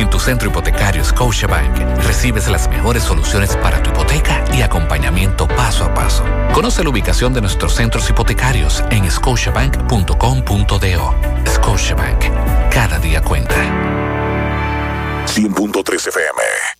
En tu centro hipotecario Scotiabank recibes las mejores soluciones para tu hipoteca y acompañamiento paso a paso. Conoce la ubicación de nuestros centros hipotecarios en scotiabank.com.do. Scotiabank, cada día cuenta. 100.3 FM.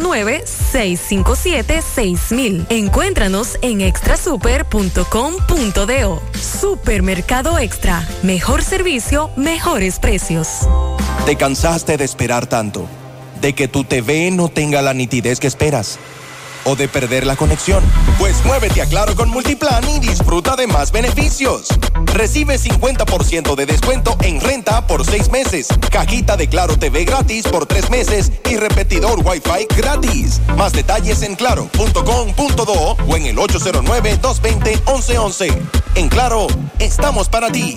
657-6000. Encuéntranos en extrasuper.com.do. Supermercado Extra. Mejor servicio, mejores precios. ¿Te cansaste de esperar tanto? ¿De que tu TV no tenga la nitidez que esperas? O de perder la conexión? Pues muévete a Claro con Multiplan y disfruta de más beneficios. Recibe 50% de descuento en renta por seis meses, cajita de Claro TV gratis por tres meses y repetidor Wi-Fi gratis. Más detalles en claro.com.do o en el 809-220-1111. En Claro, estamos para ti.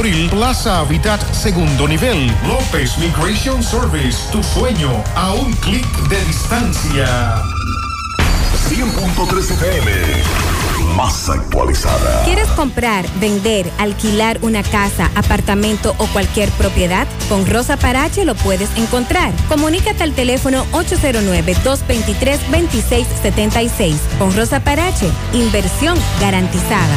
Plaza Habitat, segundo nivel. López Migration Service, tu sueño a un clic de distancia. 100.3 FM, más actualizada. ¿Quieres comprar, vender, alquilar una casa, apartamento o cualquier propiedad? Con Rosa Parache lo puedes encontrar. Comunícate al teléfono 809-223-2676. Con Rosa Parache, inversión garantizada.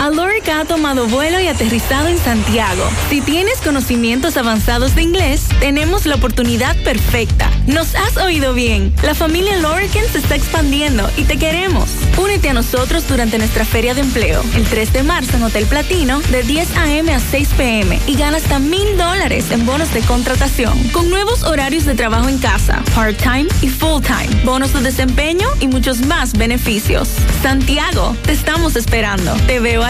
Aloric ha tomado vuelo y aterrizado en Santiago. Si tienes conocimientos avanzados de inglés, tenemos la oportunidad perfecta. Nos has oído bien. La familia Lorcan se está expandiendo y te queremos. Únete a nosotros durante nuestra feria de empleo, el 3 de marzo en Hotel Platino, de 10 a.m. a 6 p.m. y gana hasta mil dólares en bonos de contratación, con nuevos horarios de trabajo en casa, part-time y full-time, bonos de desempeño y muchos más beneficios. Santiago, te estamos esperando. Te veo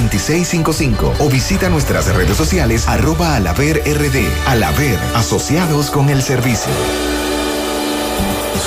2655 o visita nuestras redes sociales arroba alaver rd. Alaver, asociados con el servicio.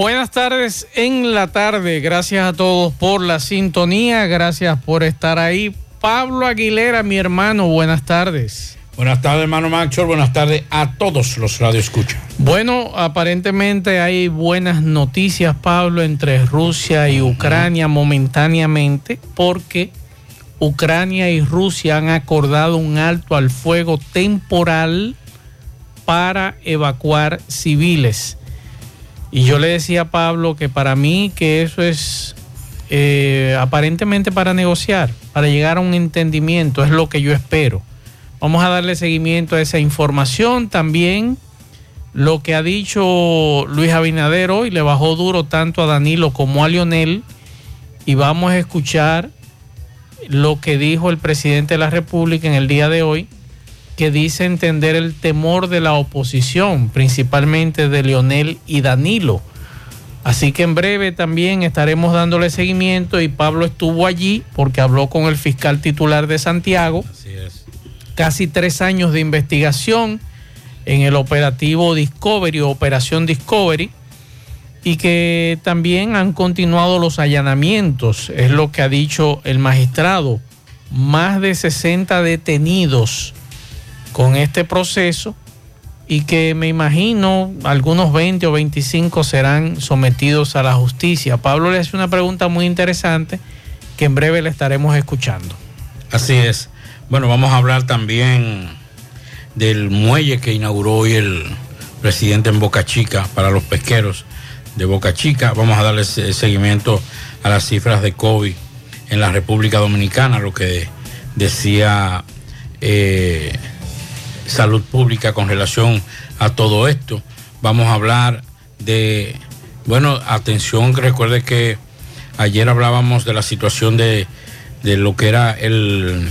Buenas tardes en la tarde. Gracias a todos por la sintonía. Gracias por estar ahí. Pablo Aguilera, mi hermano, buenas tardes. Buenas tardes, hermano Macho. Buenas tardes a todos los radioescuchas. Bueno, aparentemente hay buenas noticias, Pablo, entre Rusia y Ucrania momentáneamente, porque Ucrania y Rusia han acordado un alto al fuego temporal para evacuar civiles. Y yo le decía a Pablo que para mí que eso es eh, aparentemente para negociar, para llegar a un entendimiento, es lo que yo espero. Vamos a darle seguimiento a esa información también. Lo que ha dicho Luis Abinader hoy le bajó duro tanto a Danilo como a Lionel. Y vamos a escuchar lo que dijo el presidente de la República en el día de hoy, que dice entender el temor de la oposición, principalmente de Lionel y Danilo. Así que en breve también estaremos dándole seguimiento y Pablo estuvo allí porque habló con el fiscal titular de Santiago. Así es. Casi tres años de investigación en el operativo Discovery, Operación Discovery, y que también han continuado los allanamientos, es lo que ha dicho el magistrado. Más de 60 detenidos con este proceso y que me imagino algunos 20 o 25 serán sometidos a la justicia. Pablo le hace una pregunta muy interesante que en breve le estaremos escuchando. Así es. Bueno, vamos a hablar también del muelle que inauguró hoy el presidente en Boca Chica para los pesqueros de Boca Chica. Vamos a darle seguimiento a las cifras de COVID en la República Dominicana, lo que decía eh, Salud Pública con relación a todo esto. Vamos a hablar de, bueno, atención, recuerde que ayer hablábamos de la situación de, de lo que era el,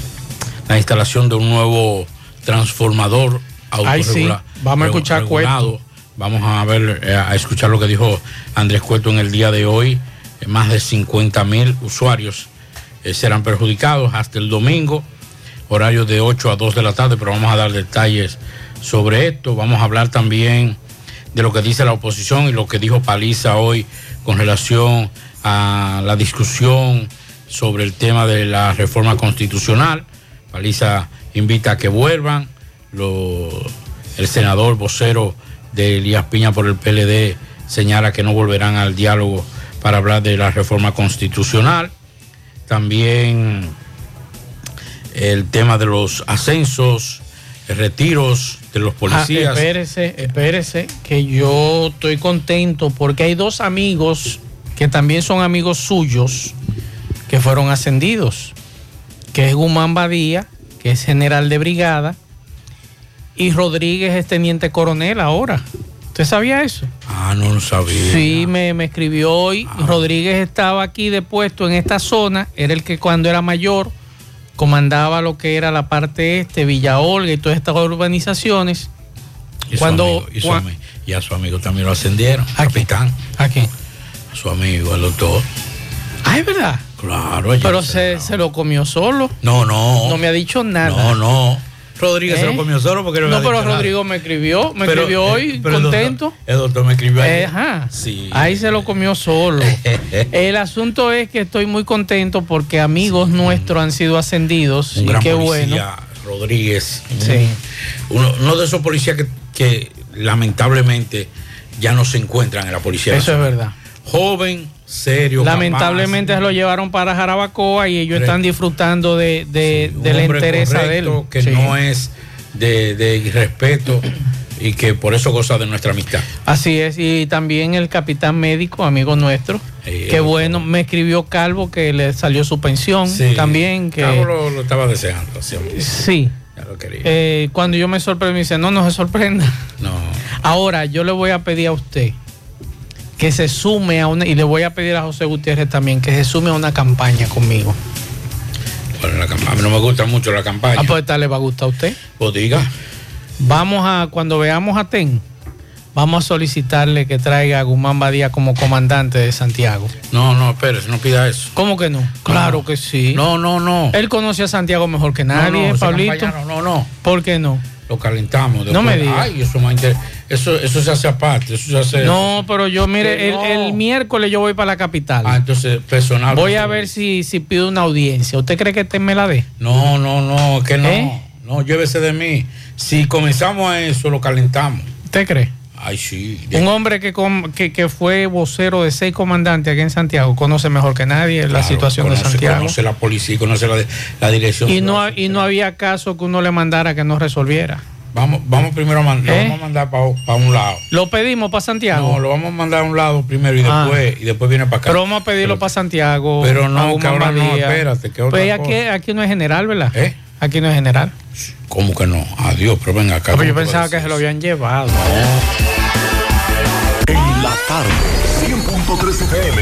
la instalación de un nuevo transformador Ay, sí. Vamos a escuchar Cueto. Vamos a ver, eh, a escuchar lo que dijo Andrés Cueto en el día de hoy. Más de 50 mil usuarios eh, serán perjudicados hasta el domingo, horario de 8 a 2 de la tarde, pero vamos a dar detalles sobre esto. Vamos a hablar también de lo que dice la oposición y lo que dijo Paliza hoy con relación a la discusión sobre el tema de la reforma constitucional. Paliza invita a que vuelvan. El senador vocero de Elías Piña por el PLD señala que no volverán al diálogo para hablar de la reforma constitucional. También el tema de los ascensos, retiros de los policías. Ah, espérese, espérese, que yo estoy contento porque hay dos amigos que también son amigos suyos que fueron ascendidos, que es Guzmán Badía, que es general de brigada, y Rodríguez es teniente coronel ahora. ¿Usted sabía eso? Ah, no lo sabía. Sí, me, me escribió hoy. Ah. Rodríguez estaba aquí de puesto en esta zona. Era el que cuando era mayor comandaba lo que era la parte este, Villa Olga y todas estas urbanizaciones. Y, Cuando- su amigo, y, cua- y a su amigo también lo ascendieron, capitán. ¿A quién? A su amigo, al doctor. Ah, es verdad. Claro, Pero se, se lo comió solo. No, no. No me ha dicho nada. No, no. Rodríguez se ¿Eh? lo comió solo porque no, No, pero nada. Rodrigo me escribió, me Pero, escribió eh, hoy, pero el doctor- contento. El doctor me escribió ayer. Eh, ajá. Sí. Ahí se lo comió solo. El asunto es que estoy muy contento porque amigos nuestros han sido ascendidos Un y gran qué policía, bueno. Rodríguez. Sí. Uno, uno de esos policías que, que lamentablemente ya no se encuentran en la policía. Eso es verdad. Joven, serio. Lamentablemente lo llevaron para Jarabacoa y ellos Correcto. están disfrutando de, de, de la entereza de él. Que Sí. no es de, de irrespeto y que por eso goza de nuestra amistad. Así es, y también el capitán médico, amigo nuestro. Sí, Qué bueno, me escribió Calvo que le salió su pensión. Sí. También que... Cabo lo, lo estaba deseando. sí, hombre. Sí. Ya lo quería. Eh, cuando yo me sorprendí, me dice, no, no se sorprenda. no. Ahora, yo le voy a pedir a usted que se sume a una, y le voy a pedir a José Gutiérrez también, que se sume a una campaña conmigo. Bueno, la campaña. A mí no me gusta mucho la campaña. Ah, pues esta le va a gustar a usted. Pues diga. Vamos a, cuando veamos a TEN, vamos a solicitarle que traiga a Guzmán Badía como comandante de Santiago. No, no, espérese, no pida eso. ¿Cómo que no? Claro que sí. No, no, no. Él conoce a Santiago mejor que nadie, no, no, Pablito. no, no, no. ¿Por qué no? Lo calentamos. No me después. diga. Ay, eso, más inter- eso, eso se hace aparte. Eso se hace. No, pero yo, mire, el, miércoles yo voy para la capital. Ah, entonces, personal. Voy a ver si, si pido una audiencia. ¿Usted cree que TEN me la dé? No, no, no, que no. ¿Eh? No, llévese de mí. Si comenzamos a eso, lo calentamos. ¿Usted cree? Ay, sí. Un hombre que, com- que, que fue vocero de seis comandantes aquí en Santiago conoce mejor que nadie la situación conoce- de Santiago. Conoce la policía conoce la, la dirección. Y no, y no había caso que uno le mandara que no resolviera. Vamos, vamos primero a mandar, ¿Eh? vamos a mandar para un lado. Lo pedimos para Santiago. No, lo vamos a mandar a un lado primero y Ah. después, y después viene para acá. Pero vamos a pedirlo para Santiago. pero no, que ahora no, espérate, que otra Pues aquí, cosa. aquí no es general, ¿verdad? ¿Eh? Aquí no es general. ¿Cómo que no? Adiós, pero venga acá. Pues yo ¿cómo tú pensaba que se lo habían llevado. En la tarde, 100.3 FM.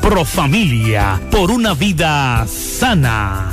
Profamilia. Por una vida sana.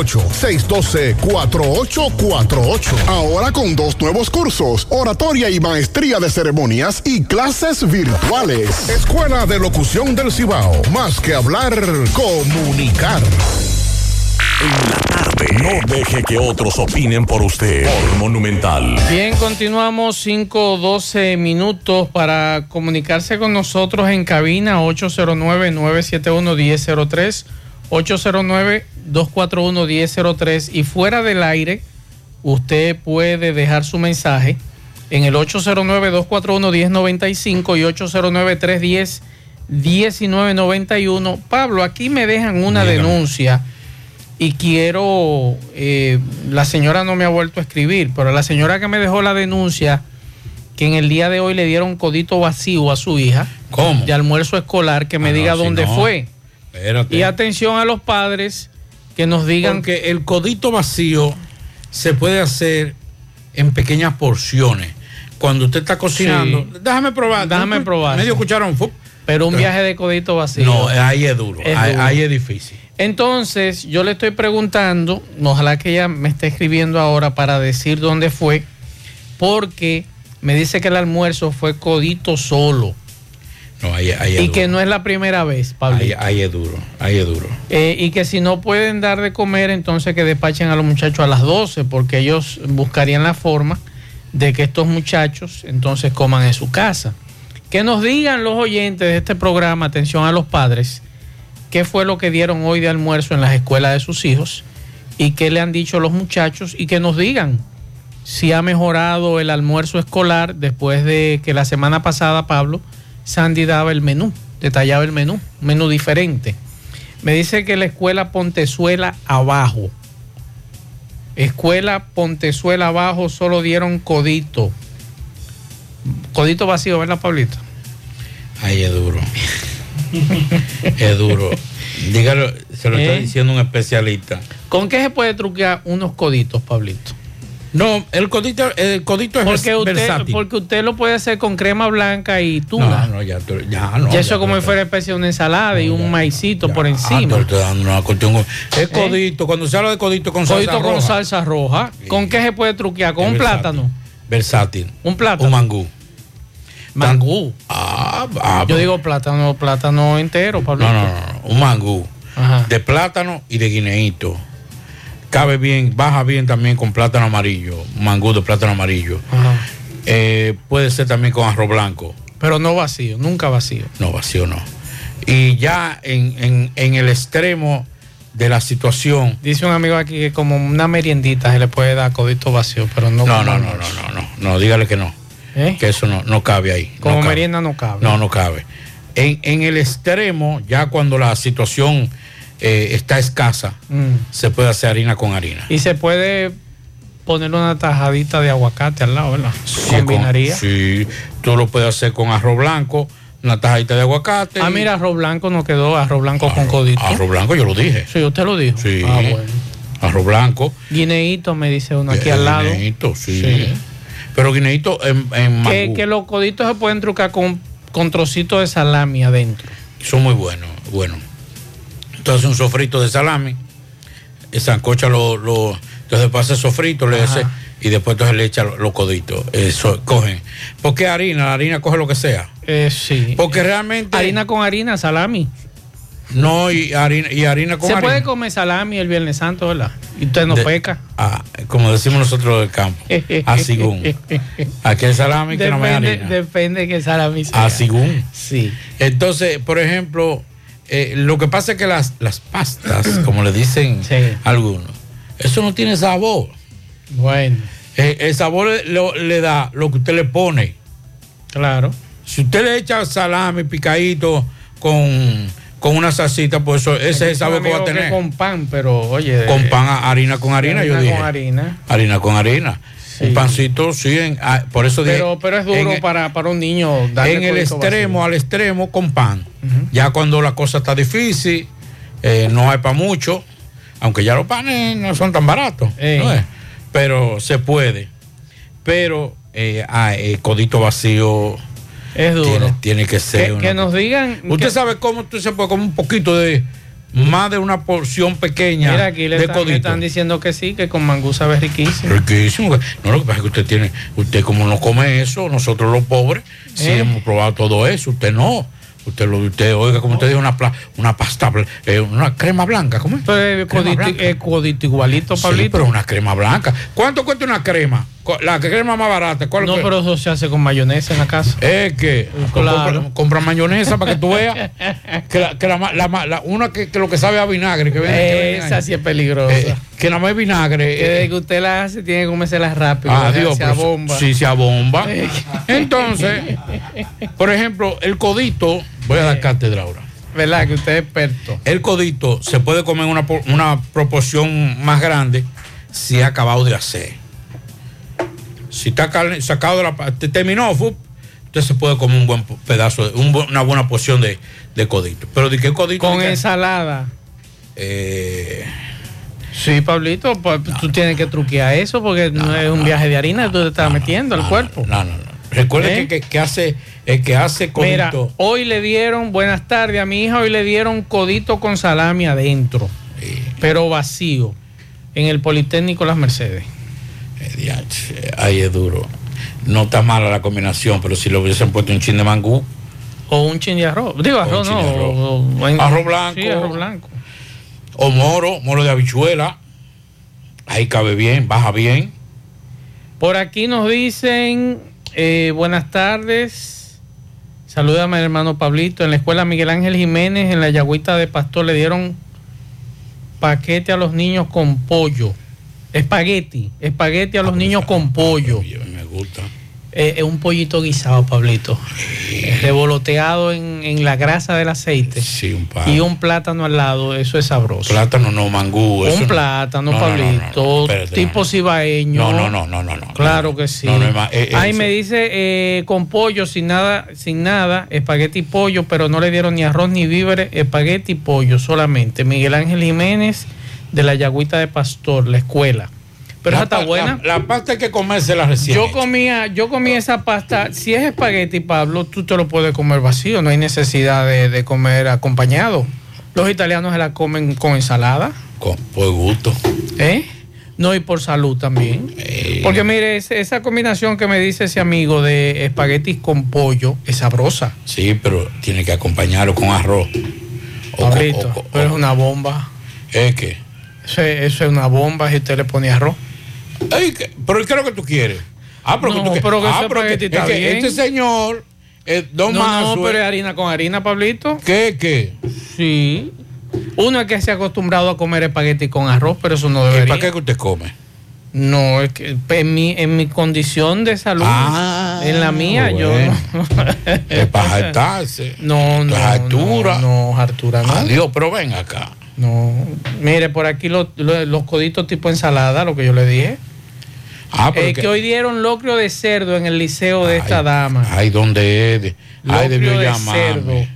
612-4848. Ahora con dos nuevos cursos, oratoria y maestría de ceremonias y clases virtuales. Escuela de Locución del Cibao. Más que hablar, comunicar. En la tarde. No deje que otros opinen por usted. Por Monumental. Bien, continuamos 5 12 minutos para comunicarse con nosotros en cabina 809-971-1003, 809-241-1003 y fuera del aire usted puede dejar su mensaje en el 809-241-1095 y 809-310-1991. Pablo, aquí me dejan una denuncia y quiero, eh, la señora no me ha vuelto a escribir, pero la señora que me dejó la denuncia, que en el día de hoy le dieron codito vacío a su hija, ¿Cómo? de almuerzo escolar, que me Ah, no, diga si dónde no. fue. Espérate. Y atención a los padres que nos digan Porque el codito vacío se puede hacer en pequeñas porciones. Cuando usted está cocinando, Sí. déjame probar. Déjame ¿no? probar. Medio cucharón. pero un viaje de codito vacío. No, ahí es duro. Es ahí, duro. ahí es difícil. Entonces, yo le estoy preguntando, ojalá que ella me esté escribiendo ahora para decir dónde fue, porque me dice que el almuerzo fue codito solo No, ahí, ahí es y duro. que no es la primera vez, Pablo. Ahí, ahí es duro. Ahí es duro. Eh, y que si no pueden dar de comer, entonces que despachen a los muchachos a las 12, porque ellos buscarían la forma de que estos muchachos entonces coman en su casa. Que nos digan los oyentes de este programa, atención a los padres, qué fue lo que dieron hoy de almuerzo en las escuelas de sus hijos y qué le han dicho los muchachos y que nos digan si ha mejorado el almuerzo escolar después de que la semana pasada, Pablo, Sandy daba el menú, detallaba el menú, un menú diferente. Me dice que la escuela Pontezuela abajo, escuela Pontezuela abajo, solo dieron codito. Codito vacío, ¿verdad, Pablito? Ahí es duro. es duro. Dígalo, se lo está ¿Eh? diciendo un especialista. ¿Con qué se puede truquear unos coditos, Pablito? No, el codito, el codito es Porque usted, versátil. porque usted lo puede hacer con crema blanca y tuna. No, no, ya, ya no. y eso ya como si fuera especie de una ensalada y un maicito por Ah, encima. estás dando una cuestión. Es codito, cuando se habla de codito con Codito salsa con roja. salsa roja. ¿Con qué se puede truquear? ¿Con Es un versátil. plátano? Versátil. Un plátano. Un mangú. Mangú. Ah, ah, Yo digo plátano, plátano entero, Pablo. No, no, no, un mangú. Ajá. De plátano y de guineíto. Cabe bien, baja bien también con plátano amarillo. Mangú de plátano amarillo. Ajá. Eh, puede ser también con arroz blanco. Pero no vacío, nunca vacío. No, vacío no. Y ya en, en- en el extremo de la situación. Dice un amigo aquí que como una meriendita se le puede dar codito vacío, pero no No, no, no, no, no, no, no, dígale que no. ¿Eh? Que eso no, no cabe ahí. no Como cabe. merienda no cabe. No, no cabe. En, en el extremo, ya cuando la situación eh, está escasa, Mm. se puede hacer harina con harina. Y se puede poner una tajadita de aguacate al lado, ¿verdad? Sí, Combinaría. con- sí, tú lo puedes hacer con arroz blanco, una tajadita de aguacate. Ah, mira, arroz blanco no quedó, arroz blanco con codito. Arroz blanco, yo lo dije. Sí, usted lo dijo. Sí. Ah, bueno. Arroz blanco. Guineíto me dice uno aquí Eh, al lado. guineíto, sí. Sí. Pero guineíto en, en Que, que los coditos se pueden trucar con, con trocitos de salami adentro. Son muy buenos, bueno. Entonces un sofrito de salami, sancocha lo, lo- entonces pasa el sofrito, le hace, y después entonces le echa los coditos. Eso, cogen. Porque harina, la harina coge lo que sea. Eh, sí. Porque realmente. Harina con harina, salami. No, y harina, y harina con Se harina. puede comer salami el Viernes Santo, ¿verdad? Y usted no De- peca. Ah, como decimos nosotros del campo. Asigún. Aquel salami que no me depende, harina. depende que salami sea. Asigún. Sí. Entonces, por ejemplo, eh, lo que pasa es que las, las pastas, como le dicen algunos, eso no tiene sabor. Bueno. Eh, el sabor le, lo- le da lo que usted le pone. Claro. Si usted le echa salami picadito con, con una salsita, pues eso, ese es el sabor que va a tener. Con pan, pero oye. Con pan, harina con harina, yo harina dije. con harina. Harina con harina. Un pancito, sí, en- ah, por eso dije, Pero, pero es duro en- para, para un niño darle en el extremo, al extremo, con pan. Ya cuando la cosa está difícil, eh, no hay para mucho, aunque ya los panes no son tan baratos, ¿no es? pero se puede. Pero eh, ah, codito vacío Es duro. Tiene, tiene que ser. Que, una- que nos digan. Usted que- sabe cómo usted se puede comer un poquito de más de una porción pequeña Mira, aquí le de están, le codito. están diciendo que sí, que con mangú sabe riquísimo. Riquísimo. No, lo que pasa es que usted tiene, usted como no come eso, nosotros los pobres, sí ¿Eh? hemos probado todo eso, usted no. Usted lo usted oiga como usted dijo una una pasta eh, una crema blanca, ¿cómo es? Eh, Crema codito, blanca. eh, codito igualito, Sí, Pablito. pero una crema blanca. ¿Cuánto cuesta una crema? La crema más barata. ¿Cuál no, que- pero eso se hace con mayonesa en la casa. Es que Claro. compra, compra mayonesa para que tú veas que, la, que la ma- la ma- la- una que, que lo que sabe a vinagre que que Esa sí es peligrosa. Eh, que nada más es vinagre. que eh, desde que usted la hace, tiene que comérsela rápido. Ah, sea, Dios, se abomba. Sí, se abomba. Entonces, por ejemplo, el codito, voy a dar cátedra ahora. ¿Verdad? Que usted es experto. El codito se puede comer en una, una proporción más grande si ha acabado de hacer. Si está sacado de la... te- Terminó, fu, usted se puede comer un buen pedazo, un una buena porción de, de codito. Pero ¿de qué codito? Con ensalada. Eh, Sí, Pablito, pues, tú tienes que truquear eso porque no, es un viaje de harina que tú te estás metiendo al cuerpo. No, no, no. Recuerde ¿Eh? que, que- que hace, el que hace codito... Mira, hoy le dieron, buenas tardes, a mi hija hoy le dieron codito con salami adentro, pero vacío, en el Politécnico Las Mercedes. Ahí es duro. No está mala la combinación, pero si le hubiesen puesto un chin de mangú. O un chin de arroz. Digo arroz, no. arroz. o- o- en- Arroz blanco. Sí, arroz blanco. O moro, moro de habichuela. Ahí cabe bien, baja bien. Por aquí nos dicen, eh, buenas tardes. Salúdame al hermano Pablito. En la escuela Miguel Ángel Jiménez, en la Yagüita de Pastor, le dieron paquete a los niños con pollo. Espagueti, espagueti a los niños con pollo. Me gusta. Eh, es un pollito guisado, Pablito. Revoloteado en, en la grasa del aceite. Sí, un. Y un plátano al lado, eso es sabroso. Plátano no, mangú. eso un no. plátano, No, no, no, Pablito, espérate, tipo cibaeño. No, no, no, no, no. no. Claro que sí. Eh, eh, Ahí me dice eh, con pollo, sin nada, sin nada, espagueti y pollo, pero no le dieron ni arroz ni víveres, espagueti y pollo solamente. Miguel Ángel Jiménez de la Yagüita de Pastor, la escuela. Pero La esa está buena. La, la pasta hay que comérsela recién. Yo hecha. comía, yo comía esa pasta. Si es espagueti, Pablo, tú te lo puedes comer vacío. No hay necesidad de, de comer acompañado. Los italianos se la comen con ensalada. Con, por gusto. ¿Eh? No, y por salud también. Porque mire, esa combinación que me dice ese amigo de espaguetis con pollo es sabrosa. Sí, pero tiene que acompañarlo con arroz. O con- Pablito, o pero es una bomba. ¿Es que? Eso, es- eso es una bomba si usted le pone arroz. ¿Pero qué es lo que tú quieres? Ah, pero No, que tú pero que ah, pero que- es que. Este señor, eh, Don no, Mazo, no, pero es harina con harina, Pablito. ¿Qué, qué? Sí. Uno es que se ha acostumbrado a comer espagueti con arroz, pero eso no ¿Y debería. para qué que usted come? No, es que en mi, en mi condición de salud, Ah, en la mía, bueno. yo. Es para jactarse. No, no. Es altura. No, no, Artura, no. Adiós, pero ven acá. No. Mire, por aquí los, los, los coditos tipo ensalada, lo que yo le dije. Ah, pero Eh, que- que hoy dieron locrio de cerdo en el liceo de esta dama. Ay, ¿dónde es? Ay, debió de llamarme. cerdo.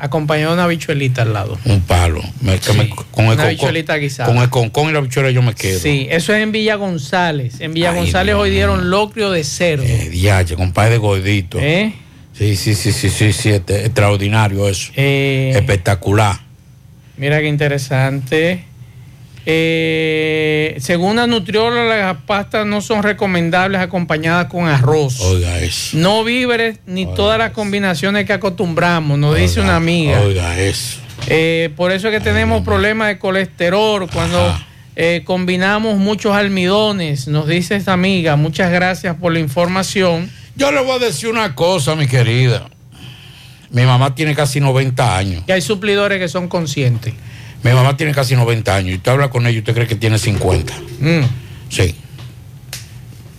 Acompañado de una bichuelita al lado. Un palo. Me- que me- con el Una con- bichuelita guisada. Con el concón y la bichuela yo me quedo. Sí, eso es en Villa González. En Villa Ay, González hoy dieron locrio de cerdo. Eh, diache, compadre de gordito. ¿Eh? Sí, sí, sí, sí, sí, sí, este- extraordinario eso. Eh, Espectacular. Mira qué interesante. Eh, según la nutrióloga, las pastas no son recomendables acompañadas con arroz. Oiga eso. No víveres ni todas las combinaciones que acostumbramos, nos dice una amiga. Oiga eso. Eh, por eso es que tenemos problemas de colesterol cuando eh, combinamos muchos almidones, nos dice esta amiga. Muchas gracias por la información. Yo le voy a decir una cosa, mi querida. Mi mamá tiene casi 90 años. Que hay suplidores que son conscientes. Mi mamá tiene casi 90 años. Y usted habla con ella y usted cree que tiene 50. Mm. Sí.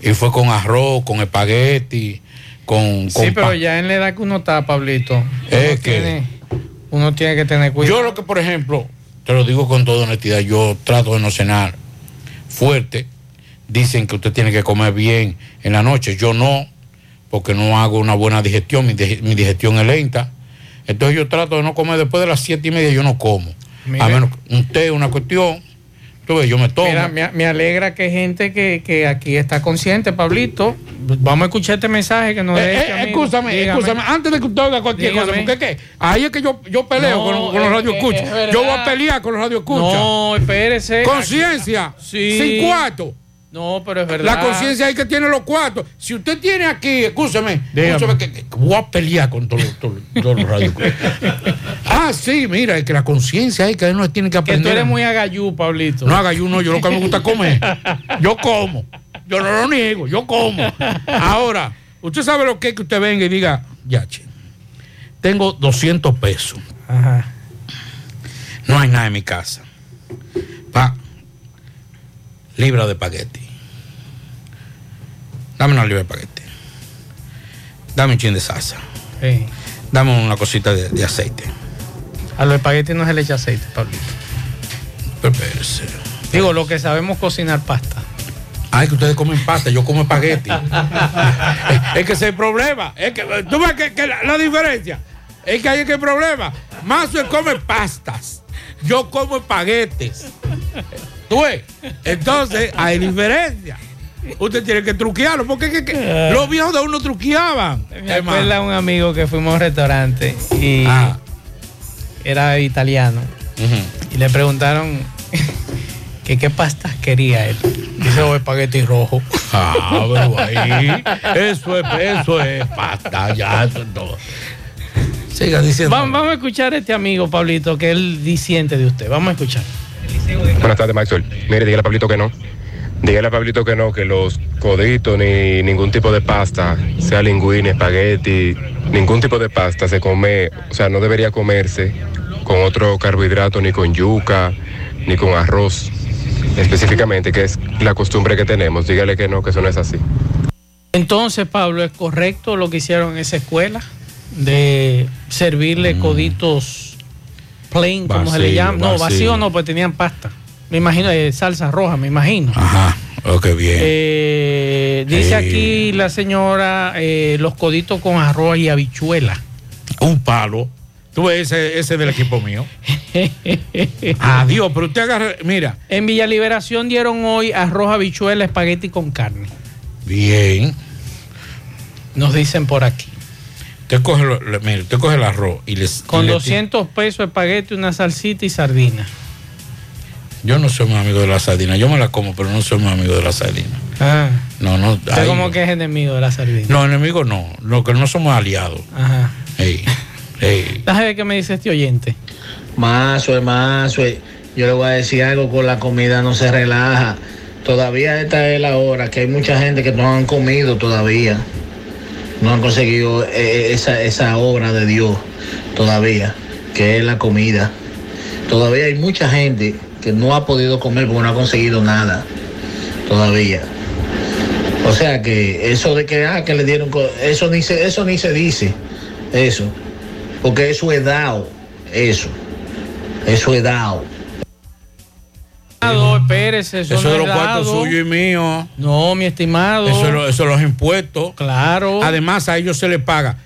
Y fue con arroz, con espagueti, con... con Sí, pero ya en la edad que uno está, Pablito, Es que- tiene, uno tiene que tener cuidado. Yo lo que, por ejemplo, te lo digo con toda honestidad, yo trato de no cenar fuerte dicen que usted tiene que comer bien en la noche. Yo no, porque no hago una buena digestión, mi, dig- mi digestión es lenta. Entonces yo trato de no comer después de las siete y media, yo no como. A menos que un té, una cuestión, ves, yo me tomo. Mira, me, me alegra que gente que, que aquí está consciente, Pablito. Vamos a escuchar este mensaje que nos Eh, dé eh, este escúchame, escúchame, antes de que usted oiga cualquier Dígame. cosa, porque es que ahí es que yo, yo peleo No, con, con los es- radioescuchas. es verdad. Yo voy a pelear con los radioescuchas. No, espérese. Conciencia, Sí. sin cuarto. No, pero es verdad. La conciencia es que tiene los cuartos. Si usted tiene aquí, escúcheme, escúcheme que, que voy a pelear con todos los- radioescuchas. ah, sí, mira, es que la conciencia es que uno tiene que Que aprender. tú eres muy agayú, Pablito. No haga yo uno, yo lo que me gusta es comer. Yo como. Yo no lo niego, yo como. Ahora, usted sabe lo que es que usted venga y diga, ya, che, tengo 200 pesos. Ajá. No hay nada en mi casa. Pa, libra de espagueti. Dame una libra de espagueti. Dame un chin de salsa. Sí. Dame una cosita de, de aceite. A los espaguetis no se le echa aceite, Pablito. Pero espérese. Digo, lo que sabemos cocinar pasta. Ay, que ustedes comen pasta, yo como espagueti. es que ese es el problema. Es que, ¿Tú ves que, que la, la diferencia? Es que hay que el problema. Mazo come pastas. Yo como espaguetes. ¿Tú ves? Entonces, hay diferencia. Usted tiene que truquearlo, porque es que, que los viejos de uno truqueaban. Me acuerda un amigo que fuimos a un restaurante y Ah. era italiano. Y le preguntaron que qué pastas quería él. Dice, oh, espagueti rojo. Ah, pero ahí. Eso es, eso es pasta, ya, eso es todo. Siga diciendo. Vamos, vamos a escuchar a este amigo, Pablito, que él disiente de usted. Vamos a escuchar. Buenas tardes, Maxwell. Mire, dígale a Pablito que no. Dígale a Pablito que no, que los coditos ni ningún tipo de pasta, sea linguine, espagueti, ningún tipo de pasta se come, o sea, no debería comerse con otro carbohidrato, ni con yuca, ni con arroz, específicamente, que es la costumbre que tenemos. Dígale que no, que eso no es así. Entonces, Pablo, ¿es correcto lo que hicieron en esa escuela? De servirle coditos plain, como se le llama. No, vacío. no, pues tenían pasta. Me imagino, eh, salsa roja, me imagino. Ajá, oh, qué bien. Eh, dice aquí la señora eh, los coditos con arroz y habichuela. Un palo. Tú ves ese, ese del equipo mío. Adiós, pero usted agarra, mira. En Villa Liberación dieron hoy arroz, habichuela, espagueti con carne. Bien. Nos dicen por aquí. Usted coge, lo- mire, usted coge el arroz y les. Con le- 200 pesos espagueti, una salsita y sardina. Yo no soy muy amigo de la sardina. Yo me la como, pero no soy muy amigo de la sardina. Ah, No, no. usted como que es enemigo de la sardina. No, enemigo no. Lo que no somos aliados. Ajá. Ey, ey. Déjame ver qué me dice este oyente. Mazo, mazo, yo le voy a decir algo con la comida, no se relaja. Todavía esta es la hora que hay mucha gente que no han comido todavía. No han conseguido eh, esa, esa obra de Dios todavía, que es la comida. Todavía hay mucha gente que no ha podido comer porque no ha conseguido nada todavía. O sea que eso de que, ah, que le dieron, eso ni se, eso ni se dice, eso. Porque eso es dado, eso. Eso es dado. Espérese, eso, Eso no de los cuartos suyos y míos. No, mi estimado. Eso, es lo- eso es los impuestos. Claro. Además, a ellos se les paga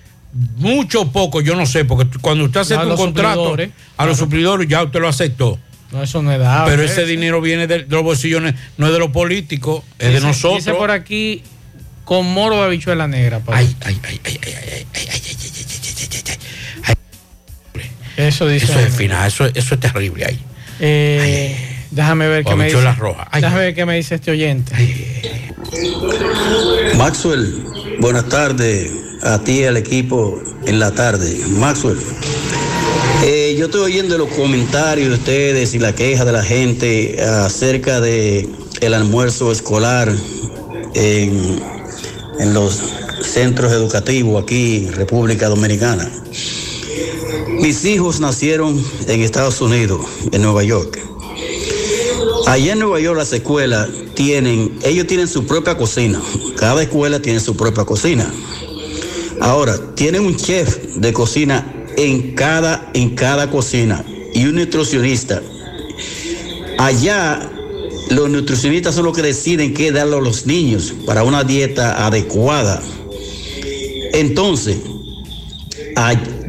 mucho o poco, yo no sé, porque cuando usted hace un contrato a los suplidores, ya usted lo aceptó. No, eso no es dado. Pero ese dinero viene de, de los bolsillos, no es de los políticos, es de nosotros. Dice por aquí, con moro de habichuela negra. Pablo. Ay, ay, ay, ay, ay, ay, ay, ay, Eso dice. Eso es final, eso, eso es terrible ahí. Eh, déjame ver qué me dice. Ay. Déjame ver qué me dice este oyente. Maxwell, buenas tardes a ti y al equipo en la tarde. Maxwell, eh, yo estoy oyendo los comentarios de ustedes y la queja de la gente acerca de el almuerzo escolar en, en los centros educativos aquí en República Dominicana. Mis hijos nacieron en Estados Unidos, en Nueva York. Allá en Nueva York las escuelas tienen, ellos tienen su propia cocina. Cada escuela tiene su propia cocina. Ahora, tienen un chef de cocina en cada, en cada cocina y un nutricionista. Allá los nutricionistas son los que deciden qué darle a los niños para una dieta adecuada. Entonces,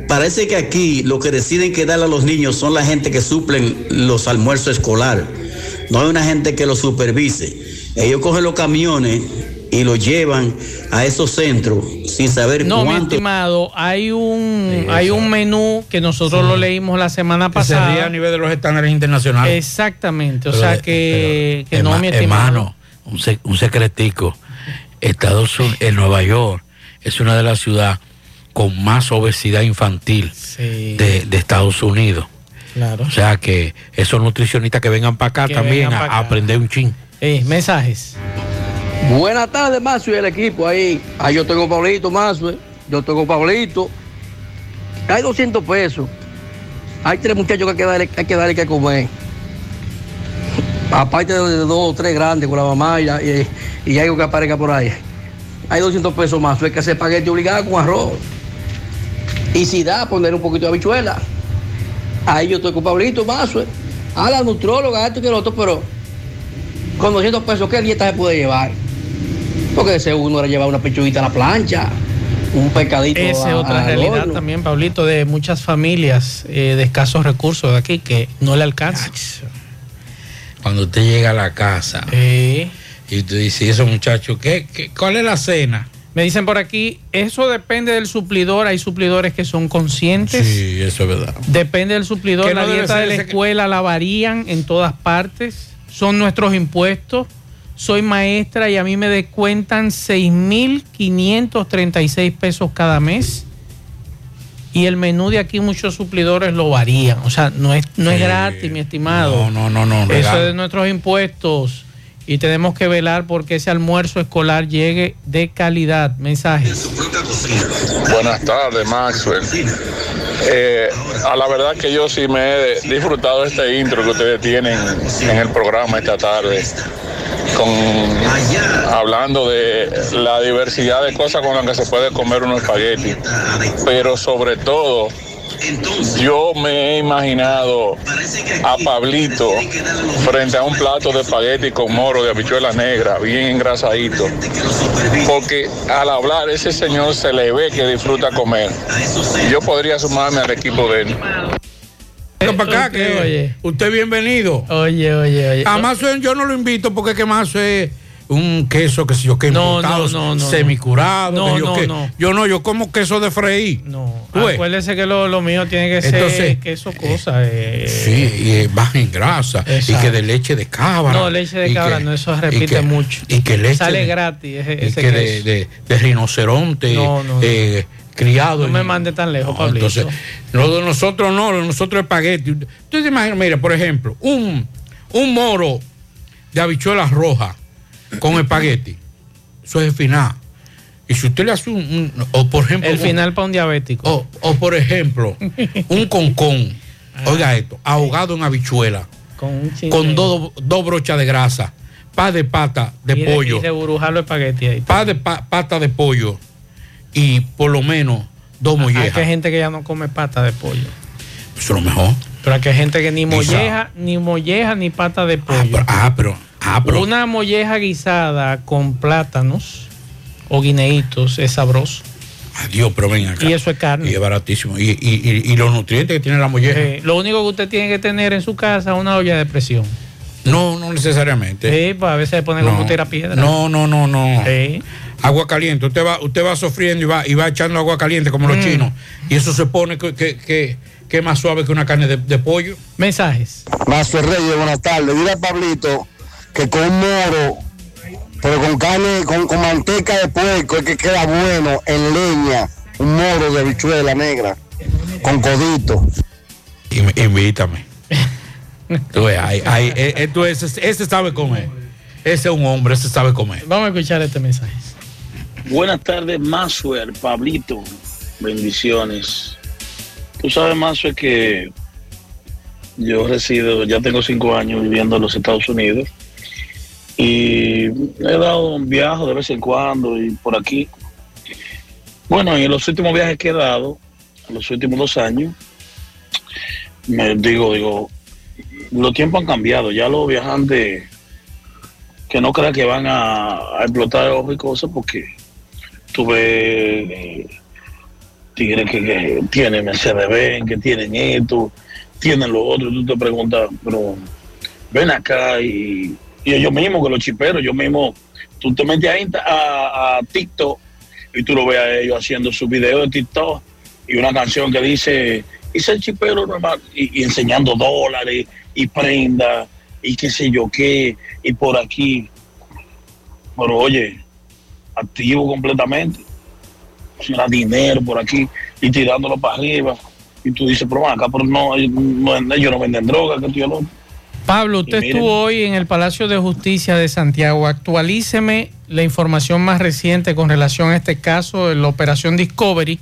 parece que aquí lo que deciden qué darle a los niños son la gente que suplen los almuerzos escolares. No hay una gente que los supervise. Ellos cogen los camiones y los llevan a esos centros sin saber No, mi cuánto. estimado, hay un, hay un menú que nosotros lo leímos la semana pasada. a nivel de los estándares internacionales. Exactamente, o Pero sea que, que no, mi estimado. hermano, un, se- un secretico. Estados Unidos, en Nueva York es una de las ciudades con más obesidad infantil de, de Estados Unidos. Claro. O sea que esos nutricionistas que vengan para acá Que también a, pa' a acá. aprender un chin. Eh, mensajes. Buenas tardes, Mazo y el equipo ahí. Ah, yo tengo Pablito, Mazo. eh. Yo tengo Pablito. Hay 200 pesos. Hay tres muchachos que hay que darle, hay que, darle que comer. Aparte de, de dos o tres grandes con la mamá y, y, y algo que aparezca por ahí. Hay 200 pesos más. Hay que hacer espagueti obligado con arroz. Y si da, poner un poquito de habichuela. Ahí yo estoy con Pablito, Mazo. eh. A la nutróloga, esto que lo otro, pero con 200 pesos, ¿qué dieta se puede llevar? Porque ese uno era llevar una pechuguita a la plancha, un pescadito. Esa es otra al realidad horno. también, Pablito, de muchas familias eh, de escasos recursos de aquí que no le alcanza. Cuando usted llega a la casa y usted dice, esos muchachos, ¿qué, qué, cuál es la cena? Me dicen por aquí, eso depende del suplidor. Hay suplidores que son conscientes. Sí, eso es verdad. Depende del suplidor. Que La dieta de la que- escuela la varían en todas partes. Son nuestros impuestos. Soy maestra y a mí me descuentan 6.536 pesos cada mes. Y el menú de aquí muchos suplidores lo varían. O sea, no es, no es gratis, mi estimado. No, no, no, no. Eso regalo. es de nuestros impuestos. Y tenemos que velar porque ese almuerzo escolar llegue de calidad. Mensajes. Buenas tardes, Maxwell. Eh, a la verdad que yo sí me he disfrutado este intro que ustedes tienen en el programa esta tarde, con, hablando de la diversidad de cosas con las que se puede comer un espagueti, pero sobre todo yo me he imaginado a Pablito frente a un plato de espagueti con moro de habichuela negra, bien engrasadito. Porque al hablar ese señor se le ve que disfruta comer. Yo podría sumarme al equipo de él. Para acá, que oye. usted bienvenido. Oye, oye, oye. A Mazo yo no lo invito porque es que Mazo es un queso que si yo que No, importado, no, no, no, semicurado. no. que yo, No, no. yo no, yo como queso de freír. No. Acuérdese que lo, lo mío tiene que ser Entonces, queso cosa. eh, Sí, y baja en grasa. Y que de leche de cabra. No, leche de cabra, que- no, eso y repite que- mucho. Y que leche. Sale de- gratis ese, y ese que de, queso. de- de rinoceronte No, no, no. eh, criado. No me mande tan lejos, Pablito. entonces, lo de nosotros no, lo de nosotros es espagueti. Se imagina, mira, por ejemplo, un, un moro de habichuelas rojas con espagueti. Eso es el final. Y si usted le hace un, un- o por ejemplo, El un- final para un diabético. o, o, por ejemplo, un concón, oiga esto, ahogado en habichuela, Con un con dos dos brochas de grasa, pa de pata de y de- pollo, Y de los espaguetis ahí. pa de pa- pata de pollo y por lo menos dos Hay mollejas. que gente que ya no come pata de pollo. Eso es lo mejor. Pero hay gente que ni molleja, ni molleja, ni pata de pollo. Ah, pero, ah, pero Una molleja guisada con plátanos o guineitos es sabroso. adiós, pero ven acá. Y eso es carne. Y es baratísimo. Y, y- y- y los nutrientes que tiene la molleja. Eh, lo único que usted tiene que tener en su casa es una olla de presión. No, no necesariamente. Sí, pues a veces le ponen No. como tira piedra. No, no, no, no. Sí. Agua caliente. Usted va, usted va sofriendo y va, y va echando agua caliente como los Mm. chinos. Y eso se pone que, que, que- más suave que una carne de, de pollo. Mensajes. Reyes, buenas tardes. Dile a Pablito que con moro, pero con carne, con, con manteca de puerco, es que queda bueno en leña. Un moro de habichuela negra, con codito. Inv- Invítame. Tú ves, ahí- ahí, eh, eh, tú, ese, ese sabe comer. Ese es un hombre, ese sabe comer. Vamos a escuchar este mensaje. Buenas tardes, Masuer, Pablito. Bendiciones. Tú sabes, Masuer, que yo resido, ya tengo cinco años viviendo en los Estados Unidos y he dado un viaje de vez en cuando y por aquí. Bueno, en los últimos viajes que he dado, en los últimos dos años, me digo, digo, los tiempos han cambiado, ya los viajantes que no crea que van a, explotar ojos y cosas porque tú ves eh, tigres que, que, tienen Mercedes que tienen esto, tienen lo otro, tú te preguntas, pero ven acá y, y yo mismo que los chiperos, yo mismo, tú te metes a, a, TikTok y tú lo ves a ellos haciendo su video de TikTok y una canción que dice, hice el chipero normal, y, y enseñando dólares y prendas y qué sé yo qué, y por aquí. Pero oye, activo completamente. Era dinero por aquí y tirándolo para arriba. Y tú dices, pero acá, pero no, no, ellos no venden droga, que tío no. Pablo, usted estuvo hoy en el Palacio de Justicia de Santiago. Actualíceme la información más reciente con relación a este caso de la operación Discovery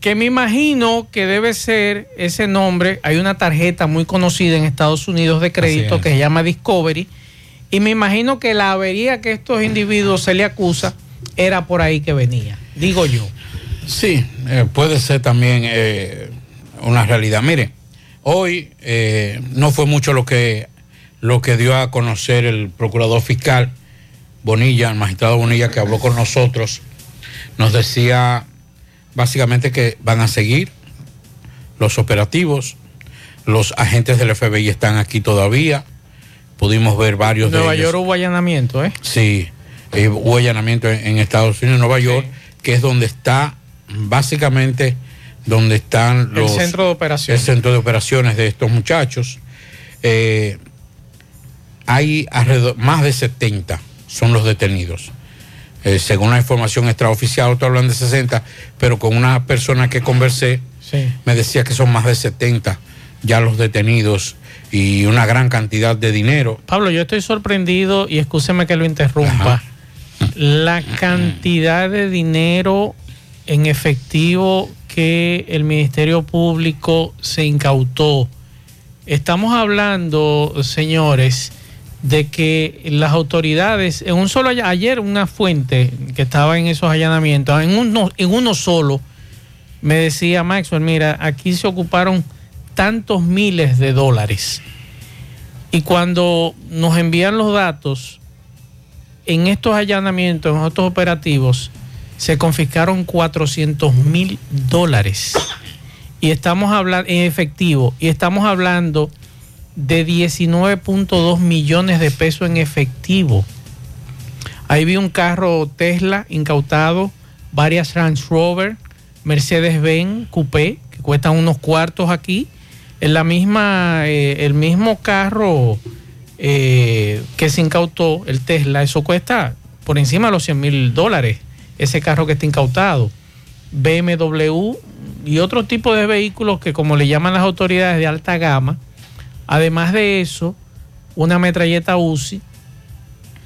que me imagino que debe ser ese nombre. Hay una tarjeta muy conocida en Estados Unidos de crédito que se llama Discovery. Y me imagino que la avería que estos individuos se le acusa era por ahí que venía, digo yo. Sí, eh, puede ser también eh, una realidad. Mire, hoy eh, no fue mucho lo que, lo que dio a conocer el procurador fiscal Bonilla, el magistrado Bonilla, que habló con nosotros. Nos decía básicamente que van a seguir los operativos. Los agentes del FBI están aquí todavía. Pudimos ver varios de ellos. Nueva York hubo allanamiento, ¿eh? Sí, eh, hubo allanamiento en, Estados Unidos, Nueva York, que es donde está básicamente donde están los... El centro de operaciones. El centro de operaciones de estos muchachos. Eh, hay alrededor, más de 70 son los detenidos. Eh, según la información extraoficial, otros hablan de 60, pero con una persona que conversé me decía que son más de 70 ya los detenidos y una gran cantidad de dinero. Pablo, yo estoy sorprendido y escúcheme que lo interrumpa. La cantidad de dinero en efectivo que el Ministerio Público se incautó. Estamos hablando, señores, de que las autoridades, en un solo ayer una fuente que estaba en esos allanamientos, en uno, en uno solo, me decía Maxwell, mira, aquí se ocuparon tantos miles de dólares. Y cuando nos envían los datos, en estos allanamientos, en estos operativos, se confiscaron 400 mil dólares. Y estamos hablando, en efectivo, y estamos hablando de 19.2 millones de pesos en efectivo. Ahí vi un carro Tesla incautado, varias Range Rover, Mercedes-Benz Coupé, que cuestan unos cuartos aquí. En la misma, eh, el mismo carro eh, que se incautó, el Tesla, eso cuesta por encima de los 100 mil dólares, ese carro que está incautado. BMW y otro tipo de vehículos que como le llaman las autoridades de alta gama, Además de eso, una metralleta UCI,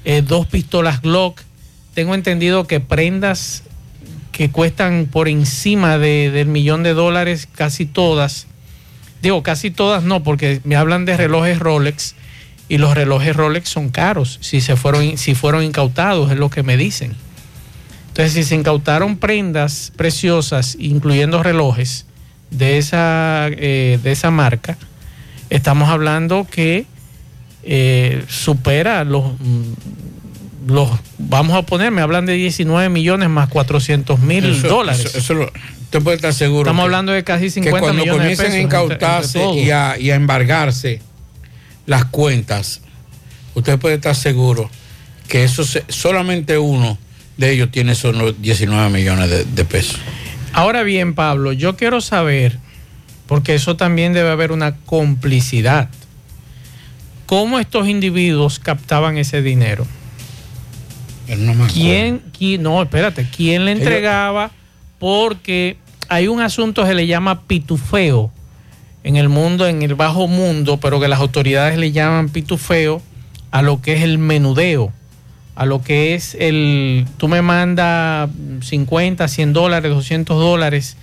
eh, dos pistolas Glock. Tengo entendido que prendas que cuestan por encima del millón de dólares, casi todas. Digo, casi todas no, porque me hablan de relojes Rolex y los relojes Rolex son caros si, se fueron, si fueron incautados, es lo que me dicen. Entonces, si se incautaron prendas preciosas, incluyendo relojes de esa, eh, de esa marca, estamos hablando que eh, supera los, mm, los, vamos a poner, me hablan de 19 millones más 400 mil dólares. Eso, usted puede estar seguro. Estamos hablando de casi 50 que cuando millones comiencen a incautarse y, a, y a embargarse las cuentas, usted puede estar seguro que eso solamente uno de ellos tiene esos 19 millones de, de pesos. Ahora bien, Pablo, yo quiero saber porque eso también debe haber una complicidad. ¿Cómo estos individuos captaban ese dinero? No ¿Quién, quién, no, espérate, quién le entregaba? Porque hay un asunto que se le llama pitufeo en el mundo, en el bajo mundo, pero que las autoridades le llaman pitufeo a lo que es el menudeo, a lo que es el, tú me mandas 50, 100 dólares, 200 dólares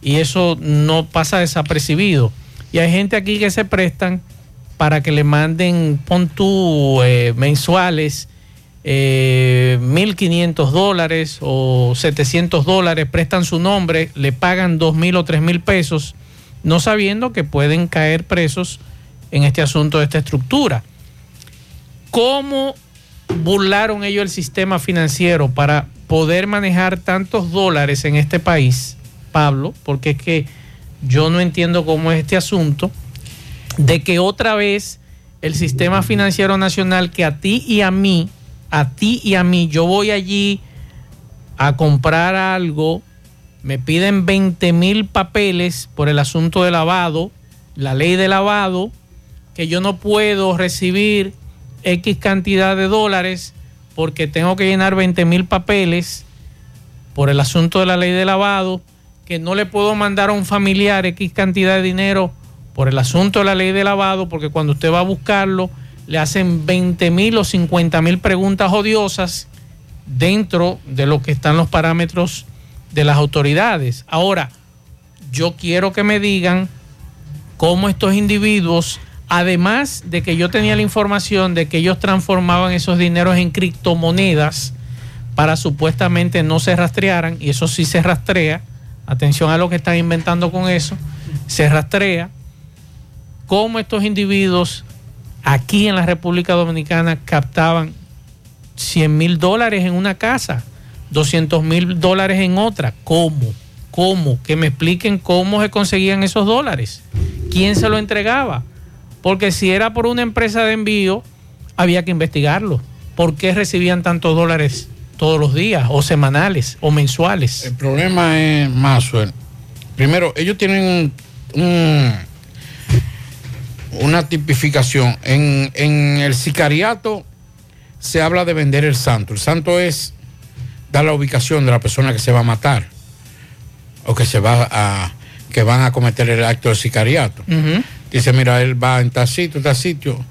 y eso no pasa desapercibido. Y hay gente aquí que se prestan para que le manden, pon tú, eh, mensuales, eh, 1.500 dólares o 700 dólares, prestan su nombre, le pagan 2.000 o 3.000 pesos, no sabiendo que pueden caer presos en este asunto de esta estructura. ¿Cómo burlaron ellos el sistema financiero para poder manejar tantos dólares en este país, Pablo, porque es que yo no entiendo cómo es este asunto, de que otra vez el sistema financiero nacional que a ti y a mí, a ti y a mí, yo voy allí a comprar algo, me piden 20 mil papeles por el asunto de lavado, la ley de lavado, que yo no puedo recibir X cantidad de dólares porque tengo que llenar 20 mil papeles por el asunto de la ley de lavado, que no le puedo mandar a un familiar X cantidad de dinero por el asunto de la ley de lavado, porque cuando usted va a buscarlo, le hacen 20 mil o 50 mil preguntas odiosas dentro de lo que están los parámetros de las autoridades. Ahora, yo quiero que me digan cómo estos individuos Además de que yo tenía la información de que ellos transformaban esos dineros en criptomonedas para supuestamente no se rastrearan, y eso sí se rastrea, atención a lo que están inventando con eso, se rastrea cómo estos individuos aquí en la República Dominicana captaban 100 mil dólares en una casa, 200 mil dólares en otra. ¿Cómo? ¿Cómo? Que me expliquen cómo se conseguían esos dólares. ¿Quién se lo entregaba? Porque si era por una empresa de envío, había que investigarlo. ¿Por qué recibían tantos dólares todos los días, o semanales, o mensuales? El problema es más, primero, ellos tienen una tipificación. En, en el sicariato se habla de vender el santo. El santo es dar la ubicación de la persona que se va a matar o que se va a que van a cometer el acto de sicariato. Dice, mira, él va en tal sitio, tal sitio,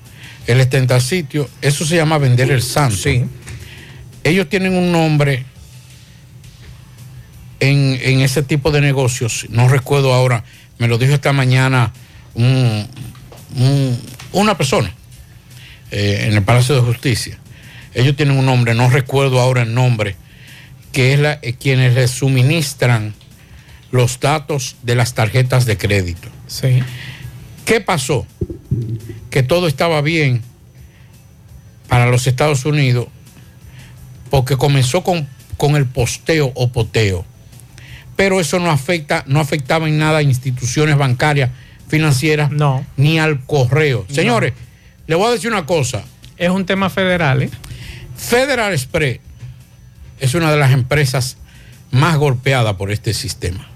él está en tal sitio. Eso se llama vender el santo. Sí. Ellos tienen un nombre en, ese tipo de negocios. No recuerdo ahora, me lo dijo esta mañana una persona eh, en el Palacio de Justicia. Ellos tienen un nombre, no recuerdo ahora el nombre, que es la, eh, quienes les suministran los datos de las tarjetas de crédito. Sí. ¿Qué pasó? Que todo estaba bien para los Estados Unidos porque comenzó con, el posteo o poteo. Pero eso no afecta, no afectaba en nada a instituciones bancarias, financieras, no. ni al correo. Señores, le voy a decir una cosa. Es un tema federal, ¿eh? Federal Express es una de las empresas más golpeadas por este sistema,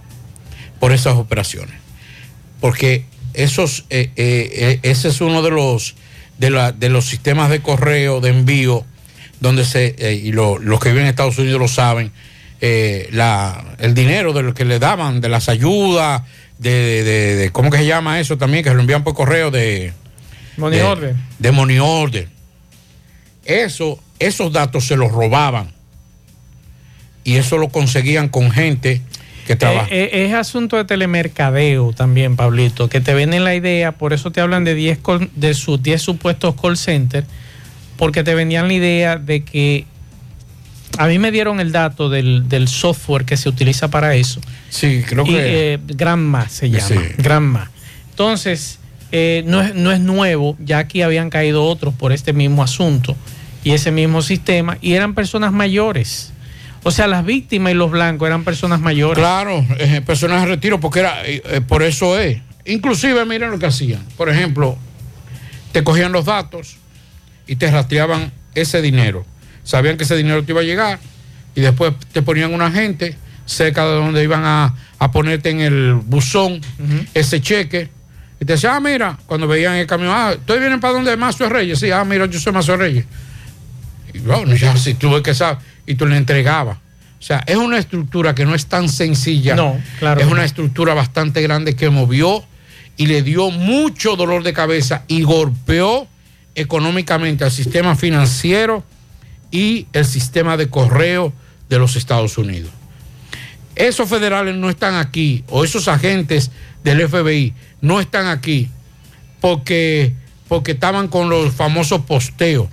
por esas operaciones. Porque esos, eh, eh, eh, ese es uno de los, de, los sistemas de correo, de envío, donde se, y los que viven en Estados Unidos lo saben, la, el dinero de lo que le daban, de las ayudas, de, ¿cómo que se llama eso también? Que se lo envían por correo de... Money order. De money order. Eso, esos datos se los robaban. Y eso lo conseguían con gente eh, eh, es asunto de telemercadeo también, Pablito, que te venden la idea, por eso te hablan de 10 de sus 10 supuestos call centers, porque te vendían la idea de que a mí me dieron el dato del, software que se utiliza para eso. Sí, creo que. Eh, Granma se llama. Granma. Entonces, no, es, no es nuevo, ya aquí habían caído otros por este mismo asunto y ese mismo sistema, y eran personas mayores. O sea, las víctimas y los blancos eran personas mayores. Claro, eh, personas de retiro, porque era, eh, eh, por eso es. Inclusive, miren lo que hacían. Por ejemplo, te cogían los datos y te rastreaban ese dinero. Sabían que ese dinero te iba a llegar y después te ponían un agente cerca de donde iban a, ponerte en el buzón ese cheque. Y te decían, ah, mira, cuando veían el camión, ah, ¿ustedes vienen para donde Mazo Reyes? Sí, ah, mira, yo soy Mazo Reyes. Y bueno, ya si tuve que saber y tú le entregabas. O sea, es una estructura que no es tan sencilla. No, claro. Es una estructura bastante grande que movió y le dio mucho dolor de cabeza y golpeó económicamente al sistema financiero y el sistema de correo de los Estados Unidos. Esos federales no están aquí, o esos agentes del FBI no están aquí porque, porque estaban con los famosos posteos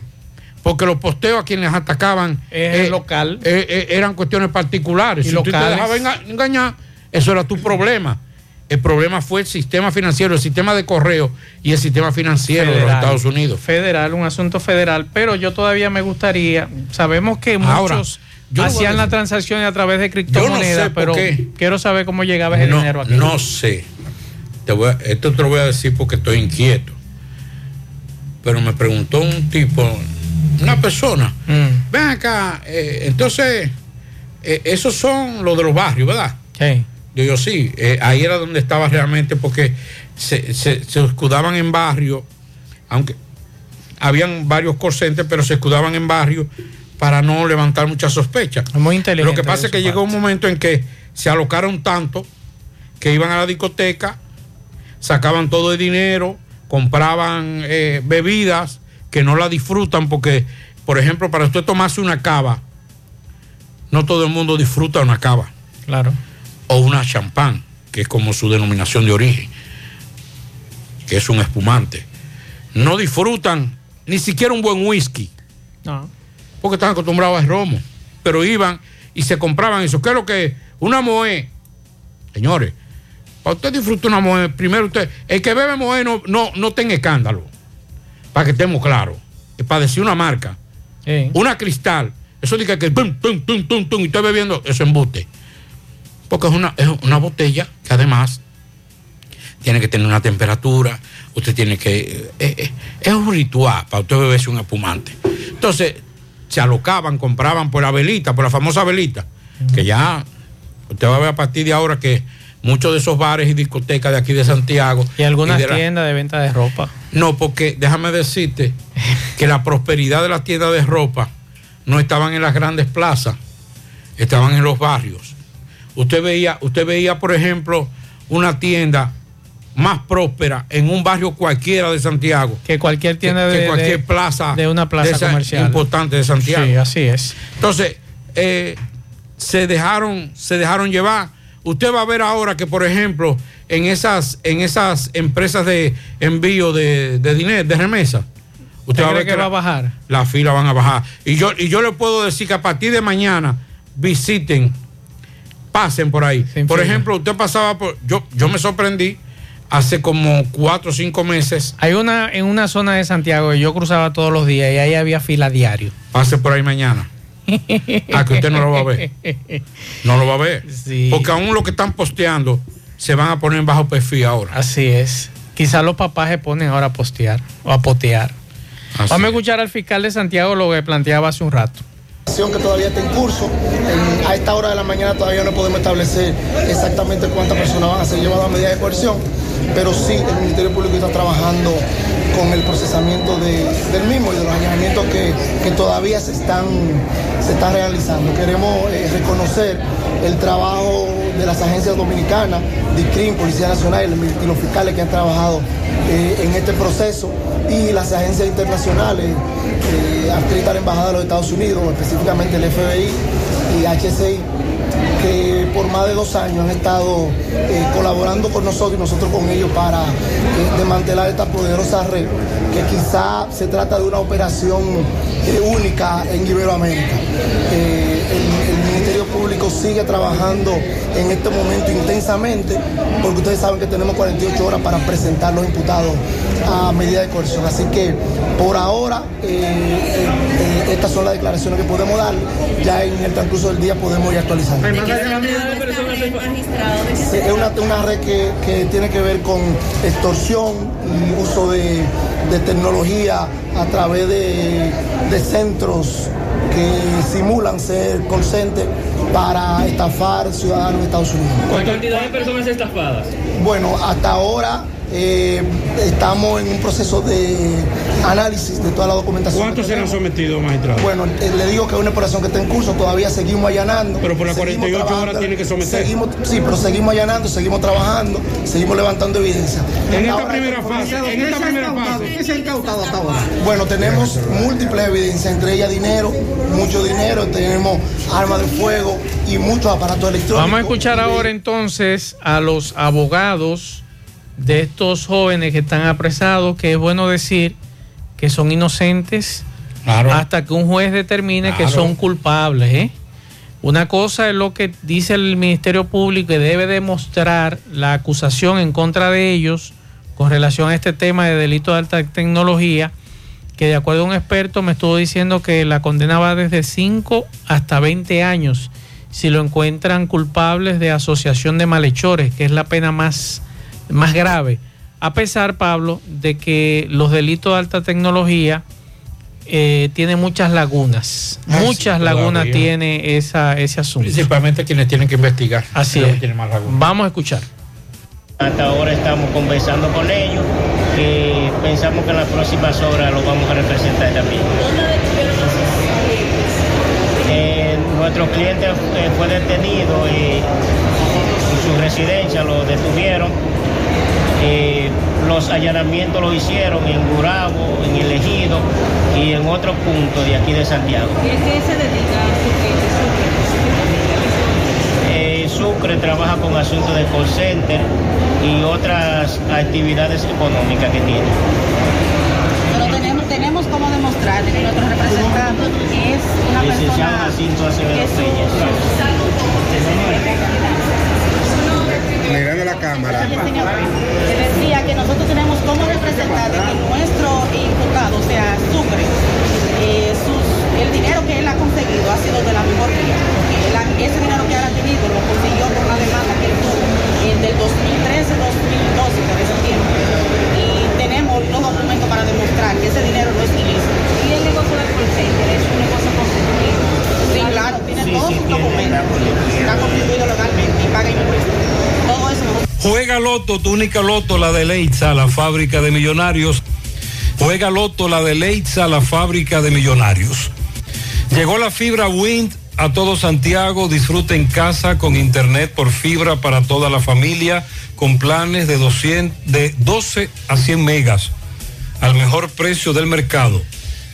porque los posteos a quienes atacaban eh, local. Eh, eh, eran cuestiones particulares. si tú te dejabas engañar, eso era tu problema. El problema fue el sistema financiero, el sistema de correo y el sistema financiero de los Estados Unidos. Federal, un asunto federal, pero yo todavía me gustaría, sabemos que muchos hacían las transacciones a través de criptomonedas, pero quiero saber cómo llegaba ese dinero aquí. No sé. Te voy esto te lo voy a decir porque estoy inquieto. Pero me preguntó un tipo, una persona, mm. ven acá, eh, entonces, eh, esos son los de los barrios, ¿verdad? Sí. Yo, sí, eh, ahí era donde estaba realmente porque se, se, escudaban en barrio, aunque habían varios corcentes, pero se escudaban en barrio para no levantar muchas sospechas. Muy inteligente. Lo que pasa es que llegó un momento en que se alocaron tanto que iban a la discoteca, sacaban todo el dinero, compraban eh, bebidas que no la disfrutan porque, por ejemplo, para usted tomarse una cava, no todo el mundo disfruta una cava. Claro o una champán, que es como su denominación de origen, que es un espumante. No disfrutan ni siquiera un buen whisky. No. Porque están acostumbrados al romo. Pero iban y se compraban eso. ¿Qué es lo que Una moe. Señores, para usted disfrutar una moe, primero usted, el que bebe moe no, no, tenga escándalo. Para que estemos claros. Para decir una marca. Una cristal. Eso dice que tum, tum, tum, tum, tum, y estoy bebiendo, eso embuste porque es una, es una botella que además tiene que tener una temperatura, usted tiene que... Eh, eh, es un ritual para usted beberse un espumante. Entonces, se alocaban, compraban por la velita, por la famosa velita, que ya usted va a ver a partir de ahora que muchos de esos bares y discotecas de aquí de Santiago... Y algunas tiendas de venta de ropa. No, porque déjame decirte que la prosperidad de las tiendas de ropa no estaban en las grandes plazas, estaban en los barrios. Usted veía, usted veía, por ejemplo, una tienda más próspera en un barrio cualquiera de Santiago. Que cualquier tienda de, cualquier plaza. De una plaza comercial. Importante de Santiago. Sí, así es. Entonces, eh, se, dejaron, se dejaron llevar. Usted va a ver ahora que, por ejemplo, en esas, en esas empresas de envío de, dinero, de remesa, usted va a ver que, va a bajar. Las filas van a bajar. Y yo, y yo le puedo decir que a partir de mañana visiten pasen por ahí. por ejemplo, usted pasaba por. Yo, yo me sorprendí hace como cuatro o cinco meses. Hay una en una zona de Santiago que yo cruzaba todos los días y ahí había fila diario. Pase por ahí mañana. Ah, que usted no lo va a ver. No lo va a ver. Porque aún lo que están posteando se van a poner en bajo perfil ahora. Así es. Quizás los papás se ponen ahora a postear o a potear. Vamos a escuchar al fiscal de Santiago lo que planteaba hace un rato que todavía está en curso. a esta hora de la mañana todavía no podemos establecer exactamente cuántas personas van a ser llevadas a medida de coerción, pero sí el Ministerio Público está trabajando con el procesamiento del mismo y de los allanamientos que, todavía se están, se están realizando. Queremos eh, reconocer el trabajo de las agencias dominicanas, DICRIM, Policía Nacional y los fiscales que han trabajado eh, en este proceso y las agencias internacionales eh, adscritas a la Embajada de los Estados Unidos, específicamente el FBI y HCI, que por más de dos años han estado eh, colaborando con nosotros y nosotros con ellos para eh, desmantelar esta poderosa red, que quizá se trata de una operación única en Iberoamérica. Ministerio Público sigue trabajando en este momento intensamente, porque ustedes saben que tenemos 48 horas para presentar los imputados a medida de coerción. Así que por ahora eh, eh, eh, estas son las declaraciones que podemos dar. Ya en el transcurso del día podemos ir actualizando. Es una, red que, tiene que ver con extorsión y uso de, tecnología a través de, de centros que simulan ser conscientes para estafar ciudadanos de Estados Unidos. ¿Cuál cantidad de personas estafadas? Bueno, hasta ahora eh, estamos en un proceso de análisis de toda la documentación. ¿Cuántos se han sometido, magistrado? Bueno, eh, le digo que es una operación que está en curso, todavía seguimos allanando. Pero por las 48 horas tiene que someter. Seguimos, sí, pero seguimos allanando, seguimos trabajando, seguimos levantando evidencia. En esta primera fase, en esta primera fase. ¿Qué se ha incautado hasta ahora? Bueno, tenemos múltiples evidencias, entre ellas dinero, mucho dinero, tenemos armas de fuego y muchos aparatos electrónicos. Vamos a escuchar ahora entonces a los abogados de estos jóvenes que están apresados, que es bueno decir que son inocentes hasta que un juez determine que son culpables. ¿eh? Una cosa es lo que dice el Ministerio Público que debe demostrar la acusación en contra de ellos con relación a este tema de delito de alta tecnología, que de acuerdo a un experto me estuvo diciendo que la condena va desde 5 hasta 20 años si lo encuentran culpables de asociación de malhechores, que es la pena más, más grave. A pesar, Pablo, de que los delitos de alta tecnología eh, tiene muchas lagunas. Ah, muchas lagunas tiene esa, ese asunto. Principalmente quienes tienen que investigar. Así es. Vamos a escuchar. Hasta ahora estamos conversando con ellos y pensamos que en las próximas horas lo vamos a representar también. Eh, nuestro cliente fue detenido y en su residencia lo detuvieron eh, los allanamientos los hicieron en Gurabo, en El Ejido y en otro punto de aquí de Santiago. ¿Y es qué se dedica eh, Sucre trabaja con asuntos de call center y otras actividades económicas que tiene. Pero tenemos, tenemos cómo demostrar que nuestro representante es una Licenciado persona... Acevedo Peñas mirando la cámara. Se decía que nosotros tenemos como representar que nuestro imputado, o sea, Sucre, eh, el dinero que él ha conseguido ha sido de la mejor vía. ese dinero que él ha tenido lo consiguió por una demanda que él tuvo en del 2013-2012, por ese tiempo. Y tenemos los documentos para demostrar que ese dinero no es ilícito. ¿Y el negocio del call es un negocio constituido? Sí, claro, tiene todos sus documentos. Está constituido legalmente y paga impuestos. Juega Loto, tu única Loto, la de Leitza, la fábrica de millonarios. Juega Loto, la de Leitza, la fábrica de millonarios. Llegó la fibra Wind a todo Santiago. Disfruta en casa con internet por fibra para toda la familia con planes de, 200, de 12 a 100 megas al mejor precio del mercado.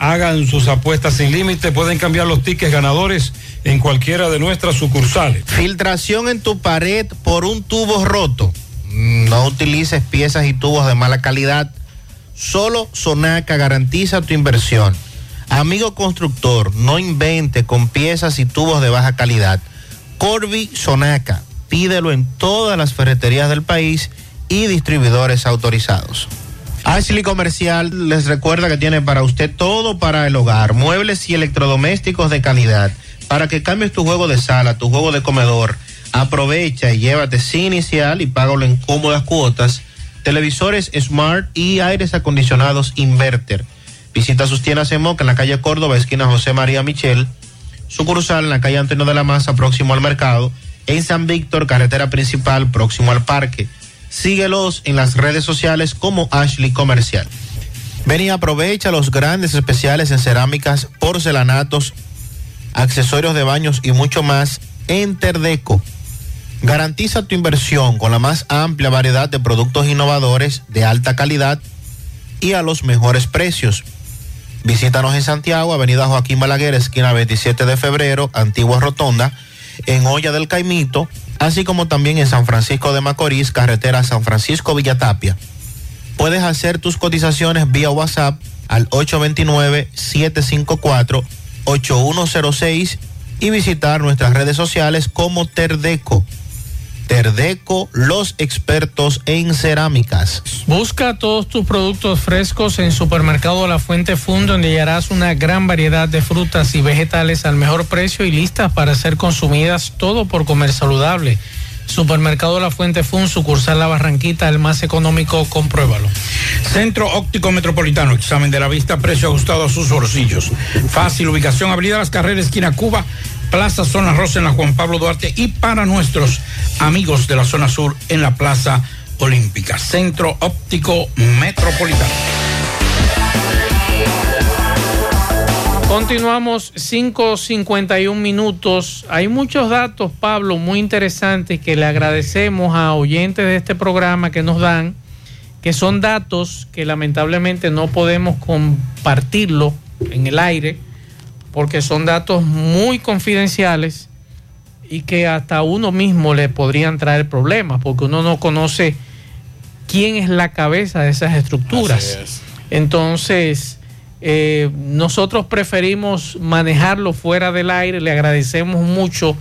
Hagan sus apuestas sin límite, pueden cambiar los tickets ganadores en cualquiera de nuestras sucursales. Filtración en tu pared por un tubo roto. No utilices piezas y tubos de mala calidad. Solo Sonaca garantiza tu inversión. Amigo constructor, no invente con piezas y tubos de baja calidad. Corby Sonaca, pídelo en todas las ferreterías del país y distribuidores autorizados. Ashley Comercial les recuerda que tiene para usted todo para el hogar, muebles y electrodomésticos de calidad para que cambies tu juego de sala, tu juego de comedor. Aprovecha y llévate sin inicial y págalo en cómodas cuotas. Televisores Smart y aires acondicionados Inverter. Visita sus tiendas en Moca en la calle Córdoba, esquina José María Michel. Sucursal en la calle Antonio de la Maza, próximo al mercado. En San Víctor, carretera principal, próximo al parque. Síguelos en las redes sociales como Ashley Comercial. Ven y aprovecha los grandes especiales en cerámicas, porcelanatos, accesorios de baños y mucho más en Terdeco. Garantiza tu inversión con la más amplia variedad de productos innovadores de alta calidad y a los mejores precios. Visítanos en Santiago, Avenida Joaquín Balaguer, esquina 27 de febrero, Antigua Rotonda, en Olla del Caimito, así como también en San Francisco de Macorís, carretera San Francisco Villatapia. Puedes hacer tus cotizaciones vía WhatsApp al 829 754 8106 y visitar nuestras redes sociales como Terdeco. Terdeco, los expertos en cerámicas. Busca todos tus productos frescos en Supermercado La Fuente Fund, donde hallarás una gran variedad de frutas y vegetales al mejor precio y listas para ser consumidas, todo por comer saludable. Supermercado La Fuente Fun, sucursal La Barranquita, el más económico, compruébalo. Centro Óptico Metropolitano, examen de la vista, precio ajustado a sus bolsillos. Fácil ubicación, Avenida Las Carreras, esquina Cuba, Plaza Zona Rosa en la Juan Pablo Duarte y para nuestros amigos de la zona sur en la Plaza Olímpica. Centro Óptico Metropolitano. Continuamos 5.51 minutos. Hay muchos datos, Pablo, muy interesantes que le agradecemos a oyentes de este programa que nos dan, que son datos que lamentablemente no podemos compartirlo en el aire, porque son datos muy confidenciales y que hasta uno mismo le podrían traer problemas, porque uno no conoce quién es la cabeza de esas estructuras. Entonces, eh, nosotros preferimos manejarlo fuera del aire, le agradecemos mucho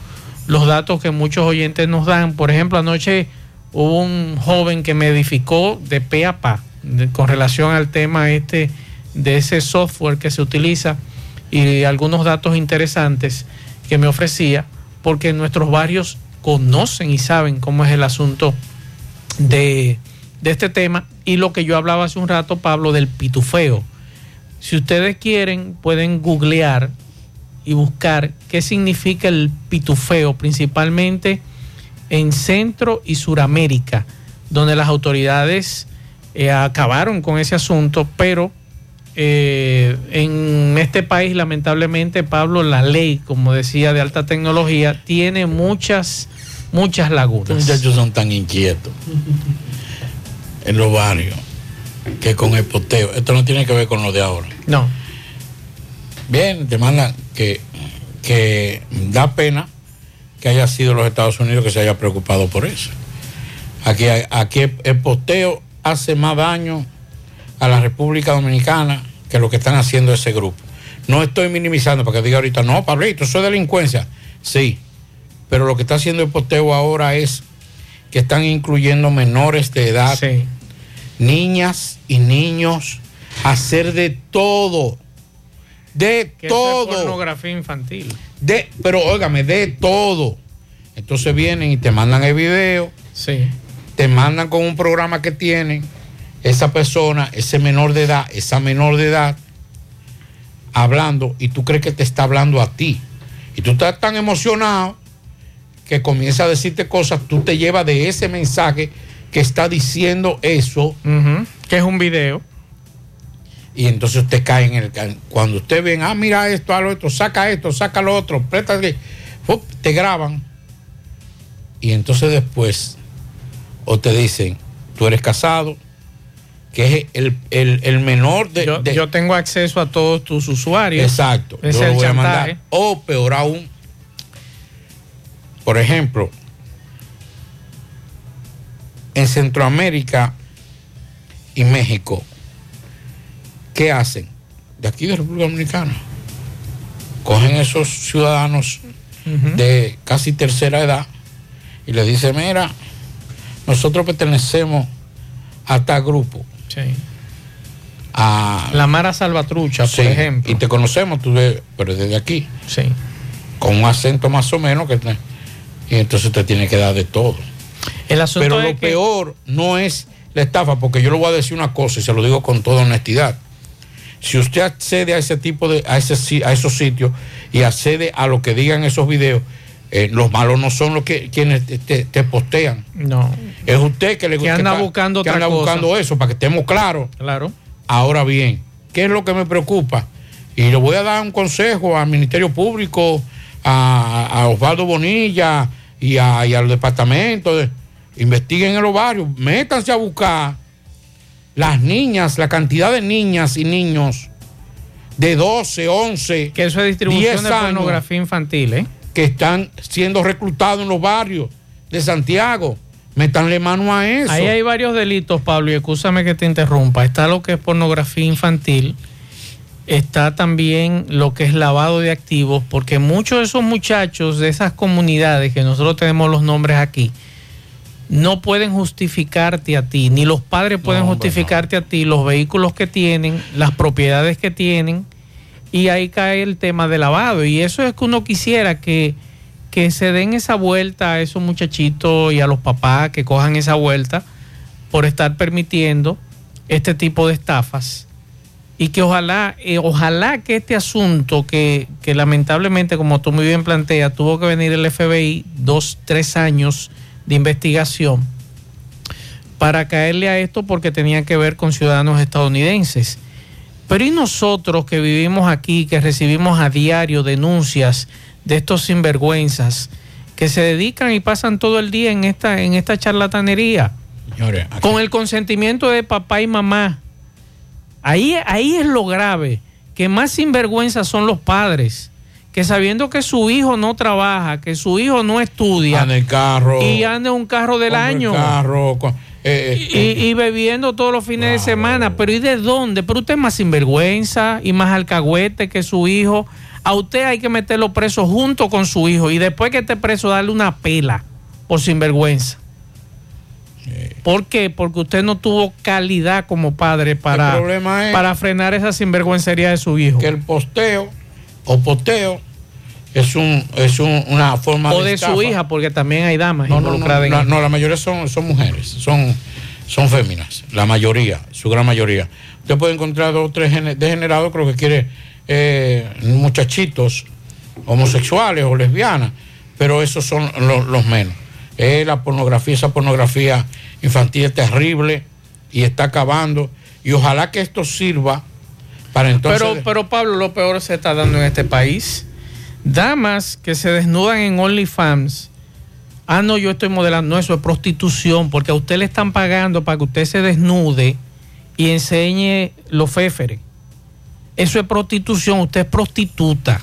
los datos que muchos oyentes nos dan. Por ejemplo, anoche hubo un joven que me edificó de pe a pa con relación al tema este de ese software que se utiliza y algunos datos interesantes que me ofrecía, porque nuestros barrios conocen y saben cómo es el asunto de, de este tema y lo que yo hablaba hace un rato, Pablo, del pitufeo. Si ustedes quieren, pueden googlear y buscar qué significa el pitufeo, principalmente en Centro y Suramérica, donde las autoridades eh, acabaron con ese asunto, pero eh, en este país, lamentablemente, Pablo, la ley, como decía, de alta tecnología, tiene muchas, muchas lagunas. Los muchachos son tan inquietos en los barrios que con el poteo. Esto no tiene que ver con lo de ahora. No. Bien, te manda que, que da pena que haya sido los Estados Unidos que se haya preocupado por eso. Aquí, aquí el posteo hace más daño a la República Dominicana que lo que están haciendo ese grupo. No estoy minimizando para que diga ahorita, no, Pablito, eso es delincuencia. Sí, pero lo que está haciendo el posteo ahora es que están incluyendo menores de edad. Sí niñas y niños hacer de todo. De todo. Es pornografía infantil. De, pero óigame, de todo. Entonces vienen y te mandan el video. Sí. Te mandan con un programa que tienen esa persona, ese menor de edad, esa menor de edad, hablando y tú crees que te está hablando a ti. Y tú estás tan emocionado que comienza a decirte cosas, tú te llevas de ese mensaje que está diciendo eso. Que es un video. Y entonces usted cae en el. Cuando usted ven, ah, mira esto, a lo otro, saca esto, saca lo otro, préstale, te graban. Y entonces después, o te dicen, tú eres casado, que es el, menor de yo, yo, tengo acceso a todos tus usuarios. Exacto. Es el voy O peor aún, por ejemplo, en Centroamérica y México, ¿qué hacen? De aquí de República Dominicana. Cogen esos ciudadanos de casi tercera edad y les dicen, mira, nosotros pertenecemos a tal grupo. Sí. A, la Mara Salvatrucha, por ejemplo. Y te conocemos, tú pero desde aquí. Sí. Con un acento más o menos que y entonces te tiene que dar de todo. Pero lo peor no es la estafa, porque yo le voy a decir una cosa y se lo digo con toda honestidad. Si usted accede a ese tipo de, a, ese, a esos sitios y accede a lo que digan esos videos, eh, los malos no son los que quienes te, postean. No. Es usted que le que anda buscando que anda buscando eso, para que estemos claros. Claro. Ahora bien, ¿qué es lo que me preocupa? Y le voy a dar un consejo al Ministerio Público, a, Osvaldo Bonilla y, a, y al departamento. De, investiguen en los barrios, métanse a buscar las niñas, la cantidad de niñas y niños de 12, 11, que eso es distribución de pornografía infantil, ¿eh? Que están siendo reclutados en los barrios de Santiago. Métanle mano a eso. Ahí hay varios delitos, Pablo, y escúchame que te interrumpa. Está lo que es pornografía infantil, está también lo que es lavado de activos, porque muchos de esos muchachos de esas comunidades que nosotros tenemos los nombres aquí, no pueden justificarte a ti, ni los padres pueden justificarte a ti los vehículos que tienen, las propiedades que tienen, y ahí cae el tema de lavado. Y eso es que uno quisiera que, que se den esa vuelta a esos muchachitos y a los papás que cojan esa vuelta por estar permitiendo este tipo de estafas. Y que ojalá, eh, ojalá que este asunto que, que lamentablemente, como tú muy bien planteas, tuvo que venir el FBI dos, tres años de investigación para caerle a esto porque tenía que ver con ciudadanos estadounidenses. Pero ¿y nosotros que vivimos aquí, que recibimos a diario denuncias de estos sinvergüenzas que se dedican y pasan todo el día en esta, en esta charlatanería? Con el consentimiento de papá y mamá. Ahí, ahí es lo grave, que más sinvergüenzas son los padres que sabiendo que su hijo no trabaja, que su hijo no estudia, anda en carro y anda en un carro del año, carro, eh, eh, y, bebiendo todos los fines de semana, pero ¿y de dónde? Pero usted es más sinvergüenza y más alcahuete que su hijo. A usted hay que meterlo preso junto con su hijo y después que esté preso darle una pela por sinvergüenza. ¿Por qué? Porque usted no tuvo calidad como padre para, para frenar esa sinvergüencería de su hijo. Que el posteo o posteo es un es una forma o de, su hija porque también hay damas involucradas no, no, la mayoría son son mujeres son son féminas la mayoría su gran mayoría. Usted puede encontrar dos o tres degenerados creo que quiere eh, muchachitos homosexuales o lesbianas pero esos son los, menos. Es la pornografía esa pornografía infantil es terrible y está acabando y ojalá que esto sirva para entonces pero pero Pablo lo peor se está dando en este país damas que se desnudan en OnlyFans. Ah, no, yo estoy modelando. eso es prostitución, porque a usted le están pagando para que usted se desnude y enseñe los féferes. Eso es prostitución, usted es prostituta.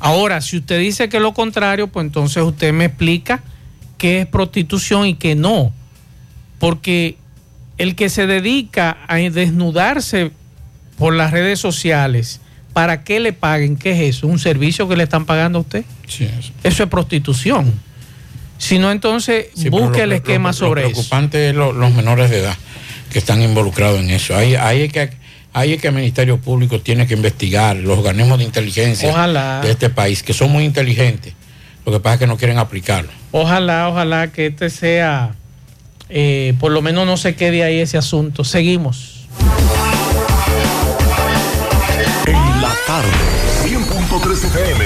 Ahora, si usted dice que lo contrario, pues entonces usted me explica qué es prostitución y qué no. Porque el que se dedica a desnudarse por las redes sociales, ¿para qué le paguen? ¿Qué es eso? ¿Un servicio que le están pagando a usted? Sí, eso. es prostitución. Si no, entonces busque el esquema sobre eso. Lo preocupante es los menores de edad que están involucrados en eso. Ahí, ahí, es que, ahí es que el Ministerio Público tiene que investigar, los organismos de inteligencia de este país, que son muy inteligentes. Lo que pasa es que no quieren aplicarlo. Ojalá, ojalá que este sea, eh, por lo menos no se quede ahí ese asunto. Seguimos. Tarde. 100.3 FM.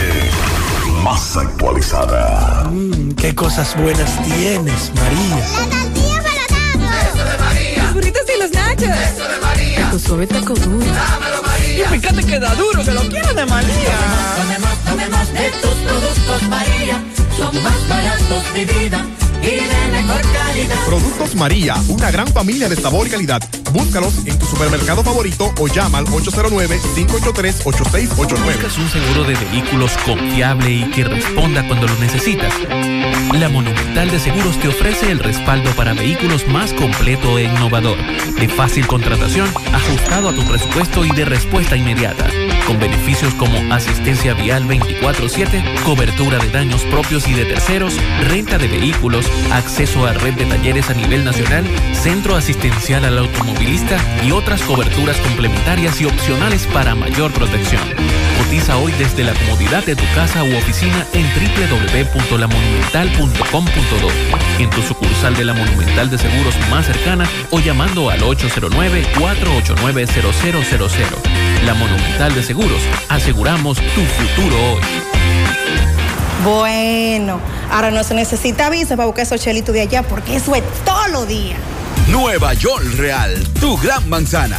Más actualizada. Mmm, qué cosas buenas tienes, María. La tortilla para Eso de María. Los burritos y los nachos. Eso de María. Tu suave taco duro. Dámelo, María. Y fíjate que da duro, que lo quiero de María. Tomemos, tomemos, de tus productos, María. Son más baratos de vida y de mejor calidad. Productos María, una gran familia de sabor y calidad. Búscalos en tu supermercado favorito o llama al 809-583-8689. ¿Buscas un seguro de vehículos confiable y que responda cuando lo necesitas? La Monumental de Seguros te ofrece el respaldo para vehículos más completo e innovador, de fácil contratación, ajustado a tu presupuesto y de respuesta inmediata, con beneficios como asistencia vial 24/7, cobertura de daños propios y de terceros, renta de vehículos, acceso a red de talleres a nivel nacional, centro asistencial al automovilista y otras coberturas complementarias y opcionales para mayor protección. Cotiza hoy desde la comodidad de tu casa u oficina en www.lamonumental.com.do, en tu sucursal de la Monumental de Seguros más cercana o llamando al 809-489-0000. La Monumental de Seguros, aseguramos tu futuro hoy. Bueno, ahora no se necesita visa para buscar esos chelitos de allá porque eso es todo lo día. Nueva York Real, tu gran manzana.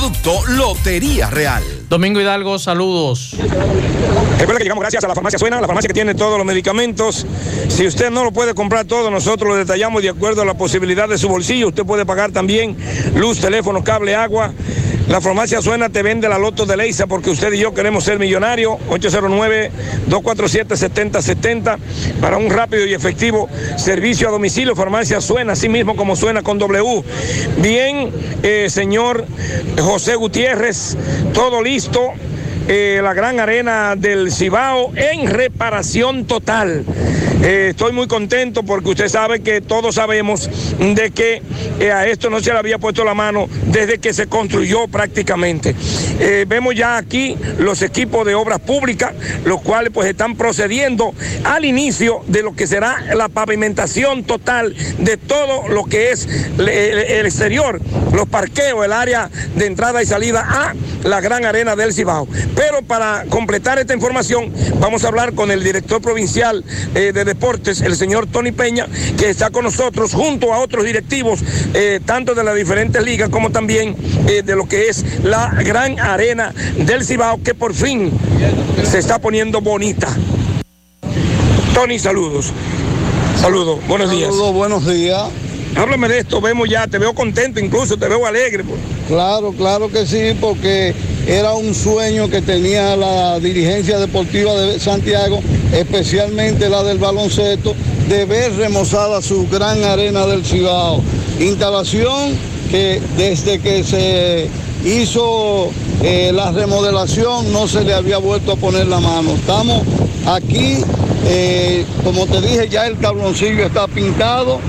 Lotería Real. Domingo Hidalgo, saludos. Recuerda que llegamos gracias a la farmacia Suena, la farmacia que tiene todos los medicamentos. Si usted no lo puede comprar todo, nosotros lo detallamos de acuerdo a la posibilidad de su bolsillo. Usted puede pagar también luz, teléfono, cable, agua. La farmacia Suena te vende la loto de Leisa porque usted y yo queremos ser millonarios. 809-247-7070 para un rápido y efectivo servicio a domicilio. Farmacia Suena, así mismo como suena con W. Bien, eh, señor José Gutiérrez, todo listo. Eh, la gran arena del Cibao en reparación total. Eh, estoy muy contento porque usted sabe que todos sabemos de que eh, a esto no se le había puesto la mano desde que se construyó prácticamente. Eh, vemos ya aquí los equipos de obras públicas, los cuales pues están procediendo al inicio de lo que será la pavimentación total de todo lo que es el exterior, los parqueos, el área de entrada y salida a la gran arena del Cibao. Pero para completar esta información, vamos a hablar con el director provincial de deportes, el señor Tony Peña, que está con nosotros junto a otros directivos, eh, tanto de las diferentes ligas como también eh, de lo que es la gran arena del Cibao, que por fin se está poniendo bonita. Tony, saludos. Saludos, buenos días. Saludos, buenos días. Háblame de esto, vemos ya, te veo contento, incluso te veo alegre. pues. Claro, claro que sí, porque era un sueño que tenía la dirigencia deportiva de Santiago, especialmente la del baloncesto, de ver remozada su gran arena del Cibao. Instalación que desde que se hizo eh, la remodelación no se le había vuelto a poner la mano. Estamos aquí, eh, como te dije, ya el cabroncillo está pintado.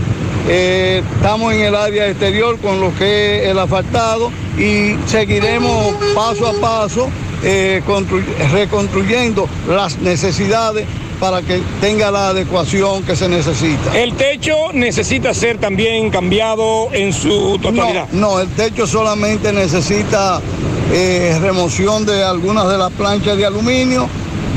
Eh, estamos en el área exterior con lo que es el asfaltado y seguiremos paso a paso eh, construy- reconstruyendo las necesidades para que tenga la adecuación que se necesita. El techo necesita ser también cambiado en su totalidad. No, no, el techo solamente necesita eh, remoción de algunas de las planchas de aluminio.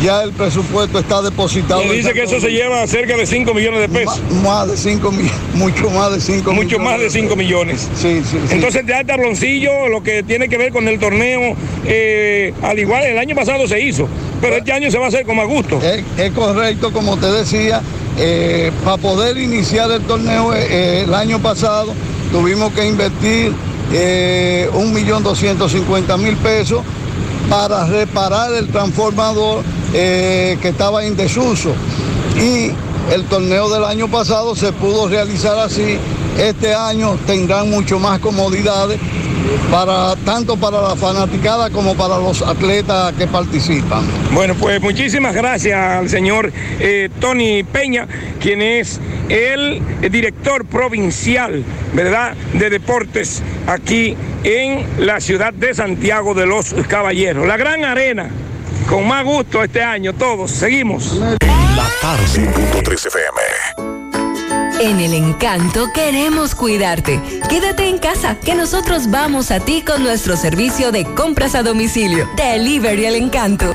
Ya el presupuesto está depositado. Me dice que eso se lleva cerca de 5 millones de pesos. Más de 5 millones, mucho más de 5 millones. Mucho más de 5 millones. Sí, sí, sí. Entonces ya el tabloncillo, lo que tiene que ver con el torneo, eh, al igual el año pasado se hizo, pero este año se va a hacer con más gusto. Es, es correcto, como te decía, eh, para poder iniciar el torneo eh, el año pasado tuvimos que invertir un millón doscientos cincuenta mil pesos para reparar el transformador eh, que estaba en desuso. Y el torneo del año pasado se pudo realizar así. Este año tendrán mucho más comodidades para tanto para la fanaticada como para los atletas que participan. Bueno, pues muchísimas gracias al señor eh, Tony Peña, quien es el director provincial, ¿verdad?, de deportes aquí en la ciudad de Santiago de los Caballeros. La gran arena, con más gusto este año, todos. Seguimos. La tarde. 100.3 FM. En el encanto queremos cuidarte. Quédate en casa, que nosotros vamos a ti con nuestro servicio de compras a domicilio. Delivery El Encanto.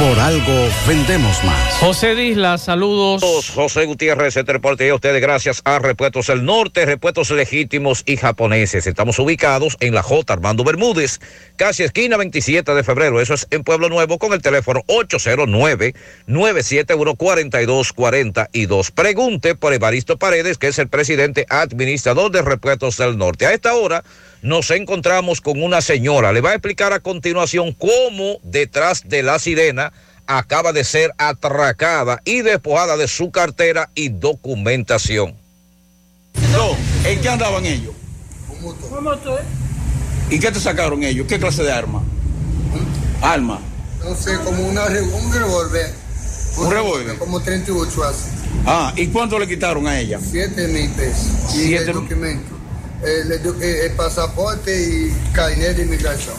Por algo vendemos más. José Disla, saludos. José Gutiérrez, este reporte a ustedes gracias a Repuestos del Norte, Repuestos Legítimos y Japoneses. Estamos ubicados en la J. Armando Bermúdez, casi esquina 27 de febrero. Eso es en Pueblo Nuevo con el teléfono 809-971-4242. Pregunte por Evaristo Paredes, que es el presidente administrador de Repuestos del Norte. A esta hora nos encontramos con una señora. Le va a explicar a continuación cómo detrás de la sirena acaba de ser atracada y despojada de su cartera y documentación. No, ¿en qué andaban ellos? ¿Y qué te sacaron ellos? ¿Qué clase de arma? Arma. No sé, como una, un revólver. ¿Un revólver? Como 38 así. Ah, ¿y cuánto le quitaron a ella? 7 mil pesos. Y Siete- el documento. El, el doc- el pasaporte y carnet de inmigración.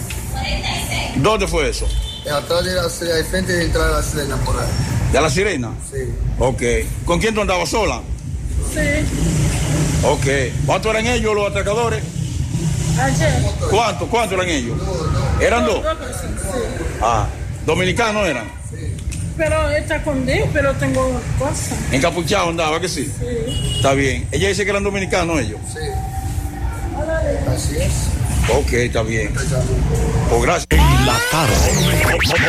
¿Dónde fue eso? Atrás de la al frente de entrar a la Selena por ahí. ¿De la sirena? Sí. Ok. ¿Con quién tú andabas sola? Sí. Ok. ¿Cuántos eran ellos los atracadores? Ayer. ¿Cuántos? ¿Cuántos eran ellos? ¿Eran dos? Ah. ¿Dominicano eran? Pero está con Dios, pero tengo cosas. ¿Encapuchado andaba que sí? Sí. Está bien. Ella dice que eran dominicanos ellos. Sí. Así es. Ok, está bien. Pues gracias. En la tarde.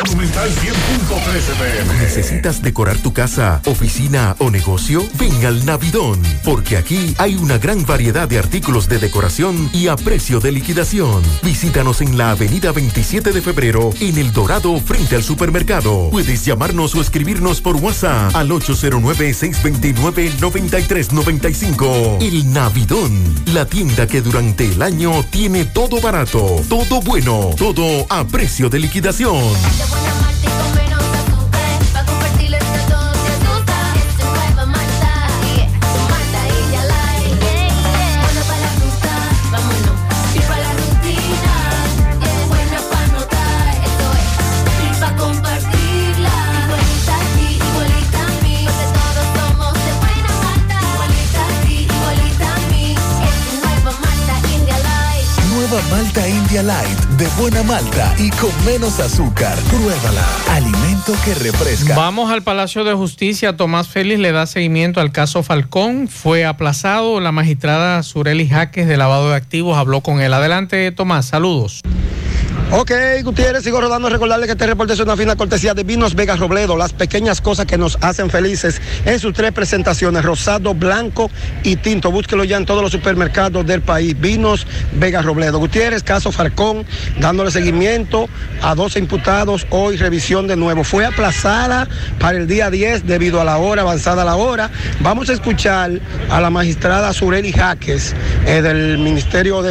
Monumental 100.13 pm. ¿Necesitas decorar tu casa, oficina o negocio? Ven al Navidón, porque aquí hay una gran variedad de artículos de decoración y a precio de liquidación. Visítanos en la avenida 27 de febrero, en El Dorado, frente al supermercado. Puedes llamarnos o escribirnos por WhatsApp al 809-629-9395. El Navidón, la tienda que durante el año tiene todo barato, todo bueno, todo a precio de liquidación. India Light, de buena malta y con menos azúcar. Pruébala. Alimento que refresca. Vamos al Palacio de Justicia. Tomás Félix le da seguimiento al caso Falcón. Fue aplazado. La magistrada Sureli Jaques de lavado de activos habló con él. Adelante, Tomás. Saludos. Ok, Gutiérrez, sigo rodando. Recordarle que este reporte es una fina cortesía de Vinos Vegas Robledo. Las pequeñas cosas que nos hacen felices en sus tres presentaciones: rosado, blanco y tinto. Búsquelo ya en todos los supermercados del país. Vinos Vegas Robledo. Gutiérrez, caso Falcón, dándole seguimiento a 12 imputados. Hoy revisión de nuevo. Fue aplazada para el día 10 debido a la hora, avanzada la hora. Vamos a escuchar a la magistrada Sureli Jaques eh, del Ministerio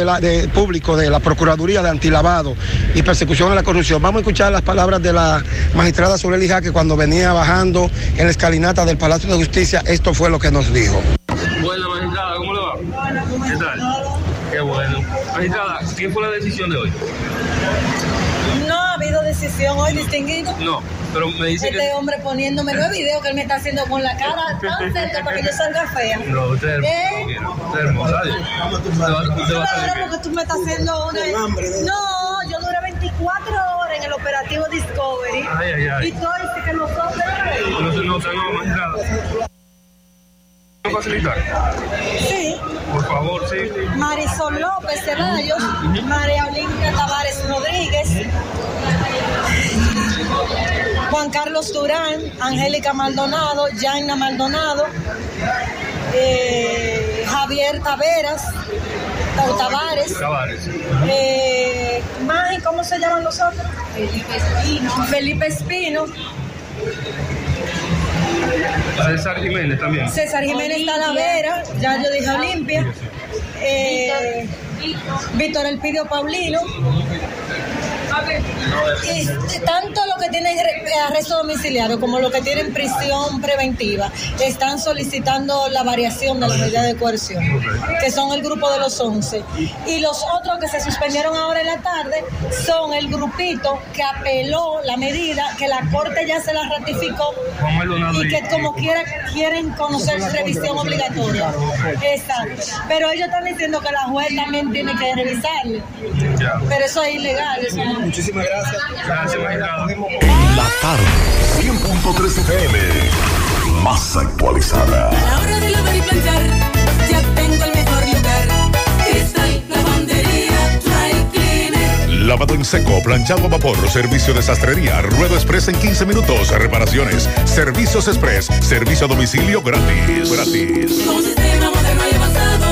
Público de la Procuraduría de Antilavado y Persecución a la Corrupción. Vamos a escuchar las palabras de la magistrada Sureli Jaques cuando venía bajando en la escalinata del Palacio de Justicia. Esto fue lo que nos dijo. Buena magistrada, ¿cómo le va? ¿Qué tal? Qué bueno. Magistrada, ¿qué fue la decisión de hoy? No ha habido decisión hoy, distinguido. No, pero me dice Este que... hombre poniéndome los videos que él me está haciendo con la cara tan cerca para que yo salga fea. No, usted es ¿Eh? hermosa. Usted es hermosa. Usted va, a salir porque tú me estás haciendo una... No, yo duré 24 horas en el operativo Discovery. Ay, ay, ay. Y tú dices que nosotros... No magistrada. ¿Puedo facilitar? Sí. Por favor, sí. Marisol López Ceballos, María Olimpia Tavares Rodríguez, Juan Carlos Durán, Angélica Maldonado, Jaina Maldonado, eh, Javier Taveras, Tavares, Tavares. eh, más, ¿y ¿cómo se llaman los otros? Felipe Espino. Felipe Espino, César Jiménez también. César Jiménez Talavera, ya yo dije Olimpia, eh, Víctor Elpidio Paulino. Y tanto lo que tienen re- arresto domiciliario como lo que tienen prisión preventiva están solicitando la variación de la medida de coerción, que son el grupo de los 11. Y los otros que se suspendieron ahora en la tarde son el grupito que apeló la medida, que la Corte ya se la ratificó y que como quiera quieren conocer su revisión obligatoria. Exacto. Pero ellos están diciendo que la juez también tiene que revisarle. Ya. Pero eso es ilegal. eso. Muchísimas gracias. Gracias, magistrada. En la tarde. 100.3 FM. Más actualizada. A la hora de lavar y planchar, ya tengo el mejor lugar. Cristal Lavandería Dry Cleaner. Lavado en seco, planchado a vapor, servicio de sastrería, ruedo express en 15 minutos, reparaciones, servicios express, servicio a domicilio gratis. Gratis. Con sistema moderno y avanzado,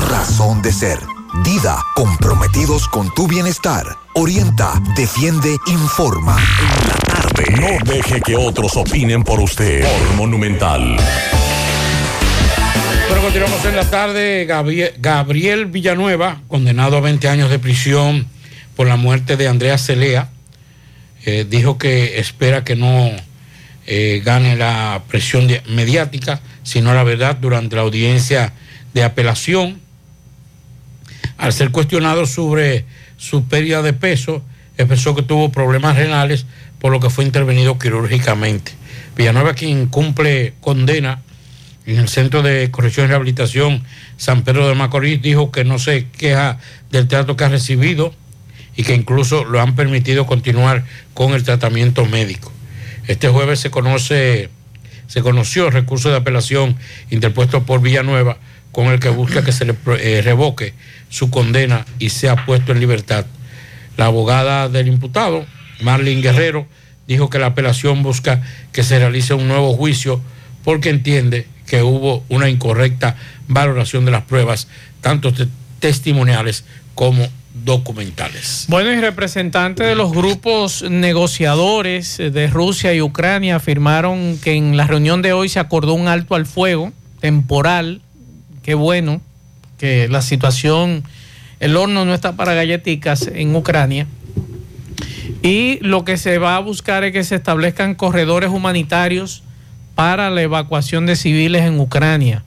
razón de ser. Dida, comprometidos con tu bienestar. Orienta, defiende, informa. En la tarde. No deje que otros opinen por usted. Por Monumental. Bueno, continuamos en la tarde. Gabriel, Villanueva, condenado a 20 años de prisión por la muerte de Andrea Celea, eh, dijo que espera que no eh, gane la presión mediática, sino la verdad durante la audiencia de apelación. Al ser cuestionado sobre su pérdida de peso, expresó que tuvo problemas renales, por lo que fue intervenido quirúrgicamente. Villanueva, quien cumple condena en el Centro de Corrección y Rehabilitación San Pedro de Macorís, dijo que no se queja del trato que ha recibido y que incluso lo han permitido continuar con el tratamiento médico. Este jueves se conoce, se conoció el recurso de apelación interpuesto por Villanueva con el que busca que se le eh, revoque su condena y sea puesto en libertad. La abogada del imputado, Marlene Guerrero, dijo que la apelación busca que se realice un nuevo juicio porque entiende que hubo una incorrecta valoración de las pruebas, tanto te- testimoniales como documentales. Bueno, y representantes de los grupos negociadores de Rusia y Ucrania afirmaron que en la reunión de hoy se acordó un alto al fuego temporal. Qué bueno que la situación, el horno no está para galletitas en Ucrania. Y lo que se va a buscar es que se establezcan corredores humanitarios para la evacuación de civiles en Ucrania.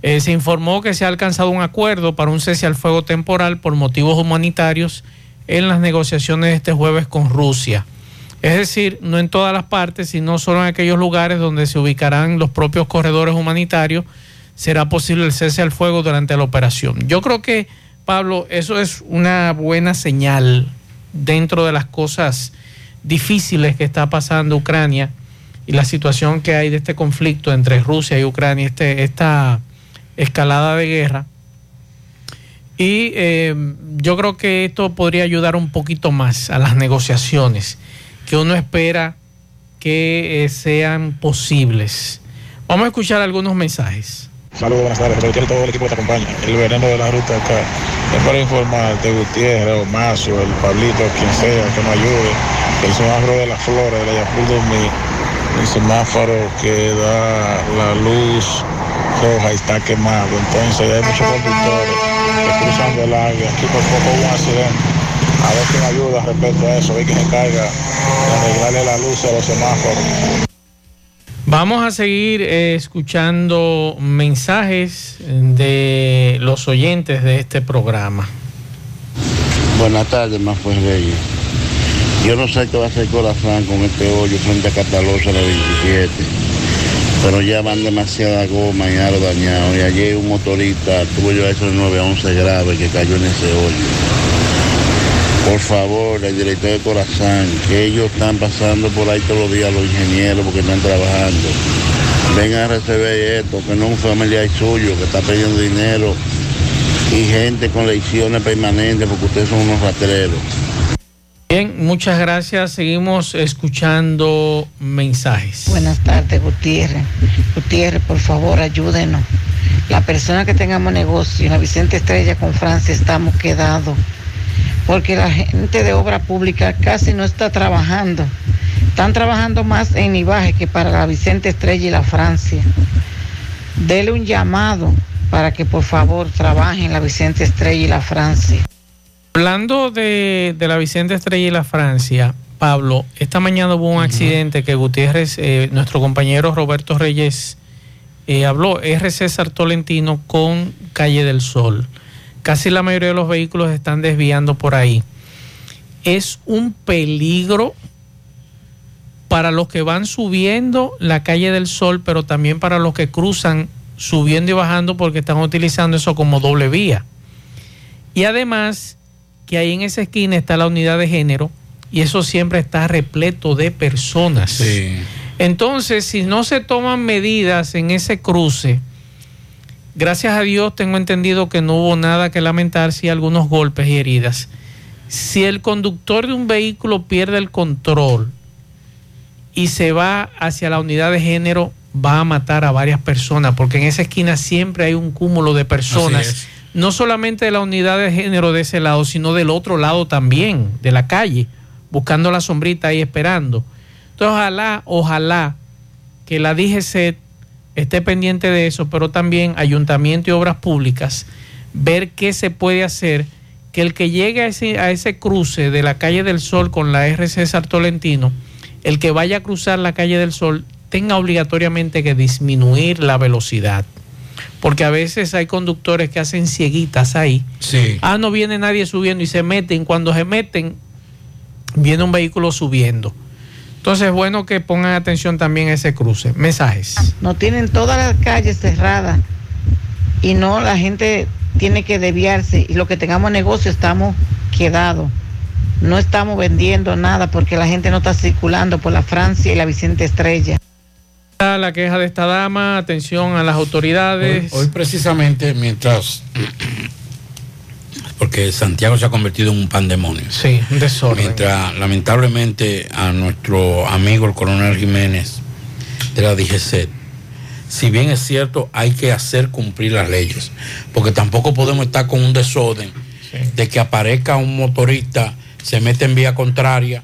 Eh, se informó que se ha alcanzado un acuerdo para un cese al fuego temporal por motivos humanitarios en las negociaciones de este jueves con Rusia. Es decir, no en todas las partes, sino solo en aquellos lugares donde se ubicarán los propios corredores humanitarios, será posible el cese al fuego durante la operación. Yo creo que, Pablo, eso es una buena señal dentro de las cosas difíciles que está pasando Ucrania y la situación que hay de este conflicto entre Rusia y Ucrania, este, esta escalada de guerra. Y eh, yo creo que esto podría ayudar un poquito más a las negociaciones que uno espera que eh, sean posibles. Vamos a escuchar algunos mensajes. Saludos, buenas tardes. Roberto y todo el equipo que te acompaña. El veneno de la ruta acá. Es para informarte, Gutiérrez, o Mazo, el Pablito, quien sea, que me ayude. El semáforo de las flores, de la Yapur 2000. El semáforo que da la luz roja y está quemado. Entonces hay muchos conductores que cruzan del área. Aquí por poco hubo un accidente. A ver quién ayuda respecto a eso. Ver quién se encarga de arreglarle la luz a los semáforos. Vamos a seguir eh, escuchando mensajes de los oyentes de este programa. Buenas tardes, más pues Reyes. Yo no sé qué va a hacer Corazán con este hoyo frente a Catalosa la 27, pero ya van demasiada goma y aro dañado. Y ayer un motorista tuvo yo eso de 9 a 11 grave que cayó en ese hoyo. Por favor, el director de Corazán, que ellos están pasando por ahí todos los días los ingenieros porque están trabajando. Vengan a resolver esto, que no es un familiar suyo que está pidiendo dinero y gente con lesiones permanentes porque ustedes son unos rastreros. Bien, muchas gracias. Seguimos escuchando mensajes. Buenas tardes, Gutiérrez. Gutiérrez, por favor, ayúdenos. La persona que tengamos negocio en la Vicente Estrella con Francia estamos quedados. Porque la gente de obra pública casi no está trabajando. Están trabajando más en Ibaje que para la Vicente Estrella y la Francia. Dele un llamado para que por favor trabajen en la Vicente Estrella y la Francia. Hablando de, de la Vicente Estrella y la Francia, Pablo, esta mañana hubo un accidente que Gutiérrez, eh, nuestro compañero Roberto Reyes, eh, habló, R. César Tolentino con Calle del Sol. Casi la mayoría de los vehículos están desviando por ahí. Es un peligro para los que van subiendo la calle del Sol, pero también para los que cruzan subiendo y bajando porque están utilizando eso como doble vía. Y además que ahí en esa esquina está la unidad de género y eso siempre está repleto de personas. Entonces, si no se toman medidas en ese cruce, gracias a Dios tengo entendido que no hubo nada que lamentar, sí algunos golpes y heridas. Si el conductor de un vehículo pierde el control y se va hacia la unidad de género, va a matar a varias personas, porque en esa esquina siempre hay un cúmulo de personas no solamente de la unidad de género de ese lado, sino del otro lado también, de la calle, buscando la sombrita ahí esperando. Entonces, ojalá, ojalá que la DGC esté pendiente de eso, pero también Ayuntamiento y Obras Públicas, ver qué se puede hacer, que el que llegue a ese, a ese cruce de la calle del Sol con la RC Sartolentino, el que vaya a cruzar la calle del Sol, tenga obligatoriamente que disminuir la velocidad. Porque a veces hay conductores que hacen cieguitas ahí. Sí. Ah, no viene nadie subiendo y se meten. Cuando se meten, viene un vehículo subiendo. Entonces es bueno que pongan atención también a ese cruce. Mensajes. No tienen todas las calles cerradas y no la gente tiene que desviarse y lo que tengamos negocio estamos quedados. No estamos vendiendo nada porque la gente no está circulando por la Francia y la Vicente Estrella. La queja de esta dama, atención a las autoridades. Hoy, hoy precisamente, mientras. Porque Santiago se ha convertido en un pandemonio. Sí, un desorden. Mientras, lamentablemente, a nuestro amigo el coronel Jiménez de la DGC, si bien es cierto, hay que hacer cumplir las leyes, porque tampoco podemos estar con un desorden de que aparezca un motorista, se mete en vía contraria,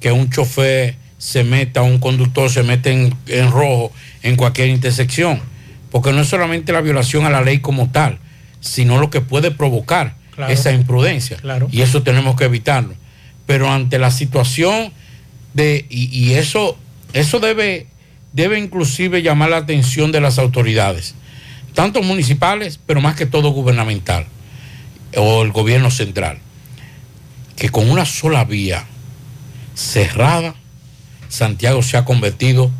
que un chofer se meta, un conductor se mete en, en rojo en cualquier intersección, porque no es solamente la violación a la ley como tal, sino lo que puede provocar Claro. esa imprudencia. Claro. Y eso tenemos que evitarlo. Pero ante la situación de, y, y eso, eso debe, debe inclusive llamar la atención de las autoridades, tanto municipales, pero más que todo gubernamental, o el gobierno central, que con una sola vía cerrada, Santiago se ha convertido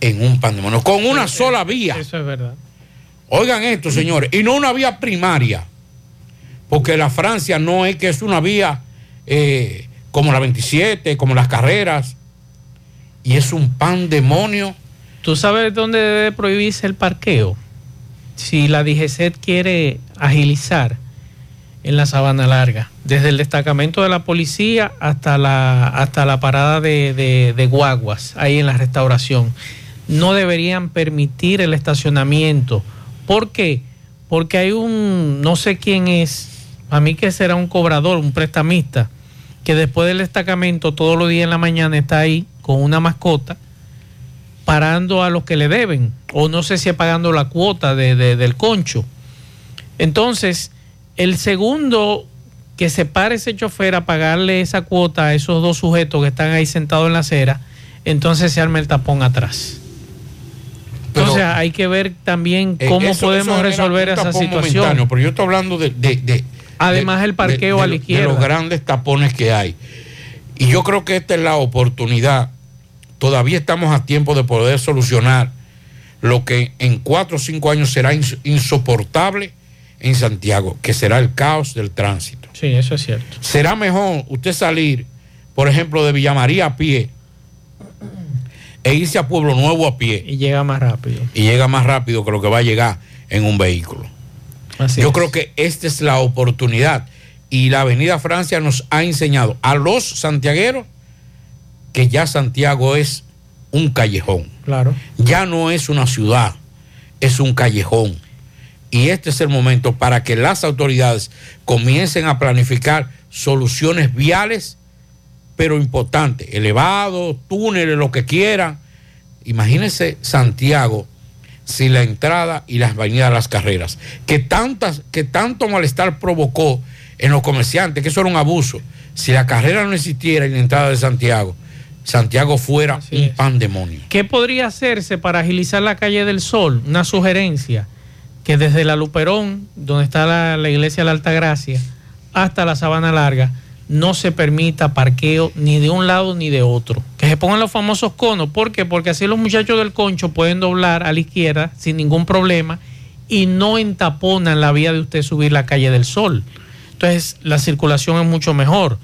en un pandemonio. Con una sola vía. Eso es verdad. Oigan esto, señores, y no una vía primaria, porque la Francia no es que es una vía eh, como la 27, como las carreras, y es un pandemonio. ¿Tú sabes dónde debe prohibirse el parqueo? Si la DGCET quiere agilizar en la Sabana Larga, desde el destacamento de la policía hasta la, hasta la parada de, de- de guaguas, ahí en la restauración, no deberían permitir el estacionamiento. ¿Por qué? Porque hay un, no sé quién es, a mí que será un cobrador, un prestamista, que después del destacamento todos los días en la mañana está ahí con una mascota parando a los que le deben, o no sé si pagando la cuota de- de- del concho. Entonces, el segundo que se pare ese chofer a pagarle esa cuota a esos dos sujetos que están ahí sentados en la acera, entonces se arma el tapón atrás. Entonces hay que ver también Eh, cómo eso- podemos eso resolver esa situación. pero yo estoy hablando de... de- de- Además, de- el parqueo de- a la izquierda. De los grandes tapones que hay. Y yo creo que esta es la oportunidad. Todavía estamos a tiempo de poder solucionar lo que en cuatro o cinco años será ins- insoportable en Santiago, que será el caos del tránsito. Sí, eso es cierto. Será mejor usted salir, por ejemplo, de Villamaría a pie e irse a Pueblo Nuevo a pie. Y llega más rápido. Y llega más rápido que lo que va a llegar en un vehículo. Así Yo es. creo que esta es la oportunidad. Y la Avenida Francia nos ha enseñado a los santiagueros que ya Santiago es un callejón. Claro. Ya no es una ciudad, es un callejón. Y este es el momento para que las autoridades comiencen a planificar soluciones viales, pero importantes, elevados, túneles, lo que quieran. Imagínense Santiago si la entrada y las avenidas de las carreras, que, tantas, que tanto malestar provocó en los comerciantes, que eso era un abuso. Si la carrera no existiera y la entrada de Santiago, Santiago fuera un pandemonio. ¿Qué podría hacerse para agilizar la calle del Sol? Una sugerencia, que desde la Luperón, donde está la, la iglesia de la Altagracia, hasta la Sabana Larga, no se permita parqueo ni de un lado ni de otro. Que se pongan los famosos conos. ¿Por qué? Porque así los muchachos del concho pueden doblar a la izquierda sin ningún problema y no entaponan la vía de usted subir la calle del Sol. Entonces la circulación es mucho mejor.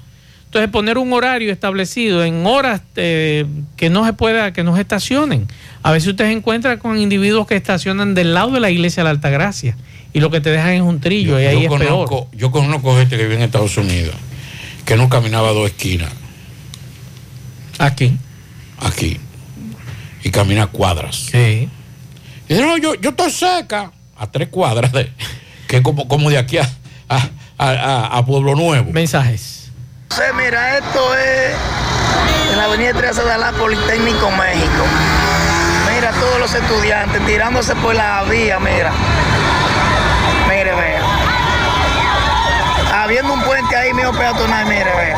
Entonces poner un horario establecido en horas eh, que no se pueda, que no se estacionen. A veces usted se encuentra con individuos que estacionan del lado de la iglesia de la Altagracia y lo que te dejan es un trillo y ahí es peor. conozco, yo conozco gente que vive en Estados Unidos, que no caminaba dos esquinas. Aquí. Aquí. Y camina cuadras. Sí. Y dice, no, yo, yo estoy cerca, a tres cuadras de, que como, como de aquí a, a- a- a Pueblo Nuevo. Mensajes. Sí, mira, esto es en la avenida 13 de la Politécnico México. Mira, todos los estudiantes tirándose por la vía, mira. Mire, vea. Habiendo un puente ahí, mío peatonal, mire, vea.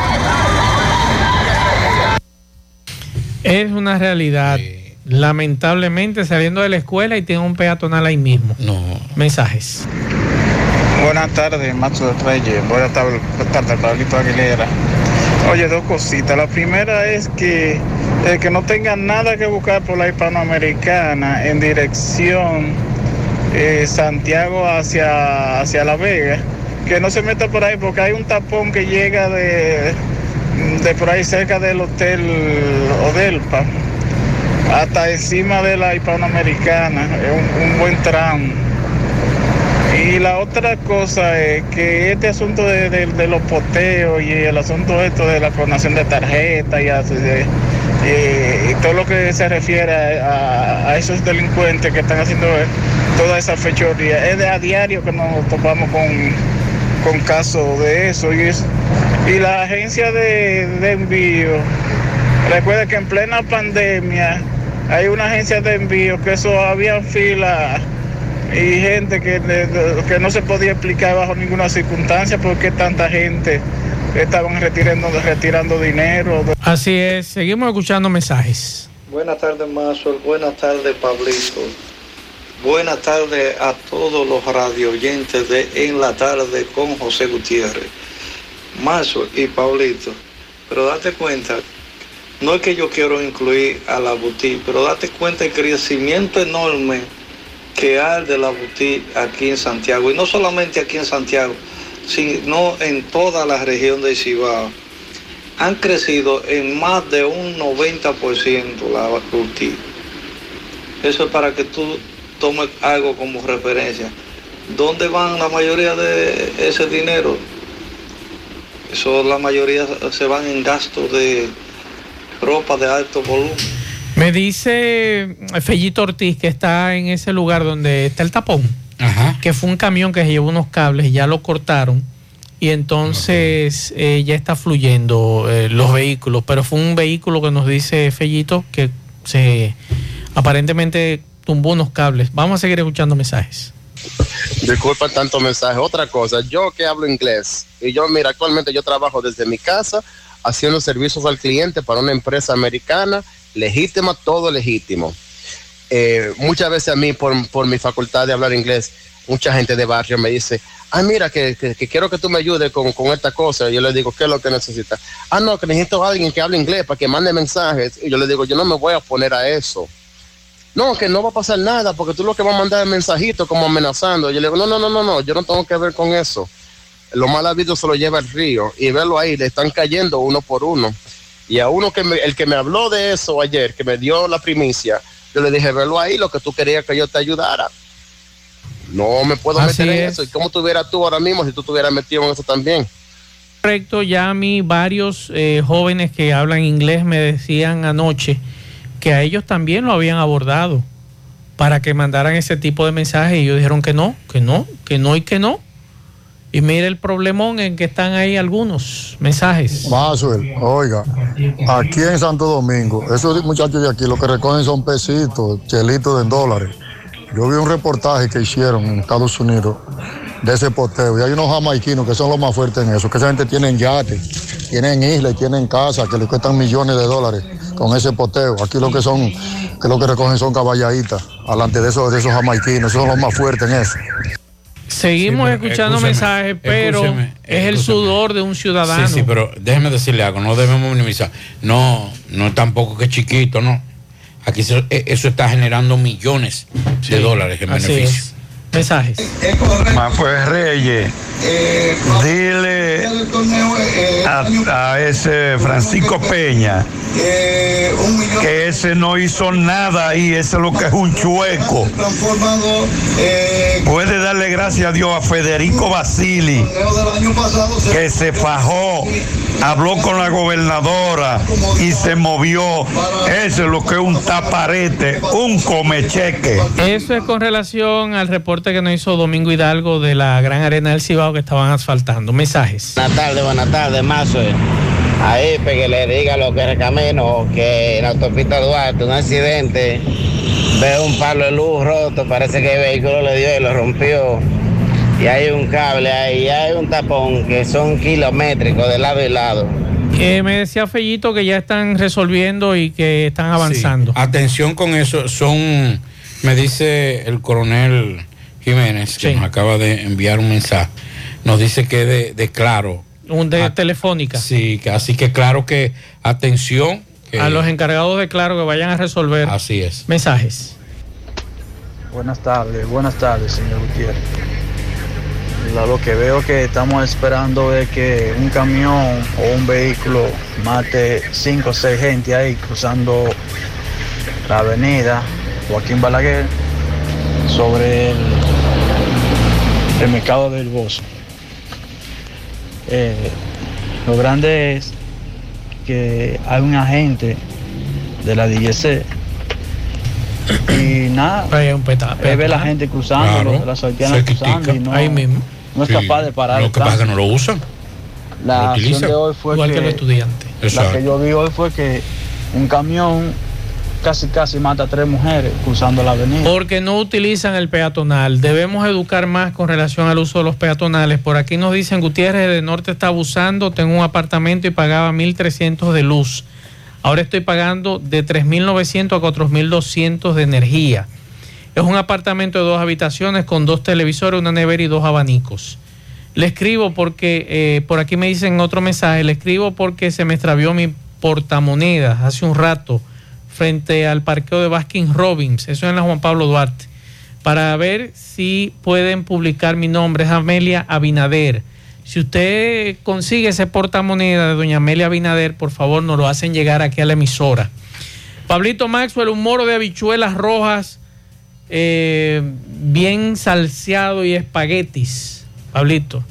Es una realidad. Lamentablemente saliendo de la escuela y tiene un peatonal ahí mismo. No. Mensajes. Buenas tardes, Macho de Reyes. Buenas tardes, buenas tardes, Pablito Aguilera. Oye, dos cositas. La primera es que el que no tenga nada que buscar por la hispanoamericana en dirección eh, Santiago hacia, hacia La Vega, que no se meta por ahí porque hay un tapón que llega de, de por ahí cerca del Hotel Odelpa hasta encima de la hispanoamericana. Es un, buen tramo. Y la otra cosa es que este asunto de, de- los poteos y el asunto esto de la clonación de tarjetas y- y todo lo que se refiere a, a esos delincuentes que están haciendo toda esa fechoría, es de a diario que nos topamos con, con casos de eso. Y, es- y la agencia de, de envío, recuerda que en plena pandemia hay una agencia de envío que eso había fila y gente que, que no se podía explicar bajo ninguna circunstancia por qué tanta gente estaban retirando, retirando dinero. Así es, seguimos escuchando mensajes. Buenas tardes, Mazo. Buenas tardes, Pablito. Buenas tardes a todos los radio oyentes de En la Tarde con José Gutiérrez. Mazo y Pablito. Pero date cuenta, no es que yo quiero incluir a la boutique, pero date cuenta el crecimiento enorme que hay de la boutique aquí en Santiago. Y no solamente aquí en Santiago, sino en toda la región de Cibao han crecido en más de un 90% la boutique. Eso es para que tú tomes algo como referencia. ¿Dónde van la mayoría de ese dinero? Eso la mayoría se van en gastos de ropa de alto volumen. Me dice Fellito Ortiz que está en ese lugar donde está el tapón, que fue un camión que se llevó unos cables y ya lo cortaron y entonces eh, ya está fluyendo eh, los vehículos, pero fue un vehículo que nos dice Fellito que se aparentemente tumbó unos cables. Vamos a seguir escuchando mensajes. Disculpa tanto mensaje. Otra cosa, yo que hablo inglés y yo, mira, actualmente yo trabajo desde mi casa haciendo servicios al cliente para una empresa americana, legítima, todo legítimo. Eh, muchas veces a mí, por, por mi facultad de hablar inglés, mucha gente de barrio me dice, ah, mira, que, que- quiero que tú me ayudes con, con esta cosa. Y yo le digo, ¿qué es lo que necesitas? Ah, no, que necesito a alguien que hable inglés para que mande mensajes. Y yo le digo, yo no me voy a poner a eso. No, que no va a pasar nada, porque tú lo que vas a mandar es mensajito como amenazando. Yo le digo, no, no, no, no, no, yo no tengo que ver con eso. Lo mal habido se lo lleva el río y verlo ahí, le están cayendo uno por uno. Y a uno que me, el que me habló de eso ayer, que me dio la primicia, yo le dije, verlo ahí, lo que tú querías que yo te ayudara. No me puedo Así meter en es. eso. ¿Y cómo estuvieras tú ahora mismo si tú estuvieras metido en eso también? Correcto, ya a mí varios eh, jóvenes que hablan inglés me decían anoche que a ellos también lo habían abordado para que mandaran ese tipo de mensajes y ellos dijeron que no, que no, que no y que no. Y mire el problemón en que están ahí algunos mensajes. Maxwell, oiga, aquí en Santo Domingo, esos muchachos de aquí lo que recogen son pesitos, chelitos en dólares. Yo vi un reportaje que hicieron en Estados Unidos de ese poteo y hay unos jamaiquinos que son los más fuertes en eso, que esa gente tienen yates, tienen islas y tienen casas que les cuestan millones de dólares con ese poteo. Aquí lo que son, que lo que recogen son caballaditas, alante de esos, de esos jamaiquinos, esos son los más fuertes en eso. Seguimos Sí, escuchando mensajes, pero escúcheme, es el escúcheme. sudor de un ciudadano. Sí, sí, pero déjeme decirle algo, no debemos minimizar. No, no tampoco que es chiquito, no. Aquí se- e- eso está generando millones de dólares en Así beneficio. es. Mensajes. pues Reyes, dile a, a ese Francisco Peña que ese no hizo nada ahí, ese es lo que es un chueco. Puede darle gracias a Dios a Federico Basili que se fajó habló con la gobernadora y se movió. Eso es lo que es un taparete, un comecheque. Eso es con relación al reporte que nos hizo Domingo Hidalgo de la Gran Arena del Cibao que estaban asfaltando. Mensajes. Buenas tardes, buenas tardes, Mazo. Ahí, pues que le diga lo que es el camino, que en la autopista Duarte, un accidente, veo un palo de luz roto, parece que el vehículo le dio y lo rompió. Y hay un cable ahí, y hay un tapón que son kilométricos de lado y lado. Eh, me decía Fellito que ya están resolviendo y que están avanzando. Sí, Atención con eso, son, me dice el coronel Jiménez, que nos acaba de enviar un mensaje, nos dice que de, de claro. Un de telefónica. Sí, que, así que claro que atención. que- A los encargados de Claro que vayan a resolver. Así es. Mensajes. Buenas tardes, buenas tardes, señor Gutiérrez. Lo que veo que estamos esperando es que un camión o un vehículo mate cinco o seis gente ahí cruzando la avenida Joaquín Balaguer sobre el, el mercado del Bozo. Eh, lo grande es que hay un agente de la DGC y nada, Hay un peta, él ve la gente cruzando, Claro, los- las haitianas cruzando y no, Ahí mismo. no es Sí, capaz de parar. Lo que pasa es que no lo usan. La lo acción de hoy fue Igual que, que los estudiantes. La Exacto. que yo vi hoy fue que un camión casi casi mata a tres mujeres cruzando la avenida. Porque no utilizan el peatonal. Debemos educar más con relación al uso de los peatonales. Por aquí nos dicen Gutiérrez de Norte está abusando. Tengo un apartamento y pagaba 1.300 de luz. Ahora estoy pagando de 3.900 a 4.200 de energía. Es un apartamento de dos habitaciones con dos televisores, una nevera y dos abanicos. Le escribo porque, eh, por aquí me dicen otro mensaje, le escribo porque se me extravió mi portamonedas hace un rato frente al parqueo de Baskin Robbins, eso en la Juan Pablo Duarte, para ver si pueden publicar mi nombre, es Amelia Abinader. Si usted consigue ese portamoneda de doña Amelia Abinader, por favor nos lo hacen llegar aquí a la emisora. Pablito Maxwell, un moro de habichuelas rojas, eh, bien salseado y espaguetis, Pablito.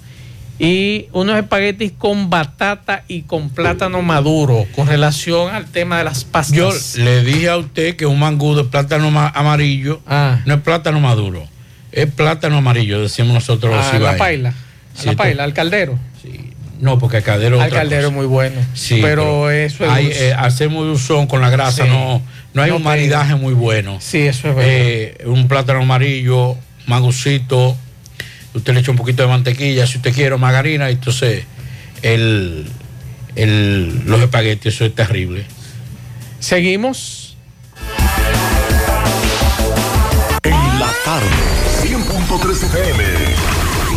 Y unos espaguetis con batata y con plátano maduro, con relación al tema de las pastas. Yo le dije a usted que un mangú de plátano ma- amarillo Ah. no es plátano maduro, es plátano amarillo, decimos nosotros los a la paila, Sí, la paila, al caldero. No, porque el caldero otra caldero es muy bueno. Sí, pero, eso es hay, eh, hacer muy dulzón con la grasa, Sí. no, no hay No un maridaje muy bueno. Sí, eso es verdad. Eh, un plátano amarillo, mangucito, usted le echa un poquito de mantequilla, si usted quiere, margarina, y entonces el, el- los espaguetis, eso es terrible. Seguimos. En la tarde, 100.3 FM.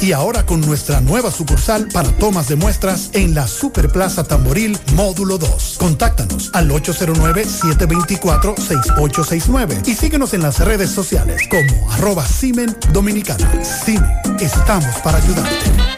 y ahora con nuestra nueva sucursal para tomas de muestras en la Superplaza Tamboril Módulo 2. Contáctanos al 809-724-6869 y síguenos en las redes sociales como arroba Simen Dominicana. Simen, estamos para ayudarte.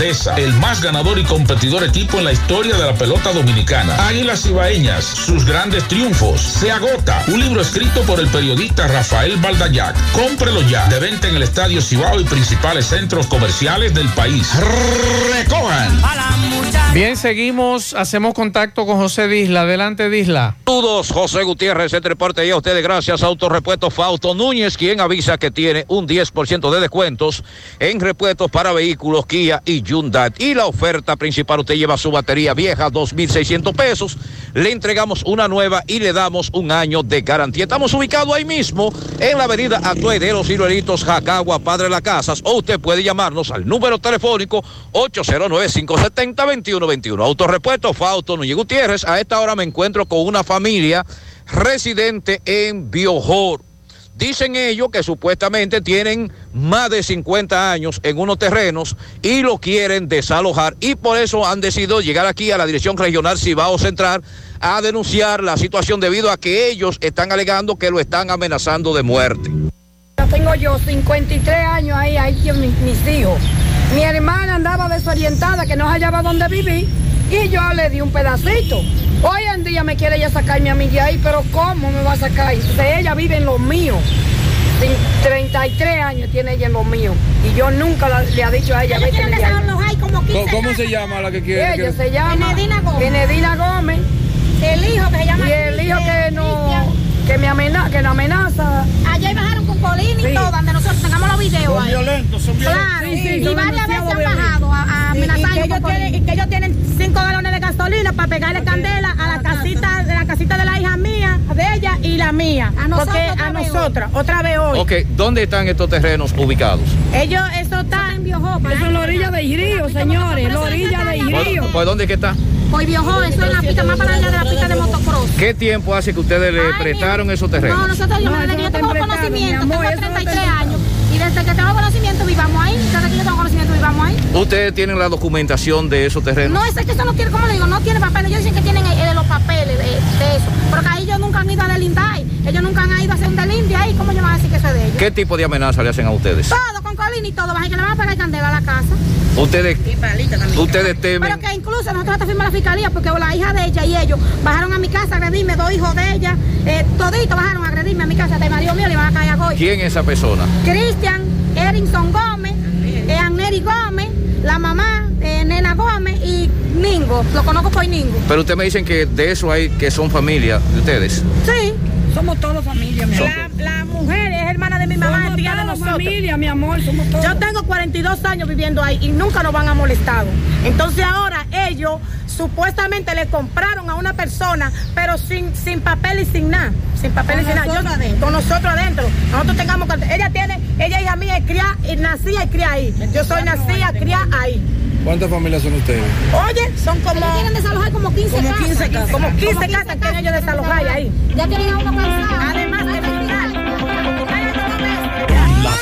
grandeza, el más ganador y competidor equipo en la historia de la pelota dominicana. Águilas Ibaeñas, sus grandes triunfos. Se agota. Un libro escrito por el periodista Rafael Baldayac. Cómprelo ya. De venta en el Estadio Cibao y principales centros comerciales del país. Recojan. Bien, seguimos, hacemos contacto con José Disla. Adelante, Disla. Saludos, José Gutiérrez, entre parte y a ustedes gracias a Autorepuesto Fausto Núñez, quien avisa que tiene un 10% de descuentos en repuestos para vehículos Kia y Y la oferta principal, usted lleva su batería vieja, 2.600 pesos, le entregamos una nueva y le damos un año de garantía. Estamos ubicados ahí mismo, en la avenida Atuey de los Ciruelitos, Jacagua, Padre Las Casas, o usted puede llamarnos al número telefónico 809-570-2121. Autorepuesto Fausto Núñez Gutiérrez, a esta hora me encuentro con una familia residente en Biojor. Dicen ellos que supuestamente tienen más de 50 años en unos terrenos y lo quieren desalojar y por eso han decidido llegar aquí a la Dirección Regional Cibao Central a denunciar la situación debido a que ellos están alegando que lo están amenazando de muerte. Tengo yo 53 años ahí, ahí mis, mis hijos. Mi hermana andaba desorientada, que no hallaba dónde vivir, y yo le di un pedacito. Hoy en día me quiere ella sacarme a mí de ahí, pero ¿cómo me va a sacar? Entonces ella vive en lo mío. Sin- 33 años tiene ella en lo mío. Y yo nunca la- le ha dicho a ella, vete de ahí. ¿Cómo, cómo se llama la que quiere? Ella que- se llama Benedina Gómez. Benedina Gómez. El hijo que se llama Y el hijo que no, que me amenaza, que nos amenaza. Ayer bajaron con Colín y Sí. todo, donde nosotros tengamos los videos Son ahí. violentos, son violentos. Claro, Sí, sí, y son varias veces han bajado a, a Y- y amenazar. que ellos tienen- y que ellos tienen cinco galones de gasolina para pegarle candela a la casita, de la casita de la hija mía, de ella y la mía. A nosotros Porque otra a nosotras, otra vez hoy. Ok, ¿dónde están estos terrenos ubicados? Ellos, eso está en Biojopa. Eso es la orilla de Río, señores, la orilla de Río. ¿Por, por dónde que está? Hoy viajó, eso es la pista más para allá de la pista de motocross. ¿Qué tiempo hace que ustedes le prestaron esos terrenos? No, nosotros, yo, No, desde eso que yo no tengo conocimiento, mi amor, tengo eso no te 33 años. Y desde que tengo conocimiento, vivamos ahí. Desde que yo tengo conocimiento, vivamos ahí. ¿Ustedes tienen la documentación de esos terrenos? No, es que eso no tiene, como le digo, no tiene papeles. Ellos dicen que tienen eh, los papeles de, de eso. Pero que ahí ellos nunca han ido a delindar. Ellos nunca han ido a hacer un delinde ahí. ¿Cómo ellos van a decir que eso es de ellos? ¿Qué tipo de amenaza le hacen a ustedes? Todo con colina y todo. Van que le van a pegar candela a la casa. Ustedes, ustedes temen. Pero que incluso nosotros hasta fuimos a la fiscalía porque la hija de ella y ellos bajaron a mi casa a agredirme, dos hijos de ella, eh, toditos bajaron a agredirme a mi casa, el marido mío le iban a caer a Goy. ¿Quién es esa persona? Cristian, Erinson Gómez, eh, Anneri Gómez, la mamá, eh, Nena Gómez y Ningo. Lo conozco por Ningo. Pero ustedes me dicen que de eso hay que son familia de ustedes. Sí, somos todos familia, mi. La, la mujer hermana de mi mamá, Somos es tía de nosotros. familia, mi amor, somos todos. Yo tengo 42 años viviendo ahí y nunca nos van a molestado. Entonces ahora ellos supuestamente le compraron a una persona, pero sin, sin papel y sin nada. Sin papel y Con sin nada. Yo- nosotros adentro. con nosotros adentro. Nosotros tengamos que- Ella tiene, ella hija mía, es cría, y nacida y cría ahí. Yo soy nacida, cría ahí. ¿Cuántas familias son ustedes? Oye, son como. Ellos quieren desalojar como 15 Como casas. 15 casas. Como 15 casas quieren ellos desalojar ahí. Ya tienen a uno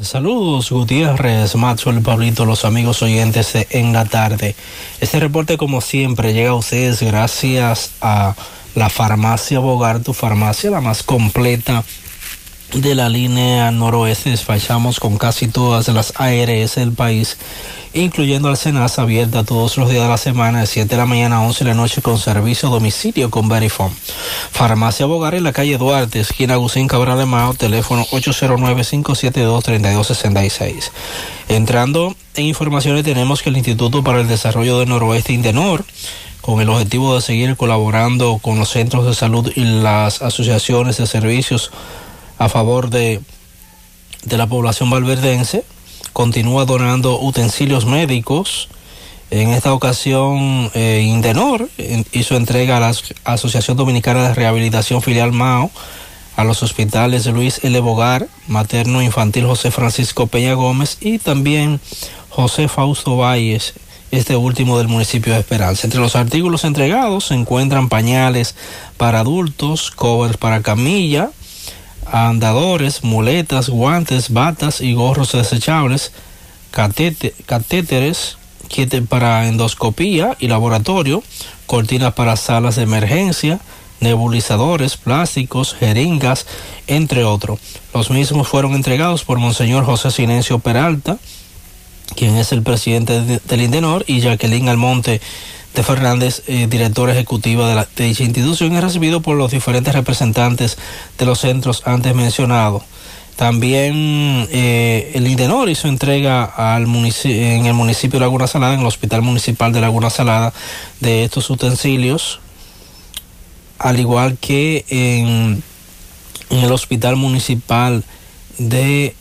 Saludos Gutiérrez, Maxwell, Pablito, los amigos oyentes de En la Tarde. Este reporte como siempre llega a ustedes gracias a la farmacia Bogar, tu farmacia la más completa de la línea noroeste despachamos con casi todas las ARS del país, incluyendo al Senasa abierta todos los días de la semana de 7 de la mañana a 11 de la noche con servicio domicilio con Verifone. Farmacia Bogar en la calle Duarte, esquina Agustín Cabral de Mao, teléfono 809-572-3266. Entrando en informaciones tenemos que el Instituto para el Desarrollo del Noroeste Indenor con el objetivo de seguir colaborando con los centros de salud y las asociaciones de servicios a favor de, de la población valverdense. Continúa donando utensilios médicos. En esta ocasión, eh, Indenor hizo entrega a la Asociación Dominicana de Rehabilitación Filial MAO, a los hospitales Luis L. Bogar, Materno Infantil José Francisco Peña Gómez y también José Fausto Valles, este último del municipio de Esperanza. Entre los artículos entregados se encuentran pañales para adultos, covers para camilla, andadores, muletas, guantes, batas y gorros desechables, catéteres, kit para endoscopía y laboratorio, cortinas para salas de emergencia, nebulizadores, plásticos, jeringas, entre otros. Los mismos fueron entregados por Monseñor José Silencio Peralta, quien es el presidente del Indenor, y Jacqueline Almonte de Fernández, eh, directora ejecutiva de, la, dicha institución, es recibido por los diferentes representantes de los centros antes mencionados. También eh, el Indenor hizo entrega en el municipio de Laguna Salada, en el Hospital Municipal de Laguna Salada, de estos utensilios, al igual que en el Hospital Municipal de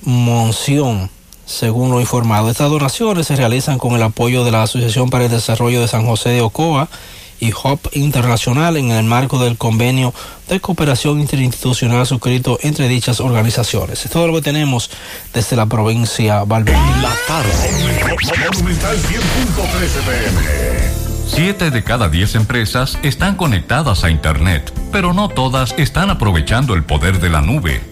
Monción según lo informado. Estas donaciones se realizan con el apoyo de la Asociación para el Desarrollo de San José de Ocoa y HOP Internacional en el marco del convenio de cooperación interinstitucional suscrito entre dichas organizaciones. Es todo lo que tenemos desde la provincia Valverde. La tarde. Monumental 100.13 pm. Siete de cada diez empresas están conectadas a Internet, pero no todas están aprovechando el poder de la nube.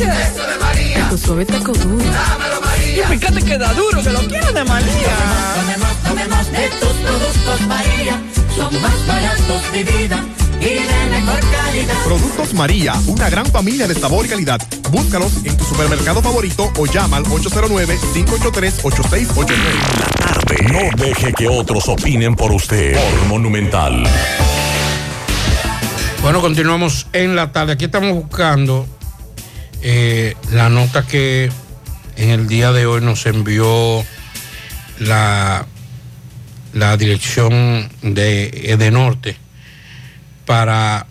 Eso de María. Tu suave taco duro. Dámelo, María. Y fíjate que da duro, que lo quiero de María. Tomemos, tomemos, de tus productos, María. Son más baratos de vida y de mejor calidad. Productos María, una gran familia de sabor y calidad. Búscalos en tu supermercado favorito o llama al 809-583-8689. La tarde. No deje que otros opinen por usted. Por Monumental. Bueno, continuamos en la tarde. Aquí estamos buscando eh, la nota que en el día de hoy nos envió la, la dirección de Edenorte para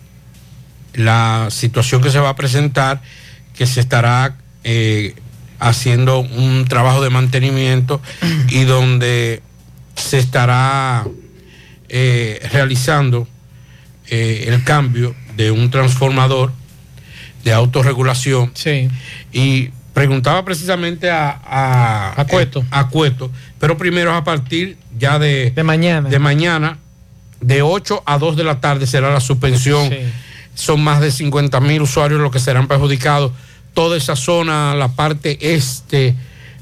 la situación que se va a presentar, que se estará eh, haciendo un trabajo de mantenimiento y donde se estará eh, realizando el cambio de un transformador de autorregulación. Sí. Y preguntaba precisamente a, a, A Cueto. a Cueto, pero primero a partir ya de, De mañana. de mañana, de 8 a 2 de la tarde será la suspensión. Sí. Son más de 50 mil usuarios los que serán perjudicados. Toda esa zona, la parte este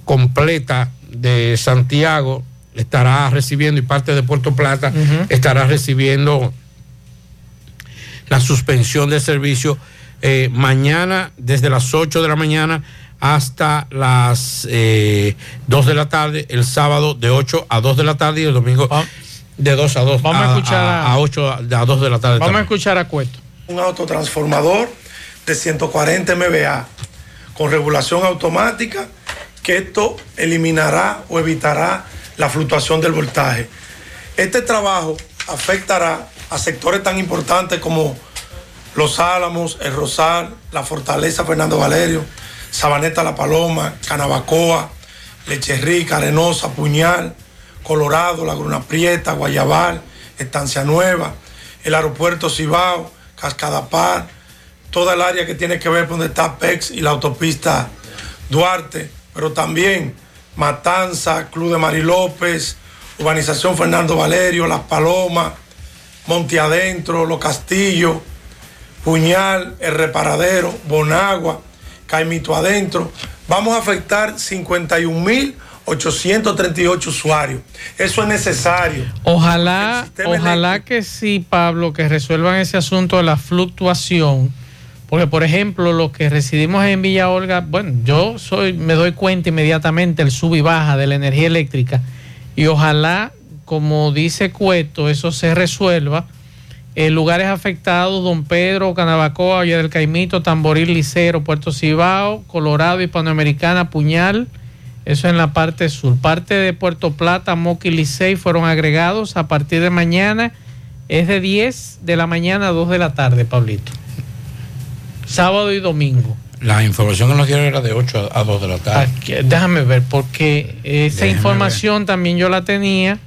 completa de Santiago, estará recibiendo y parte de Puerto Plata estará recibiendo la suspensión del servicio eh, mañana desde las 8 de la mañana hasta las eh, 2 de la tarde, el sábado de 8 a 2 de la tarde y el domingo de 2 a 2 Vamos a escuchar a- a, 8 a, a 2 de la tarde. Vamos a también. escuchar a Cueto. un autotransformador de 140 MVA con regulación automática que esto eliminará o evitará la fluctuación del voltaje. Este trabajo afectará a sectores tan importantes como Los Álamos, El Rosal, la Fortaleza Fernando Valerio, Sabaneta La Paloma, Canabacoa, Leche Rica, Arenosa, Puñal, Colorado, Laguna Prieta, Guayabal, Estancia Nueva, el aeropuerto Cibao, Cascada Par, toda el área que tiene que ver con donde está PEX y la autopista Duarte, pero también Matanza, Club de Mari López, Urbanización Fernando Valerio, Las Palomas, Monte Adentro, Los Castillos, Puñal, El Reparadero, Bonagua, Caimito Adentro. Vamos a afectar 51.838 usuarios. Eso es necesario. Ojalá, ojalá que sí, Pablo, que resuelvan ese asunto de la fluctuación. Porque, por ejemplo, los que residimos en Villa Olga, bueno, yo soy, me doy cuenta inmediatamente el sub y baja de la energía eléctrica. Y ojalá, como dice Cueto, eso se resuelva. En lugares afectados, Don Pedro, Canabacoa, Valle del Caimito, Tamboril, Licero, Puerto Cibao, Colorado, Hispanoamericana, Puñal. Eso en la parte sur. Parte de Puerto Plata, Moca y Licey fueron agregados a partir de mañana. Es de 10 de la mañana a 2 de la tarde, Pablito. Sábado y domingo. La información que nos dieron era de 8 a 2 de la tarde. Aquí, déjame ver, porque esa información también yo la tenía.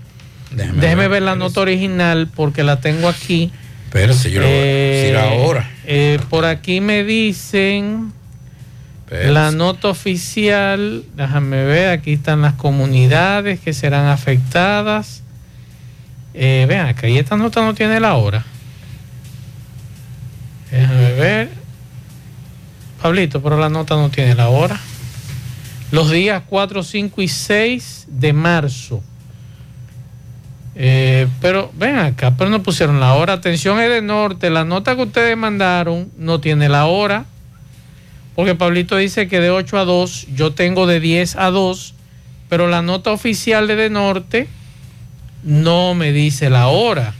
Déjeme Déjeme ver, ver la nota original porque la tengo aquí. Espérese, yo lo voy a decir Eh, ahora. eh, por aquí me dicen Espérese. la nota oficial. Déjame ver, aquí están las comunidades que serán afectadas. Eh, vean, acá y esta nota no tiene la hora. Déjame ver. Pablito, pero la nota no tiene la hora. Los días 4, 5 y 6 de marzo. Eh, pero ven acá, pero no pusieron la hora. Atención, de norte. La nota que ustedes mandaron no tiene la hora. Porque Pablito dice que de 8 a 2, yo tengo de 10 a 2, pero la nota oficial de de norte no me dice la hora.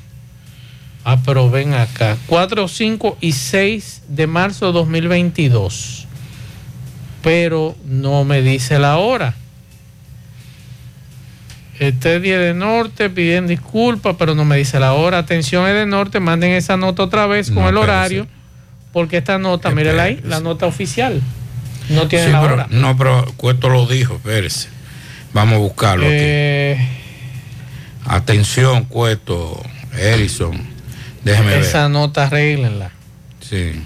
Ah, pero ven acá. 4, 5 y 6 de marzo de 2022. Pero no me dice la hora. Este día de norte piden disculpas, pero no me dice la hora. Atención, es de norte, manden esa nota otra vez con No, el espérese. horario, porque esta nota, mírela ahí, la nota oficial. No tiene Sí, la pero- hora. no, pero Cueto lo dijo, espérese. Vamos a buscarlo Eh, aquí. Atención, Cueto, Erison. Déjeme esa nota arréglenla. ver. Sí,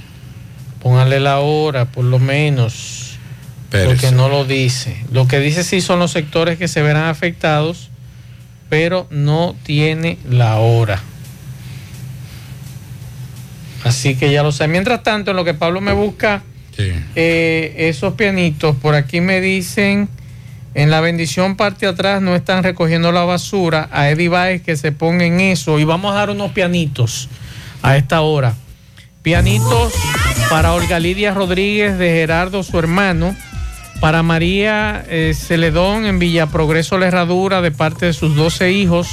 Pónganle la hora, por lo menos. Porque no lo dice. Lo que dice sí son los sectores que se verán afectados, pero no tiene la hora. Así que ya lo sé. Mientras tanto, en lo que Pablo me busca Sí. eh, esos pianitos, por aquí me dicen, en la bendición parte atrás no están recogiendo la basura. A Eddie Baez que se ponga en eso. Y vamos a dar unos pianitos a esta hora. Pianitos para Olga Lidia Rodríguez de Gerardo, su hermano. Para María eh, Celedón en Villa Progreso La Herradura de parte de sus 12 hijos.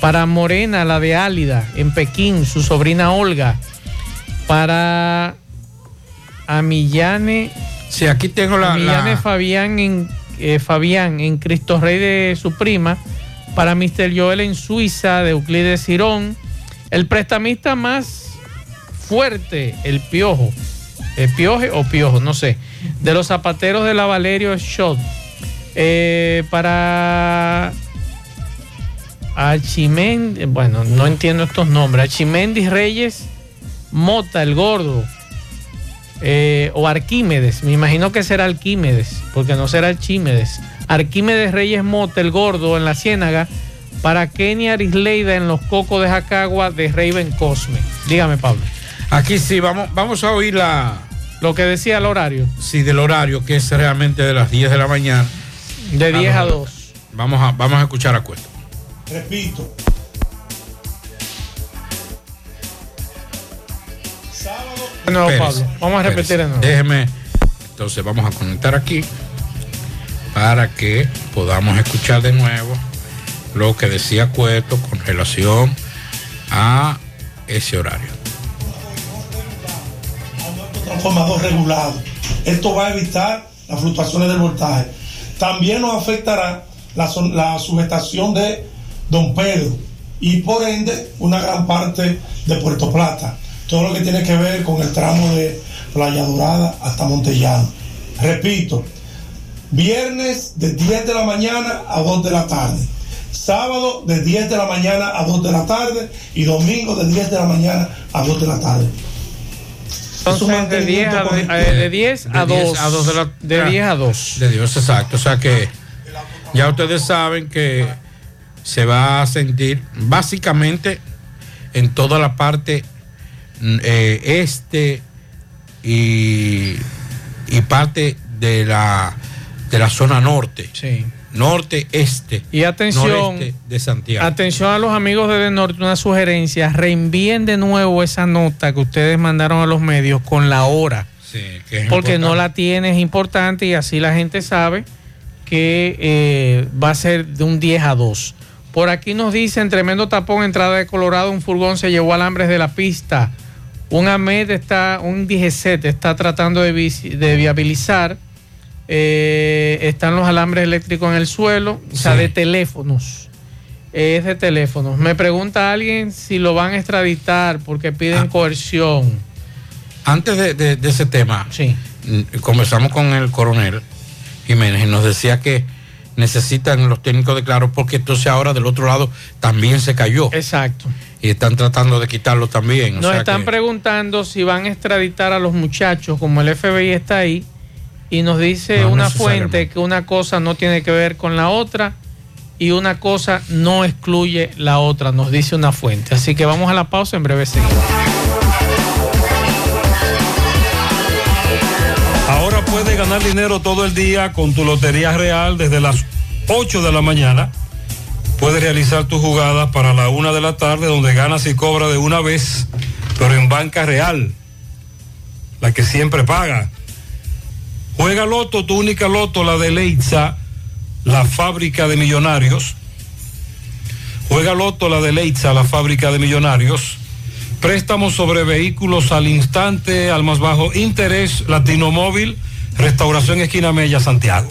Para Morena, la de Álida, en Pekín, su sobrina Olga. Para Amillane. Sí, aquí tengo la- Amillane la- Fabián en, eh, Fabián en Cristo Rey de su prima. Para Mr. Joel en Suiza, de Euclides Girón. El prestamista más fuerte, el Piojo. ¿El Pioje o Piojo? No sé. De los zapateros de la Valerio Shot. Eh, para Archimendi, bueno, no entiendo estos nombres. Archimendi Reyes Mota, el gordo. Eh, o Arquímedes, me imagino que será Arquímedes, porque no será Archímedes. Arquímedes Reyes Mota, el gordo, en la Ciénaga. Para Kenia Arisleida en los Cocos de Jacagua de Raven Cosme. Dígame, Pablo. Aquí sí, vamos, vamos a oír la. Lo que decía el horario. Sí, del horario, que es realmente de las 10 de la mañana. De 10 a Vamos 2. Vamos a, vamos a escuchar a Cueto. Repito. Nuevo, Espérese, Pablo. Vamos a repetir nuevo. Déjeme. Entonces vamos a conectar aquí para que podamos escuchar de nuevo lo que decía Cueto con relación a ese horario. Transformador regulado. Esto va a evitar las fluctuaciones del voltaje. También nos afectará la, la sujetación de Don Pedro y por ende una gran parte de Puerto Plata. Todo lo que tiene que ver con el tramo de Playa Dorada hasta Montellano. Repito, viernes de 10 de la mañana a 2 de la tarde. Sábado de 10 de la mañana a 2 de la tarde y domingo de 10 de la mañana a 2 de la tarde. Entonces, de 10 a, eh, de 10 a 2. a 2 de la De 10 a 2. De Dios, exacto. O sea que ya ustedes saben que se va a sentir básicamente en toda la parte mm, eh, este y, y parte de la, de la zona norte. Sí. Norte, este. Y atención, noreste de Santiago. Atención a los amigos de Del Norte, una sugerencia, reenvíen de nuevo esa nota que ustedes mandaron a los medios con la hora. Sí, que porque no la tiene, es importante y así la gente sabe que eh, va a ser de un 10 a 2. Por aquí nos dicen, tremendo tapón, entrada de Colorado, un furgón se llevó alambres de la pista. Un AMED está, un DGC está tratando de, de viabilizar. Eh, están los alambres eléctricos en el suelo, o sea, Sí. de teléfonos. Eh, Es de teléfonos. Me pregunta alguien si lo van a extraditar porque piden coerción. Antes de, de- de ese tema, mm, conversamos con el coronel Jiménez y nos decía que necesitan los técnicos de claro porque entonces ahora del otro lado también se cayó. Exacto. Y están tratando de quitarlo también. o Nos sea están que- preguntando si van a extraditar a los muchachos, como el FBI está ahí, y nos dice No una fuente que una cosa no tiene que ver con la otra y una cosa no excluye la otra, nos dice una fuente. Así que vamos a la pausa, en breve seguimos. Ahora puedes ganar dinero todo el día con tu Lotería Real desde las 8 de la mañana. Puedes realizar tus jugadas para la 1 de la tarde donde ganas y cobras de una vez, pero en banca real, la que siempre paga. Juega Loto, tu única Loto, la de Leitza, la fábrica de millonarios. Juega Loto, la de Leitza, la fábrica de millonarios. Préstamos sobre vehículos al instante, al más bajo interés, Latino Móvil, Restauración Esquina Mella, Santiago.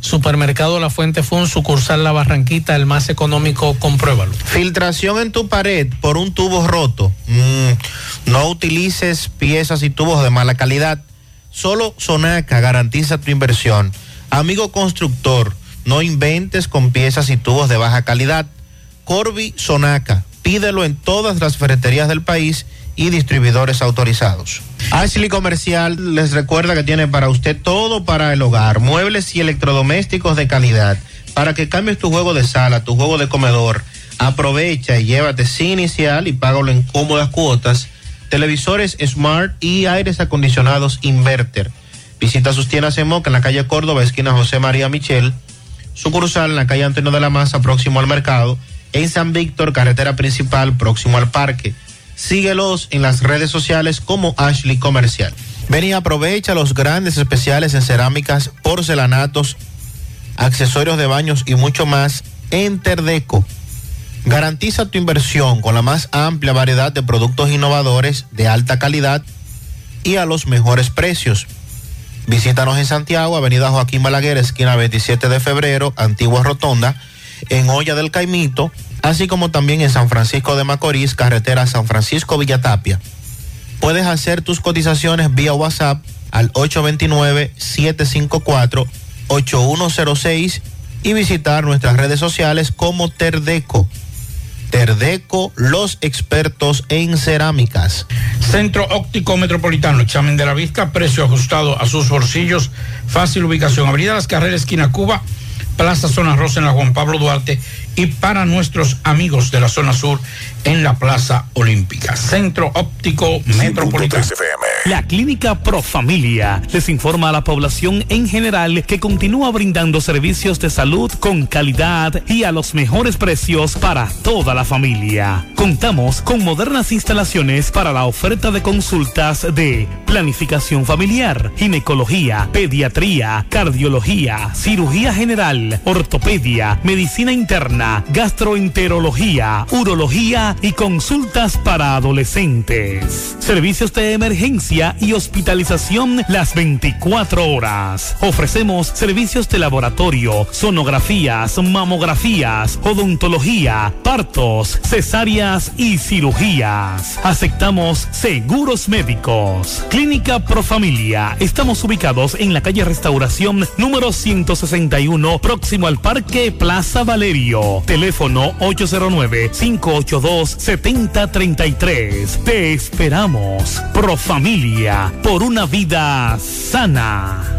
Supermercado La Fuente Fun, sucursal La Barranquita, el más económico, compruébalo. Filtración en tu pared por un tubo roto. Mm, no utilices piezas y tubos de mala calidad. Solo Sonaca garantiza tu inversión. Amigo constructor, no inventes con piezas y tubos de baja calidad. Corby Sonaca, pídelo en todas las ferreterías del país y distribuidores autorizados. Ashley Comercial les recuerda que tiene para usted todo para el hogar, muebles y electrodomésticos de calidad, para que cambies tu juego de sala, tu juego de comedor. Aprovecha y llévate sin inicial y págalo en cómodas cuotas. Televisores Smart y aires acondicionados Inverter. Visita sus tiendas en Moca en la calle Córdoba, esquina José María Michel. Sucursal en la calle Antonio de la Maza, próximo al mercado. En San Víctor, carretera principal, próximo al parque. Síguelos en las redes sociales como Ashley Comercial. Ven y aprovecha los grandes especiales en cerámicas, porcelanatos, accesorios de baños y mucho más en Terdeco. Garantiza tu inversión con la más amplia variedad de productos innovadores de alta calidad y a los mejores precios. Visítanos en Santiago, Avenida Joaquín Balaguer, esquina 27 de febrero, Antigua Rotonda, en Olla del Caimito, así como también en San Francisco de Macorís, carretera San Francisco Villatapia. Puedes hacer tus cotizaciones vía WhatsApp al 829-754-8106 y visitar nuestras redes sociales como Terdeco. Terdeco, los expertos en cerámicas. Centro Óptico Metropolitano, examen de la vista, precio ajustado a sus bolsillos, fácil ubicación, Avenida Las Carreras, esquina Cuba, Plaza Zona Rosa en la Juan Pablo Duarte y para nuestros amigos de la zona sur en la Plaza Olímpica. Centro Óptico Metropolitano. 100.3 FM. La Clínica Profamilia les informa a la población en general que continúa brindando servicios de salud con calidad y a los mejores precios para toda la familia. Contamos con modernas instalaciones para la oferta de consultas de planificación familiar, ginecología, pediatría, cardiología, cirugía general, ortopedia, medicina interna, gastroenterología, urología y consultas para adolescentes. Servicios de emergencia y hospitalización las 24 horas. Ofrecemos servicios de laboratorio, sonografías, mamografías, odontología, partos, cesáreas y cirugías. Aceptamos seguros médicos. Clínica Profamilia. Estamos ubicados en la calle Restauración número 161, próximo al Parque Plaza Valerio. Teléfono 809-582-7033. Te esperamos. Profamilia por una vida sana.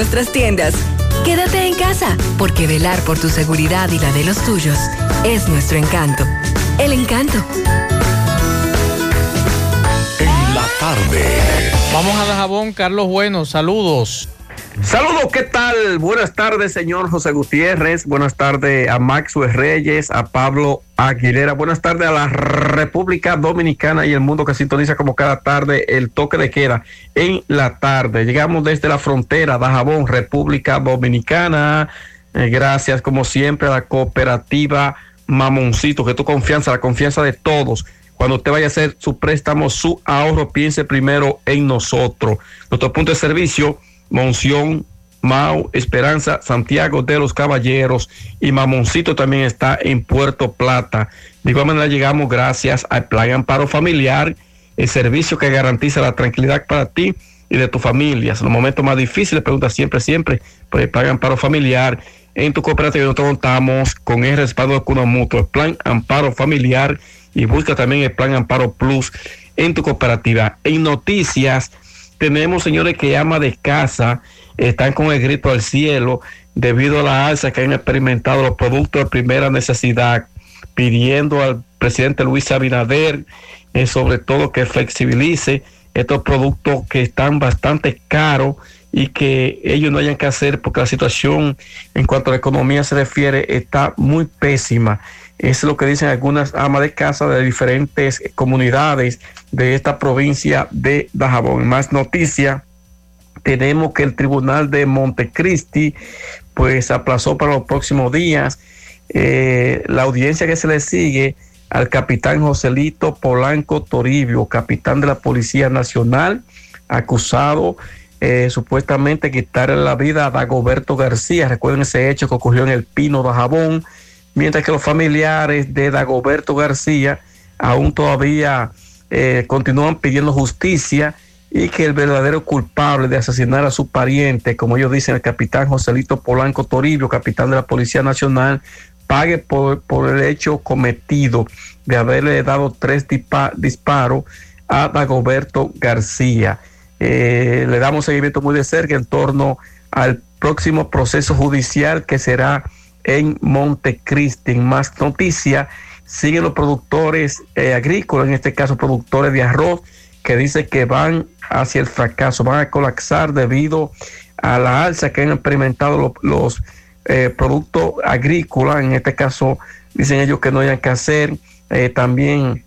nuestras tiendas. Quédate en casa, porque velar por tu seguridad y la de los tuyos es nuestro encanto. El encanto. En la tarde. Vamos a Dajabón, Carlos Bueno, saludos. Saludos, ¿qué tal? Buenas tardes, señor José Gutiérrez. Buenas tardes a Maxwell Reyes, a Pablo Aguilera. Buenas tardes a la República Dominicana y el mundo que sintoniza como cada tarde el toque de queda en la tarde. Llegamos desde la frontera de Jabón, República Dominicana. Eh, gracias, como siempre, a la cooperativa Mamoncito, que tu confianza, la confianza de todos. Cuando usted vaya a hacer su préstamo, su ahorro, piense primero en nosotros. Nuestro punto de servicio Monción, Mau, Esperanza, Santiago de los Caballeros y Mamoncito también está en Puerto Plata. De igual manera llegamos gracias al Plan Amparo Familiar, el servicio que garantiza la tranquilidad para ti y de tu familia. En los momentos más difíciles, pregunta siempre, siempre por el Plan Amparo Familiar. En tu cooperativa nosotros contamos con el respaldo de Cuna Mutuo, el Plan Amparo Familiar y busca también el Plan Amparo Plus en tu cooperativa. En noticias, tenemos señores que ama de casa, están con el grito al cielo debido a la alza que han experimentado los productos de primera necesidad, pidiendo al presidente Luis Abinader, eh, sobre todo que flexibilice estos productos que están bastante caros y que ellos no hayan que hacer porque la situación en cuanto a la economía se refiere está muy pésima. Es lo que dicen algunas amas de casa de diferentes comunidades de esta provincia de Dajabón. Más noticia, tenemos que el Tribunal de Montecristi pues aplazó para los próximos días eh, la audiencia que se le sigue al capitán Joselito Polanco Toribio, capitán de la Policía Nacional, acusado eh, supuestamente quitarle la vida a Dagoberto García. Recuerden ese hecho que ocurrió en el Pino de Jabón, mientras que los familiares de Dagoberto García aún todavía eh, continúan pidiendo justicia y que el verdadero culpable de asesinar a su pariente, como ellos dicen, el capitán Joselito Polanco Toribio, capitán de la Policía Nacional, pague por, el hecho cometido de haberle dado tres disparos a Dagoberto García. Eh, le damos seguimiento muy de cerca en torno al próximo proceso judicial que será en Montecristi. Más noticia, siguen los productores eh, agrícolas, en este caso productores de arroz, que dicen que van hacia el fracaso, van a colapsar debido a la alza que han experimentado los, eh, productos agrícolas, en este caso dicen ellos que no hayan que hacer, también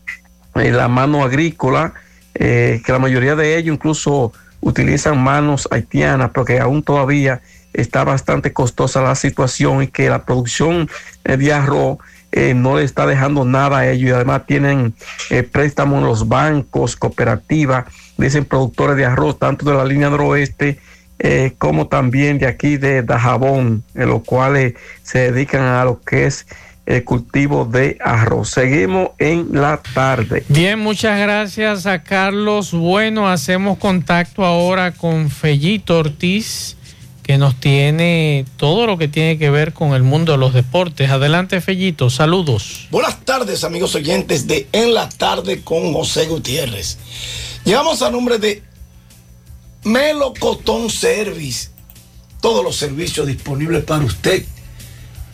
la mano agrícola, eh, que la mayoría de ellos incluso utilizan manos haitianas, porque aún todavía está bastante costosa la situación y que la producción eh, de arroz eh, no le está dejando nada a ellos y además tienen eh, préstamos en los bancos, cooperativas, dicen productores de arroz, tanto de la línea noroeste eh, como también de aquí de Dajabón, en los cuales se dedican a lo que es el cultivo de arroz. Seguimos en la tarde. Bien, muchas gracias a Carlos. Bueno, hacemos contacto ahora con Fellito Ortiz, que nos tiene todo lo que tiene que ver con el mundo de los deportes. Adelante, Fellito, saludos. Buenas tardes, amigos oyentes de En la Tarde con José Gutiérrez. Llegamos a nombre de Melocotón Service. Todos los servicios disponibles para usted.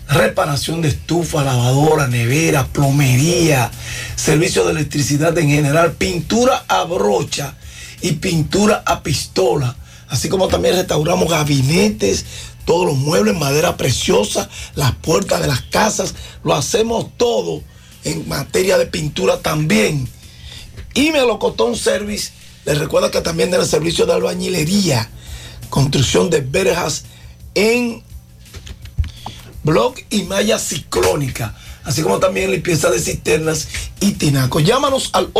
Reparación de estufa, lavadora, nevera, plomería, servicio de electricidad en general, pintura a brocha y pintura a pistola. Así como también restauramos gabinetes, todos los muebles, madera preciosa, las puertas de las casas. Lo hacemos todo en materia de pintura también. Y Melocotón Service les recuerda que también tiene el servicio de albañilería, construcción de verjas en block y malla ciclónica, así como también limpieza de cisternas y tinacos. Llámanos al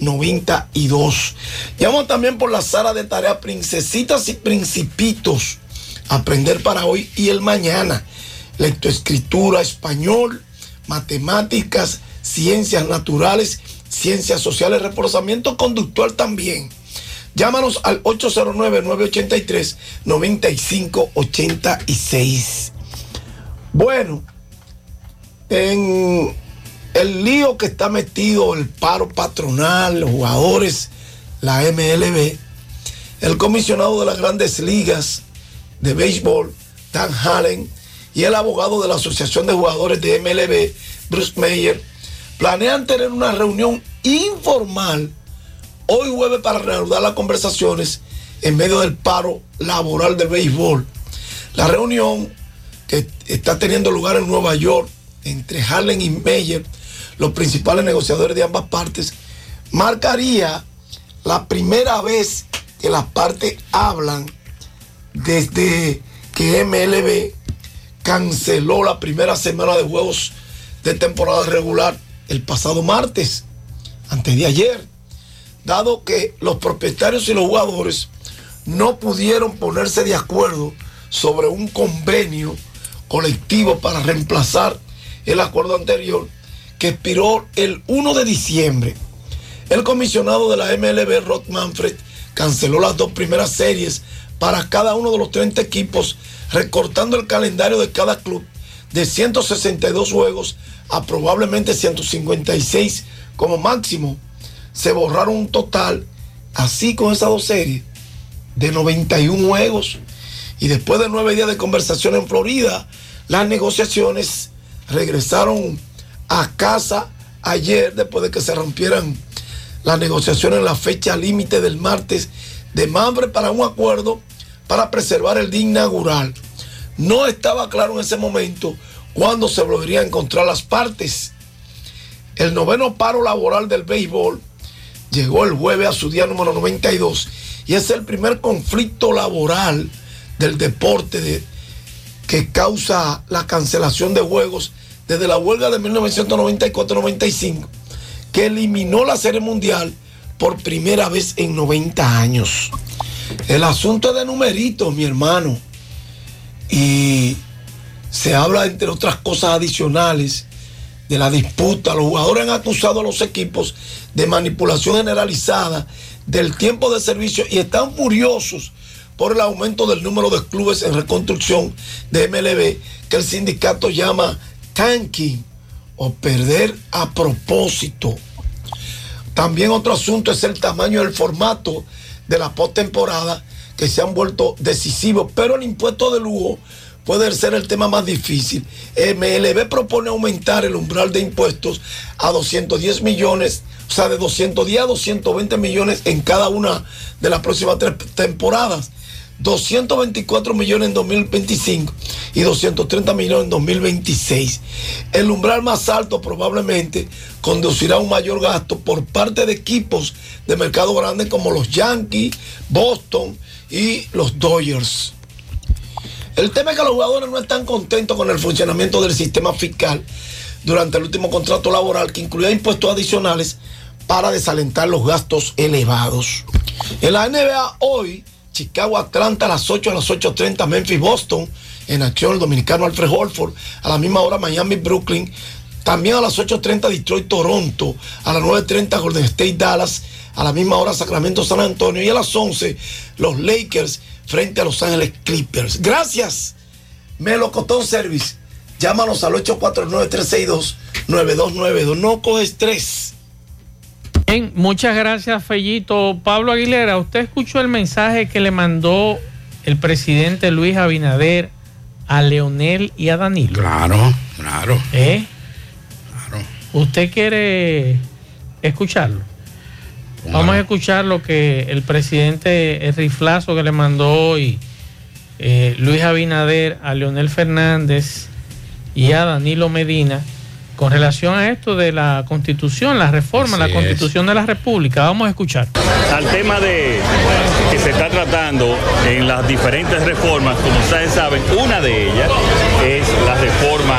849-362-9292. Llámanos también por la sala de tarea Princesitas y Principitos. Aprender para hoy y el mañana. Lectoescritura, español, matemáticas, ciencias naturales, ciencias sociales, reforzamiento conductual también. Llámanos al 809-983-9586. Bueno, en el lío que está metido el paro patronal, los jugadores, la MLB, el comisionado de las grandes ligas de béisbol, Dan Hallen, y el abogado de la Asociación de Jugadores de MLB, Bruce Meyer, planean tener una reunión informal hoy jueves para reanudar las conversaciones en medio del paro laboral del béisbol. La reunión que está teniendo lugar en Nueva York entre Harlem y Meyer, los principales negociadores de ambas partes, marcaría la primera vez que las partes hablan desde que MLB canceló la primera semana de juegos de temporada regular el pasado martes, antes de ayer, dado que los propietarios y los jugadores no pudieron ponerse de acuerdo sobre un convenio colectivo para reemplazar el acuerdo anterior que expiró el 1 de diciembre. El comisionado de la MLB, Rod Manfred, canceló las dos primeras series para cada uno de los 30 equipos, recortando el calendario de cada club de 162 juegos a probablemente 156 como máximo. Se borraron un total, así con esas dos series, de 91 juegos. Y después de nueve días de conversación en Florida, las negociaciones regresaron a casa ayer, después de que se rompieran las negociaciones en la fecha límite del martes de Mambre para un acuerdo para preservar el día inaugural. No estaba claro en ese momento cuándo se volverían a encontrar las partes. El noveno paro laboral del béisbol llegó el jueves a su día número 92 y es el primer conflicto laboral del deporte de, que causa la cancelación de juegos desde la huelga de 1994-95 que eliminó la serie mundial por primera vez en 90 años. El asunto es de numeritos, mi hermano. Y se habla, entre otras cosas adicionales, de la disputa. Los jugadores han acusado a los equipos de manipulación generalizada del tiempo de servicio y están furiosos por el aumento del número de clubes en reconstrucción de MLB que el sindicato llama tanking o perder a propósito. También otro asunto es el tamaño y el formato de la postemporada que se han vuelto decisivos, pero el impuesto de lujo puede ser el tema más difícil. MLB propone aumentar el umbral de impuestos a 210 millones, o sea, de 210 a 220 millones en cada una de las próximas tres temporadas. 224 millones en 2025 y 230 millones en 2026. El umbral más alto probablemente conducirá a un mayor gasto por parte de equipos de mercado grande como los Yankees, Boston y los Dodgers. El tema es que los jugadores no están contentos con el funcionamiento del sistema fiscal durante el último contrato laboral que incluía impuestos adicionales para desalentar los gastos elevados. En la NBA hoy, Chicago Atlanta a las 8 a las 8.30, Memphis Boston, en acción el dominicano Alfred Holford, a la misma hora Miami Brooklyn, también a las 8.30 Detroit Toronto, a las 9.30 Golden State Dallas, a la misma hora Sacramento San Antonio y a las 11 los Lakers frente a Los Ángeles Clippers. Gracias, Melocotón Service. Llámanos al 849-362-9292. No coge estrés. Bien, muchas gracias, Fellito. Pablo Aguilera, ¿usted escuchó el mensaje que le mandó el presidente Luis Abinader a Leonel y a Danilo? Claro, claro. ¿Eh? ¿Usted quiere escucharlo? Vamos a escuchar lo que el presidente, el riflazo que le mandó hoy eh, Luis Abinader a Leonel Fernández y a Danilo Medina con relación a esto de la constitución, la reforma, la Así constitución de la República. Vamos a escuchar. al tema de que se está tratando en las diferentes reformas, como ustedes saben, una de ellas es la reforma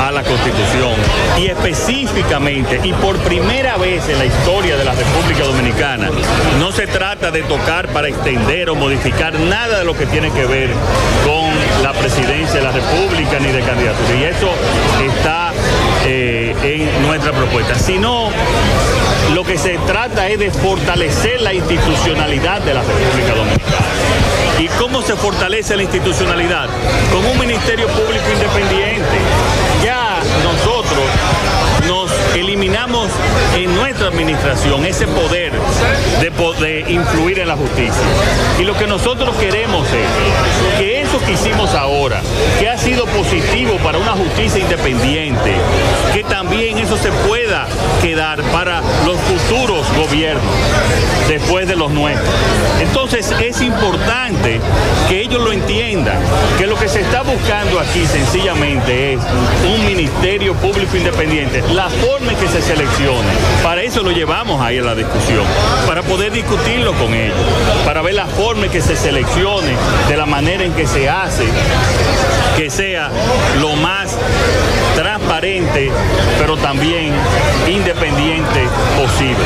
a la Constitución y específicamente y por primera vez en la historia de la República Dominicana no se trata de tocar para extender o modificar nada de lo que tiene que ver con la presidencia de la República ni de candidatura y eso está eh, en nuestra propuesta, sino lo que se trata es de fortalecer la institucionalidad de la República Dominicana. ¿Y cómo se fortalece la institucionalidad? Con un Ministerio Público Independiente. Ya nosotros nos eliminamos en nuestra administración ese poder de, po- de influir en la justicia. Y lo que nosotros queremos es que eso que hicimos ahora, que ha sido positivo para una justicia independiente, que también eso se pueda quedar para los futuros gobiernos después de los nuestros. Entonces es importante que ellos lo entiendan, que lo que se está buscando aquí sencillamente es un ministerio público independiente, la forma en que se seleccione. Para eso lo llevamos ahí a la discusión, para poder discutirlo con ellos, para ver la forma en que se seleccione, de la manera en que se hace, que sea lo más transparente, pero también independiente posible.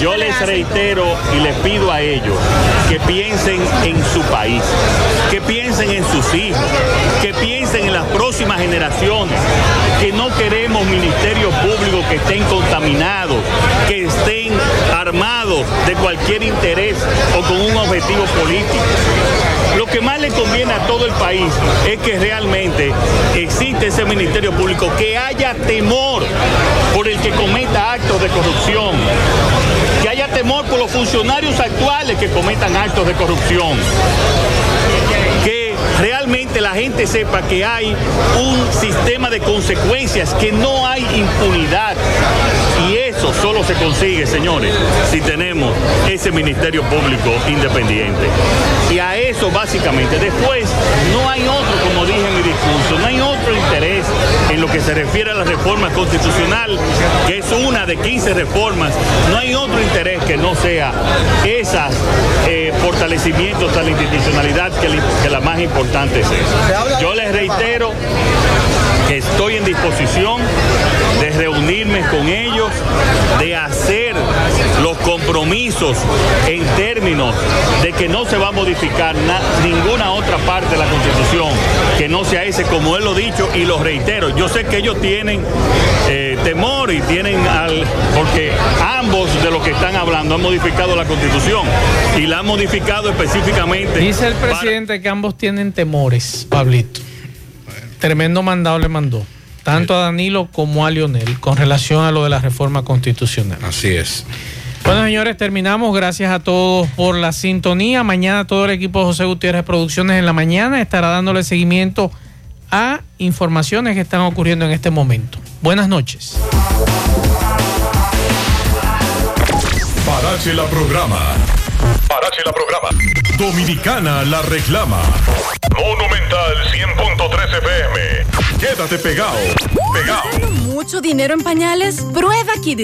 ¿Y qué llamado Yo les reitero y les pido a ellos que piensen en su país, que piensen en sus hijos, que piensen en las próximas generaciones, que no queremos ministerios públicos que estén contaminados, que estén armados de cualquier interés o con un objetivo político. Lo que más le conviene a todo el país es que realmente existe ese ministerio público, que haya temor por el que cometa actos de corrupción, que haya temor por los funcionarios actuales que cometan actos de corrupción, realmente la gente sepa que hay un sistema de consecuencias, que no hay impunidad. Y eso solo se consigue, señores, si tenemos ese Ministerio Público independiente. Y a eso básicamente. Después, no hay otro, como dije en mi discurso, no hay otro interés en lo que se refiere a la reforma constitucional, que es una de 15 reformas. No hay otro interés que no sea esas eh, fortalecimientos a la institucionalidad, que, la más importante es esa. Yo les reitero que estoy en disposición de reunirme con ellos, de hacer los compromisos en términos de que no se va a modificar na- ninguna otra parte de la Constitución que no sea ese, como él lo ha dicho, y lo reitero. Yo sé que ellos tienen eh, temor y tienen al. porque ambos de los que están hablando han modificado la Constitución y la han modificado específicamente. Dice el presidente que ambos tienen temores, Pablito. Tremendo mandado le mandó, tanto a Danilo como a Lionel, con relación a lo de la reforma constitucional. Así es. Bueno, señores, terminamos. Gracias a todos por la sintonía. Mañana todo el equipo de José Gutiérrez Producciones en la mañana estará dándole seguimiento a informaciones que están ocurriendo en este momento. Buenas noches. Parache la programa. Parache la programa. Dominicana la reclama. Monumental 100.13 FM. Quédate pegado. Pegado. ¿Mucho dinero en pañales? Prueba Kid